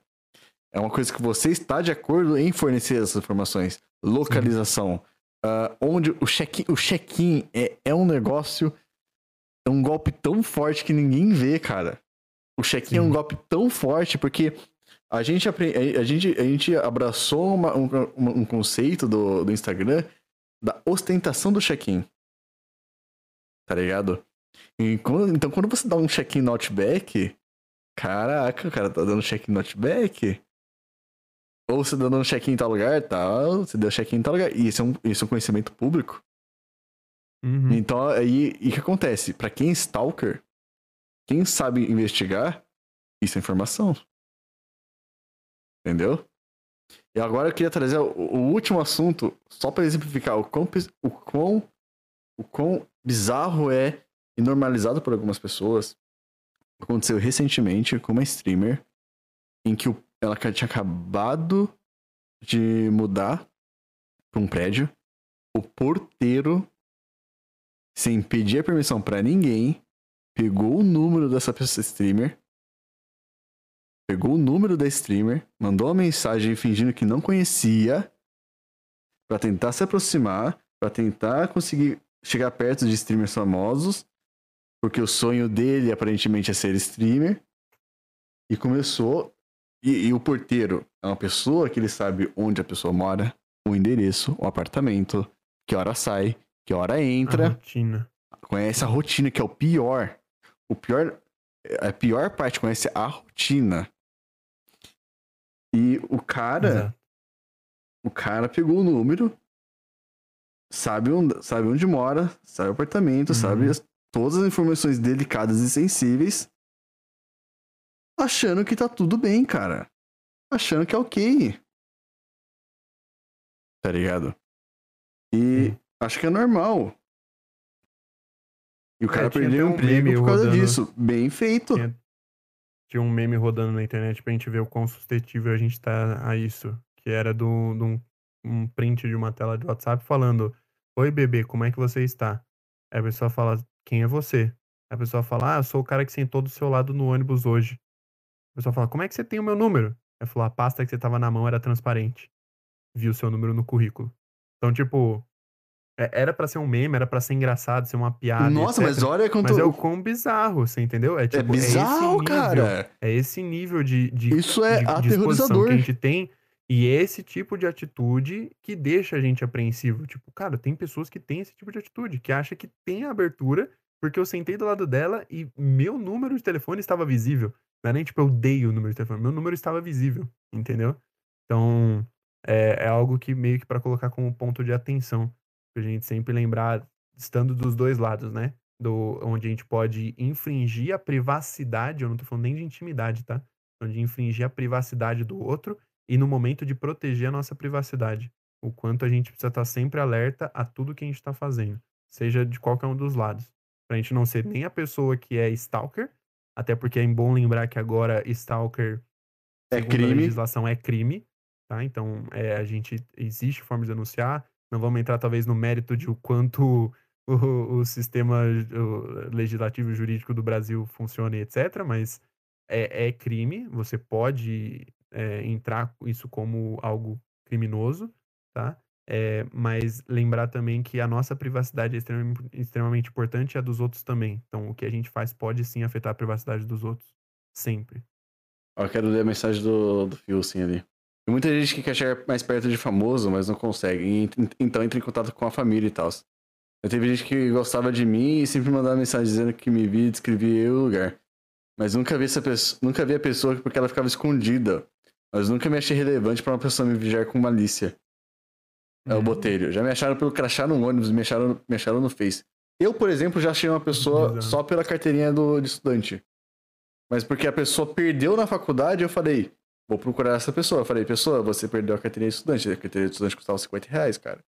é uma coisa que você está de acordo em fornecer essas informações. Localização. Uh, onde o check-in check é, é um negócio. É um golpe tão forte que ninguém vê, cara. O check-in é um golpe tão forte porque a gente, a gente, a gente abraçou uma, um, um, conceito do, do Instagram da ostentação do check-in. Tá ligado? Quando, então, quando você dá um check-in notback, caraca, o cara tá dando check-in notback. Ou você tá dando um check-in em tal lugar, tal, você deu check-in em tal lugar. E isso é um, isso é um conhecimento público. Uhum. Então, aí, o que acontece? Para quem é stalker, quem sabe investigar, isso é informação. Entendeu? E agora eu queria trazer o, o último assunto, só para exemplificar o quão, o, quão, o quão bizarro é e normalizado por algumas pessoas. Aconteceu recentemente com uma streamer em que o, ela tinha acabado de mudar para um prédio. O porteiro, sem pedir permissão para ninguém, pegou o número dessa pessoa streamer, pegou o número da streamer, mandou uma mensagem fingindo que não conhecia, para tentar se aproximar, para tentar conseguir chegar perto de streamers famosos, porque o sonho dele aparentemente é ser streamer. E começou. E, e o porteiro é uma pessoa que ele sabe onde a pessoa mora, o endereço, o apartamento, que hora sai, que hora entra. A rotina. Conhece a rotina, que é o pior. O pior. A pior parte conhece a rotina. E o cara. Exato. O cara pegou o número, sabe onde, sabe onde mora, sabe o apartamento, uhum. sabe as, todas as informações delicadas e sensíveis, achando que tá tudo bem, cara. Achando que é ok. Tá ligado? E uhum. Acho que é normal. E o é, cara perdeu um emprego por causa rodando... disso. Bem feito. Tinha tinha um meme rodando na internet pra gente ver o quão suscetível a gente tá a isso. Que era de um, um print de uma tela de WhatsApp falando: Oi, bebê, como é que você está? Aí a pessoa fala: Quem é você? Aí a pessoa fala: Ah, eu sou o cara que sentou do seu lado no ônibus hoje. A pessoa fala: Como é que você tem o meu número? Aí falou: A pasta que você tava na mão era transparente. Viu o seu número no currículo. Então, tipo, é, era para ser um meme, era para ser engraçado, ser uma piada. Nossa, etc. mas olha quanto. Mas é o quão bizarro, você entendeu? É, tipo, é bizarro, é nível, cara. É esse nível de, de, Isso é de, aterrorizador. que a gente tem. E esse tipo de atitude que deixa a gente apreensivo. Tipo, cara, tem pessoas que têm esse tipo de atitude, que acha que tem abertura, porque eu sentei do lado dela e meu número de telefone estava visível. Não é nem tipo, eu dei o número de telefone, meu número estava visível, entendeu? Então, é, é algo que meio que para colocar como ponto de atenção a gente sempre lembrar, estando dos dois lados, né? Do, onde a gente pode infringir a privacidade, eu não tô falando nem de intimidade, tá? Onde infringir a privacidade do outro e no momento de proteger a nossa privacidade. O quanto a gente precisa estar sempre alerta a tudo que a gente está fazendo, seja de qualquer um dos lados. Pra gente não ser nem a pessoa que é stalker, até porque é bom lembrar que agora stalker, é crime. legislação, é crime, tá? Então, é, a gente, existe forma de denunciar, não vamos entrar, talvez, no mérito de o quanto o, o sistema o legislativo jurídico do Brasil funciona e etc., mas é, é crime, você pode é, entrar isso como algo criminoso, tá? É, mas lembrar também que a nossa privacidade é extremamente, extremamente importante e a dos outros também. Então, o que a gente faz pode sim afetar a privacidade dos outros. Sempre. Eu quero ler a mensagem do, do sim, ali. Tem muita gente que quer chegar mais perto de famoso, mas não consegue. Então entra em contato com a família e tal. Eu teve gente que gostava de mim e sempre mandava mensagem dizendo que me via e descrevia eu o lugar. Mas nunca vi, essa pessoa, nunca vi a pessoa porque ela ficava escondida. Mas nunca me achei relevante para uma pessoa me vigiar com malícia. É o uhum. Botelho. Já me acharam pelo crachá no ônibus, me acharam, me acharam no Face. Eu, por exemplo, já achei uma pessoa só pela carteirinha do, de estudante. Mas porque a pessoa perdeu na faculdade, eu falei, vou procurar essa pessoa. Eu falei, pessoa, você perdeu a carteirinha de estudante. A carteirinha de estudante custava 50 reais, cara.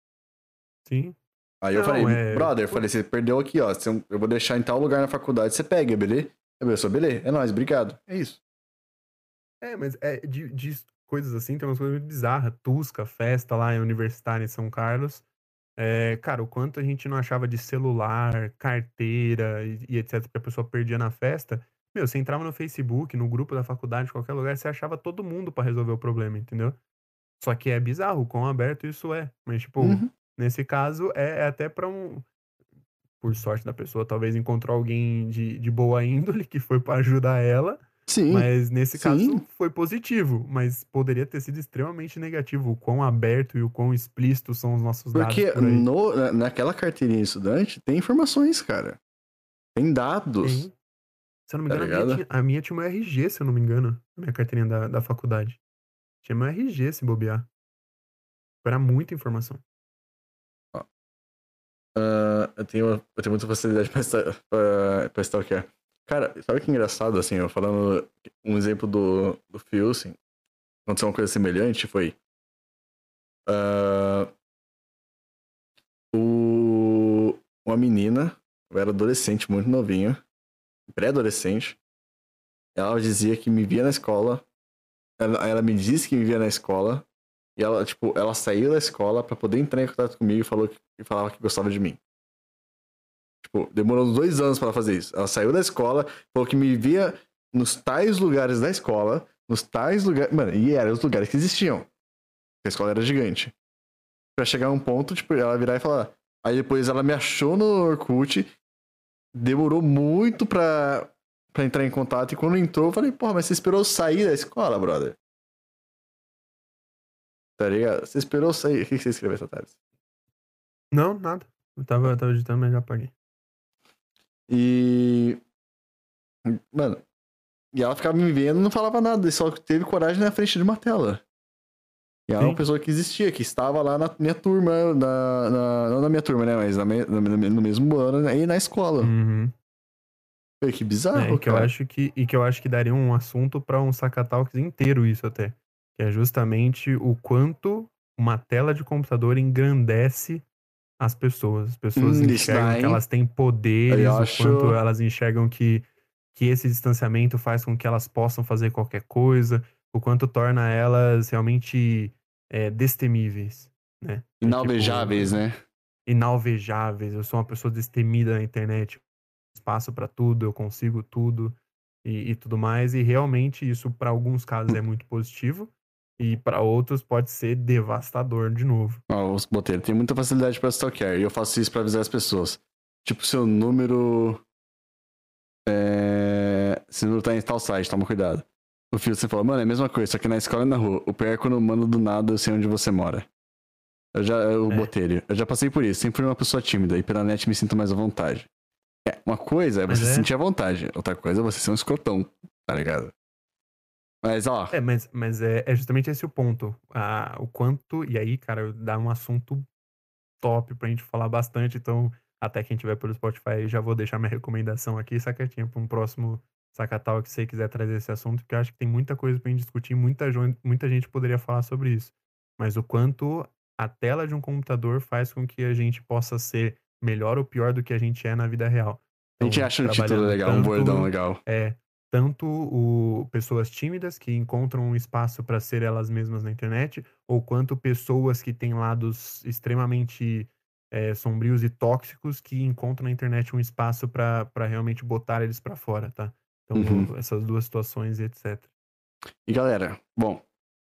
Sim. Aí eu falei, é... brother, eu falei, você perdeu aqui, ó. Eu vou deixar em tal lugar na faculdade, você pega, beleza? Eu sou, beleza, é nóis, obrigado. É isso. É, mas é de, de coisas assim, tem umas coisas muito bizarras. Tusca, festa lá em Universitária em São Carlos. É, cara, o quanto a gente não achava de celular, carteira e, e etc. que a pessoa perdia na festa. Meu, você entrava no Facebook, no grupo da faculdade, qualquer lugar, você achava todo mundo para resolver o problema, entendeu? Só que é bizarro o quão aberto isso é. Mas, tipo, uhum. nesse caso, é, é até pra um. Por sorte da pessoa, talvez encontrou alguém de, de boa índole que foi para ajudar ela. Sim. Mas nesse sim. caso foi positivo, mas poderia ter sido extremamente negativo. O quão aberto e o quão explícito são os nossos Porque dados. Porque no, naquela carteirinha estudante tem informações, cara. Tem dados. Tem. Se eu não me tá engano, tá a, minha tinha, a, minha tinha, uma RG, se eu não me engano. A minha carteirinha da, da faculdade. Tinha uma RG se bobear. Era muita informação. Uh, eu, tenho, eu tenho muita facilidade pra, pra, pra stalkear. Cara, sabe que engraçado, assim, eu falando um exemplo do, do Phil, assim, aconteceu uma coisa semelhante, foi... Uh, o, uma menina, eu era adolescente, muito novinho, pré-adolescente. Ela dizia que me via na escola. Ela, ela, me disse que me via na escola. E ela, tipo, ela saiu da escola para poder entrar em contato comigo e falou que, e falava que gostava de mim. Tipo, demorou dois anos para fazer isso. Ela saiu da escola, falou que me via nos tais lugares da escola, nos tais lugares. Mano, e eram os lugares que existiam. A escola era gigante. Pra chegar a um ponto, tipo, ela virar e falar. Aí depois ela me achou no Orkut demorou muito pra, pra entrar em contato. E quando entrou, eu falei, porra, mas você esperou sair da escola, brother? Tá ligado? Você esperou sair. O que você escreveu essa tarde? Não, nada. Eu tava, eu tava editando, mas já apaguei. E. Mano. E ela ficava me vendo e não falava nada. Só teve coragem na frente de uma tela. E ela é uma pessoa que existia, que estava lá na minha turma, na, na não na minha turma, né? Mas na, no mesmo ano né, e na escola. Uhum. que bizarro, é, e que eu acho que E que eu acho que daria um assunto para um Sacatalks inteiro isso até. Que é justamente o quanto uma tela de computador engrandece as pessoas. As pessoas hum, enxergam que elas têm poderes, o acho... quanto elas enxergam que, que esse distanciamento faz com que elas possam fazer qualquer coisa, o quanto torna elas realmente é, destemíveis, né? Inalvejáveis, é, tipo, né? Inalvejáveis. Eu sou uma pessoa destemida na internet. Espaço para tudo, eu consigo tudo e, e, tudo mais. E realmente isso, para alguns casos, é muito positivo. E para outros pode ser devastador de novo. Oh, os boteiros tem muita facilidade para stalkear. E eu faço isso para avisar as pessoas. Tipo, seu número. É... Se número tá em tal site, toma cuidado. O filho você fala, mano, é a mesma coisa, só que na escola e na rua. O pior é quando mando do nada eu sei onde você mora. Eu já, o é. botelho. Eu já passei por isso. Sempre fui uma pessoa tímida e pela net me sinto mais à vontade. É, uma coisa é você se é. sentir à vontade. Outra coisa é você ser um escrotão, tá ligado? Mas, ó. É, mas, mas é, é justamente esse o ponto. Ah, o quanto. E aí, cara, dá um assunto top pra gente falar bastante. Então, até quem tiver pelo Spotify, já vou deixar minha recomendação aqui, saquetinho, pra um próximo Sacatal que você quiser trazer esse assunto, porque eu acho que tem muita coisa pra gente discutir, muita, muita gente poderia falar sobre isso. Mas o quanto a tela de um computador faz com que a gente possa ser melhor ou pior do que a gente é na vida real. Então, a gente então, acha um título legal, tanto, um bordão legal. É, tanto o, pessoas tímidas que encontram um espaço para ser elas mesmas na internet, ou quanto pessoas que têm lados extremamente é, sombrios e tóxicos que encontram na internet um espaço para realmente botar eles para fora, tá? Então, uhum. essas duas situações e etc. E galera, bom,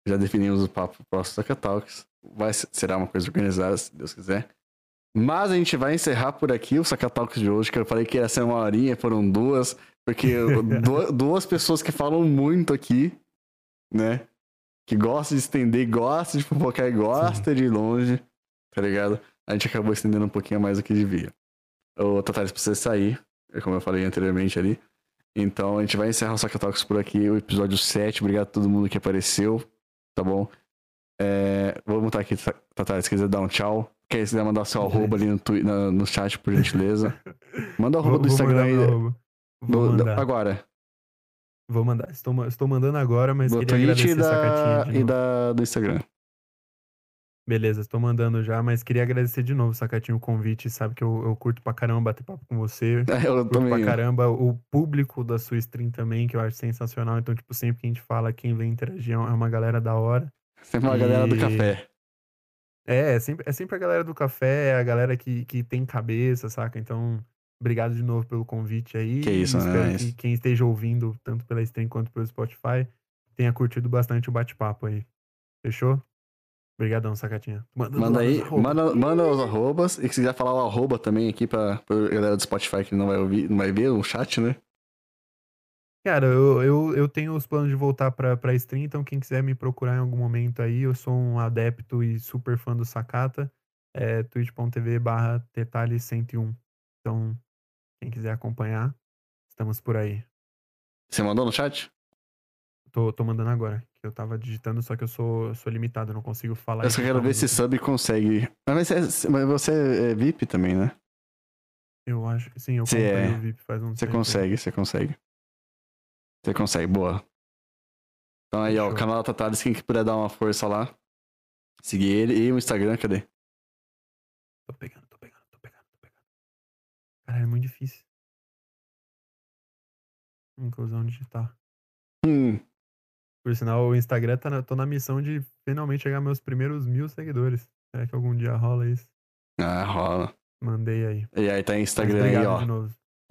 já definimos o papo próximo Saca Talks. Vai, será uma coisa organizada, se Deus quiser. Mas a gente vai encerrar por aqui o Saca Talks de hoje, que eu falei que ia ser uma horinha, foram duas, porque duas pessoas que falam muito aqui, né? Que gostam de estender, gostam de fofocar e gostam de ir longe, tá ligado? A gente acabou estendendo um pouquinho mais do que devia. O Tatares precisa sair, como eu falei anteriormente ali. Então a gente vai encerrar o Saca Talks por aqui, o episódio 7. Obrigado a todo mundo que apareceu, tá bom? É, vou botar aqui, Tatares, se quiser dar um tchau. Quer quiser mandar seu arroba ali no, no, no chat, por gentileza. Manda o arroba vou, do Instagram aí. Do, do, agora. Vou mandar. Estou, estou mandando agora, mas do queria Twitch agradecer da, e da, do Instagram. Beleza, estou mandando já, mas queria agradecer de novo, Sacatinho, o convite. Sabe que eu, eu curto pra caramba bater papo com você. É, eu curto também. pra caramba o público da sua stream também, que eu acho sensacional. Então, tipo, sempre que a gente fala, quem vem interagir é uma galera da hora. Sempre uma e... galera do café. É, é sempre, é sempre a galera do café, a galera que, que tem cabeça, saca? Então, obrigado de novo pelo convite aí. Que isso, Espero né? que quem esteja ouvindo, tanto pela stream quanto pelo Spotify, tenha curtido bastante o bate-papo aí. Fechou? Obrigadão, sacatinha. Manda, manda aí, manda, manda os arrobas. E se quiser falar o arroba também aqui pra, pra galera do Spotify que não vai ouvir, não vai ver o chat, né? Cara, eu, eu, eu tenho os planos de voltar pra, pra stream, então quem quiser me procurar em algum momento aí, eu sou um adepto e super fã do Sakata. É twitch.tv barra Tetali101. Então, quem quiser acompanhar, estamos por aí. Você mandou no chat? Tô, tô mandando agora. Que eu tava digitando, só que eu sou, sou limitado, eu não consigo falar. Eu só quero ver se sub consegue. Mas, mas você é VIP também, né? Eu acho que sim, eu comprei é... o VIP faz um Você consegue, você consegue. Você consegue, boa. Então aí, Fechou. ó, o canal da Tatalis, quem que puder dar uma força lá. Seguir ele e o Instagram, cadê? Tô pegando, tô pegando, tô pegando, tô pegando. Cara, é muito difícil. Inclusão digital. Hum. Por sinal, o Instagram tá na, tô na missão de finalmente chegar meus primeiros mil seguidores. Será que algum dia rola isso? Ah, rola. Mandei aí. E aí tá Instagram aí, ó.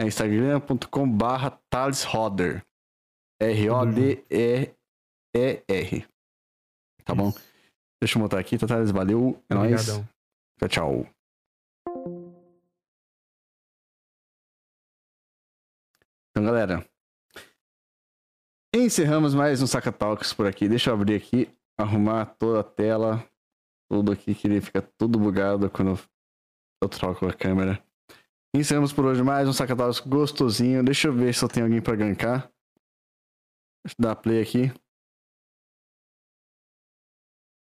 É instagram.com barra talesroder. R-O-D-E-E-R. Tá bom? Deixa eu botar aqui, Thales, valeu. É nóis. Tchau, tchau. Então, galera, encerramos mais um Saca Talks por aqui. Deixa eu abrir aqui, arrumar toda a tela, tudo aqui que ele fica tudo bugado quando eu troco a câmera. Encerramos por hoje mais um Saca Talks gostosinho. Deixa eu ver se eu tenho alguém pra gankar. Deixa eu dar play aqui.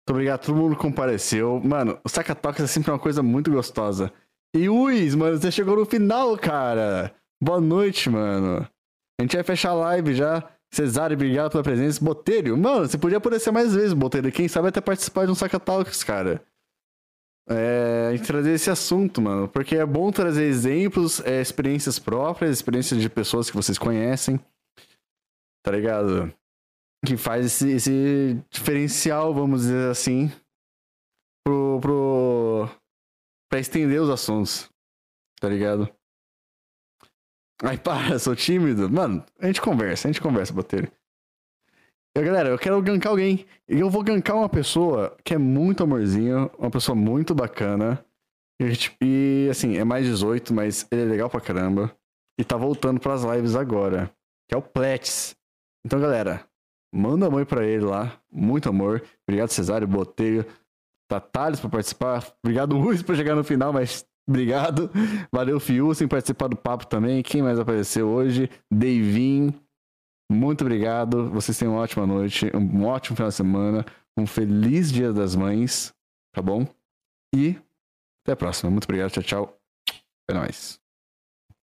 Muito obrigado, todo mundo compareceu. Mano, o Saca Talks é sempre uma coisa muito gostosa. E Uis, mano, você chegou no final, cara. Boa noite, mano. A gente vai fechar a live já. Cesário, obrigado pela presença. Botelho, mano, você podia aparecer mais vezes, Botelho. Quem sabe até participar de um Saca Talks, cara. É, trazer esse assunto, mano. Porque é bom trazer exemplos, é, experiências próprias, experiências de pessoas que vocês conhecem tá ligado? Que faz esse, esse diferencial, vamos dizer assim, pro, pro. pra estender os assuntos, tá ligado? Ai, para, sou tímido. Mano, a gente conversa, a gente conversa, Botelho. Eu, galera, eu quero gankar alguém. E eu vou gankar uma pessoa que é muito amorzinho, uma pessoa muito bacana. E, e, assim, é mais 18, mas ele é legal pra caramba. E tá voltando pras lives agora. Que é o Plets. Então, galera, manda amor pra ele lá. Muito amor. Obrigado, Cesário, Botelho, Tatales por participar. Obrigado, Luiz, por chegar no final, mas obrigado. Valeu, Fiu, sem participar do papo também. Quem mais apareceu hoje? Davin. Muito obrigado. Vocês tenham uma ótima noite, um ótimo final de semana, um feliz Dia das Mães, tá bom? E até a próxima. Muito obrigado. Tchau, tchau. É nóis.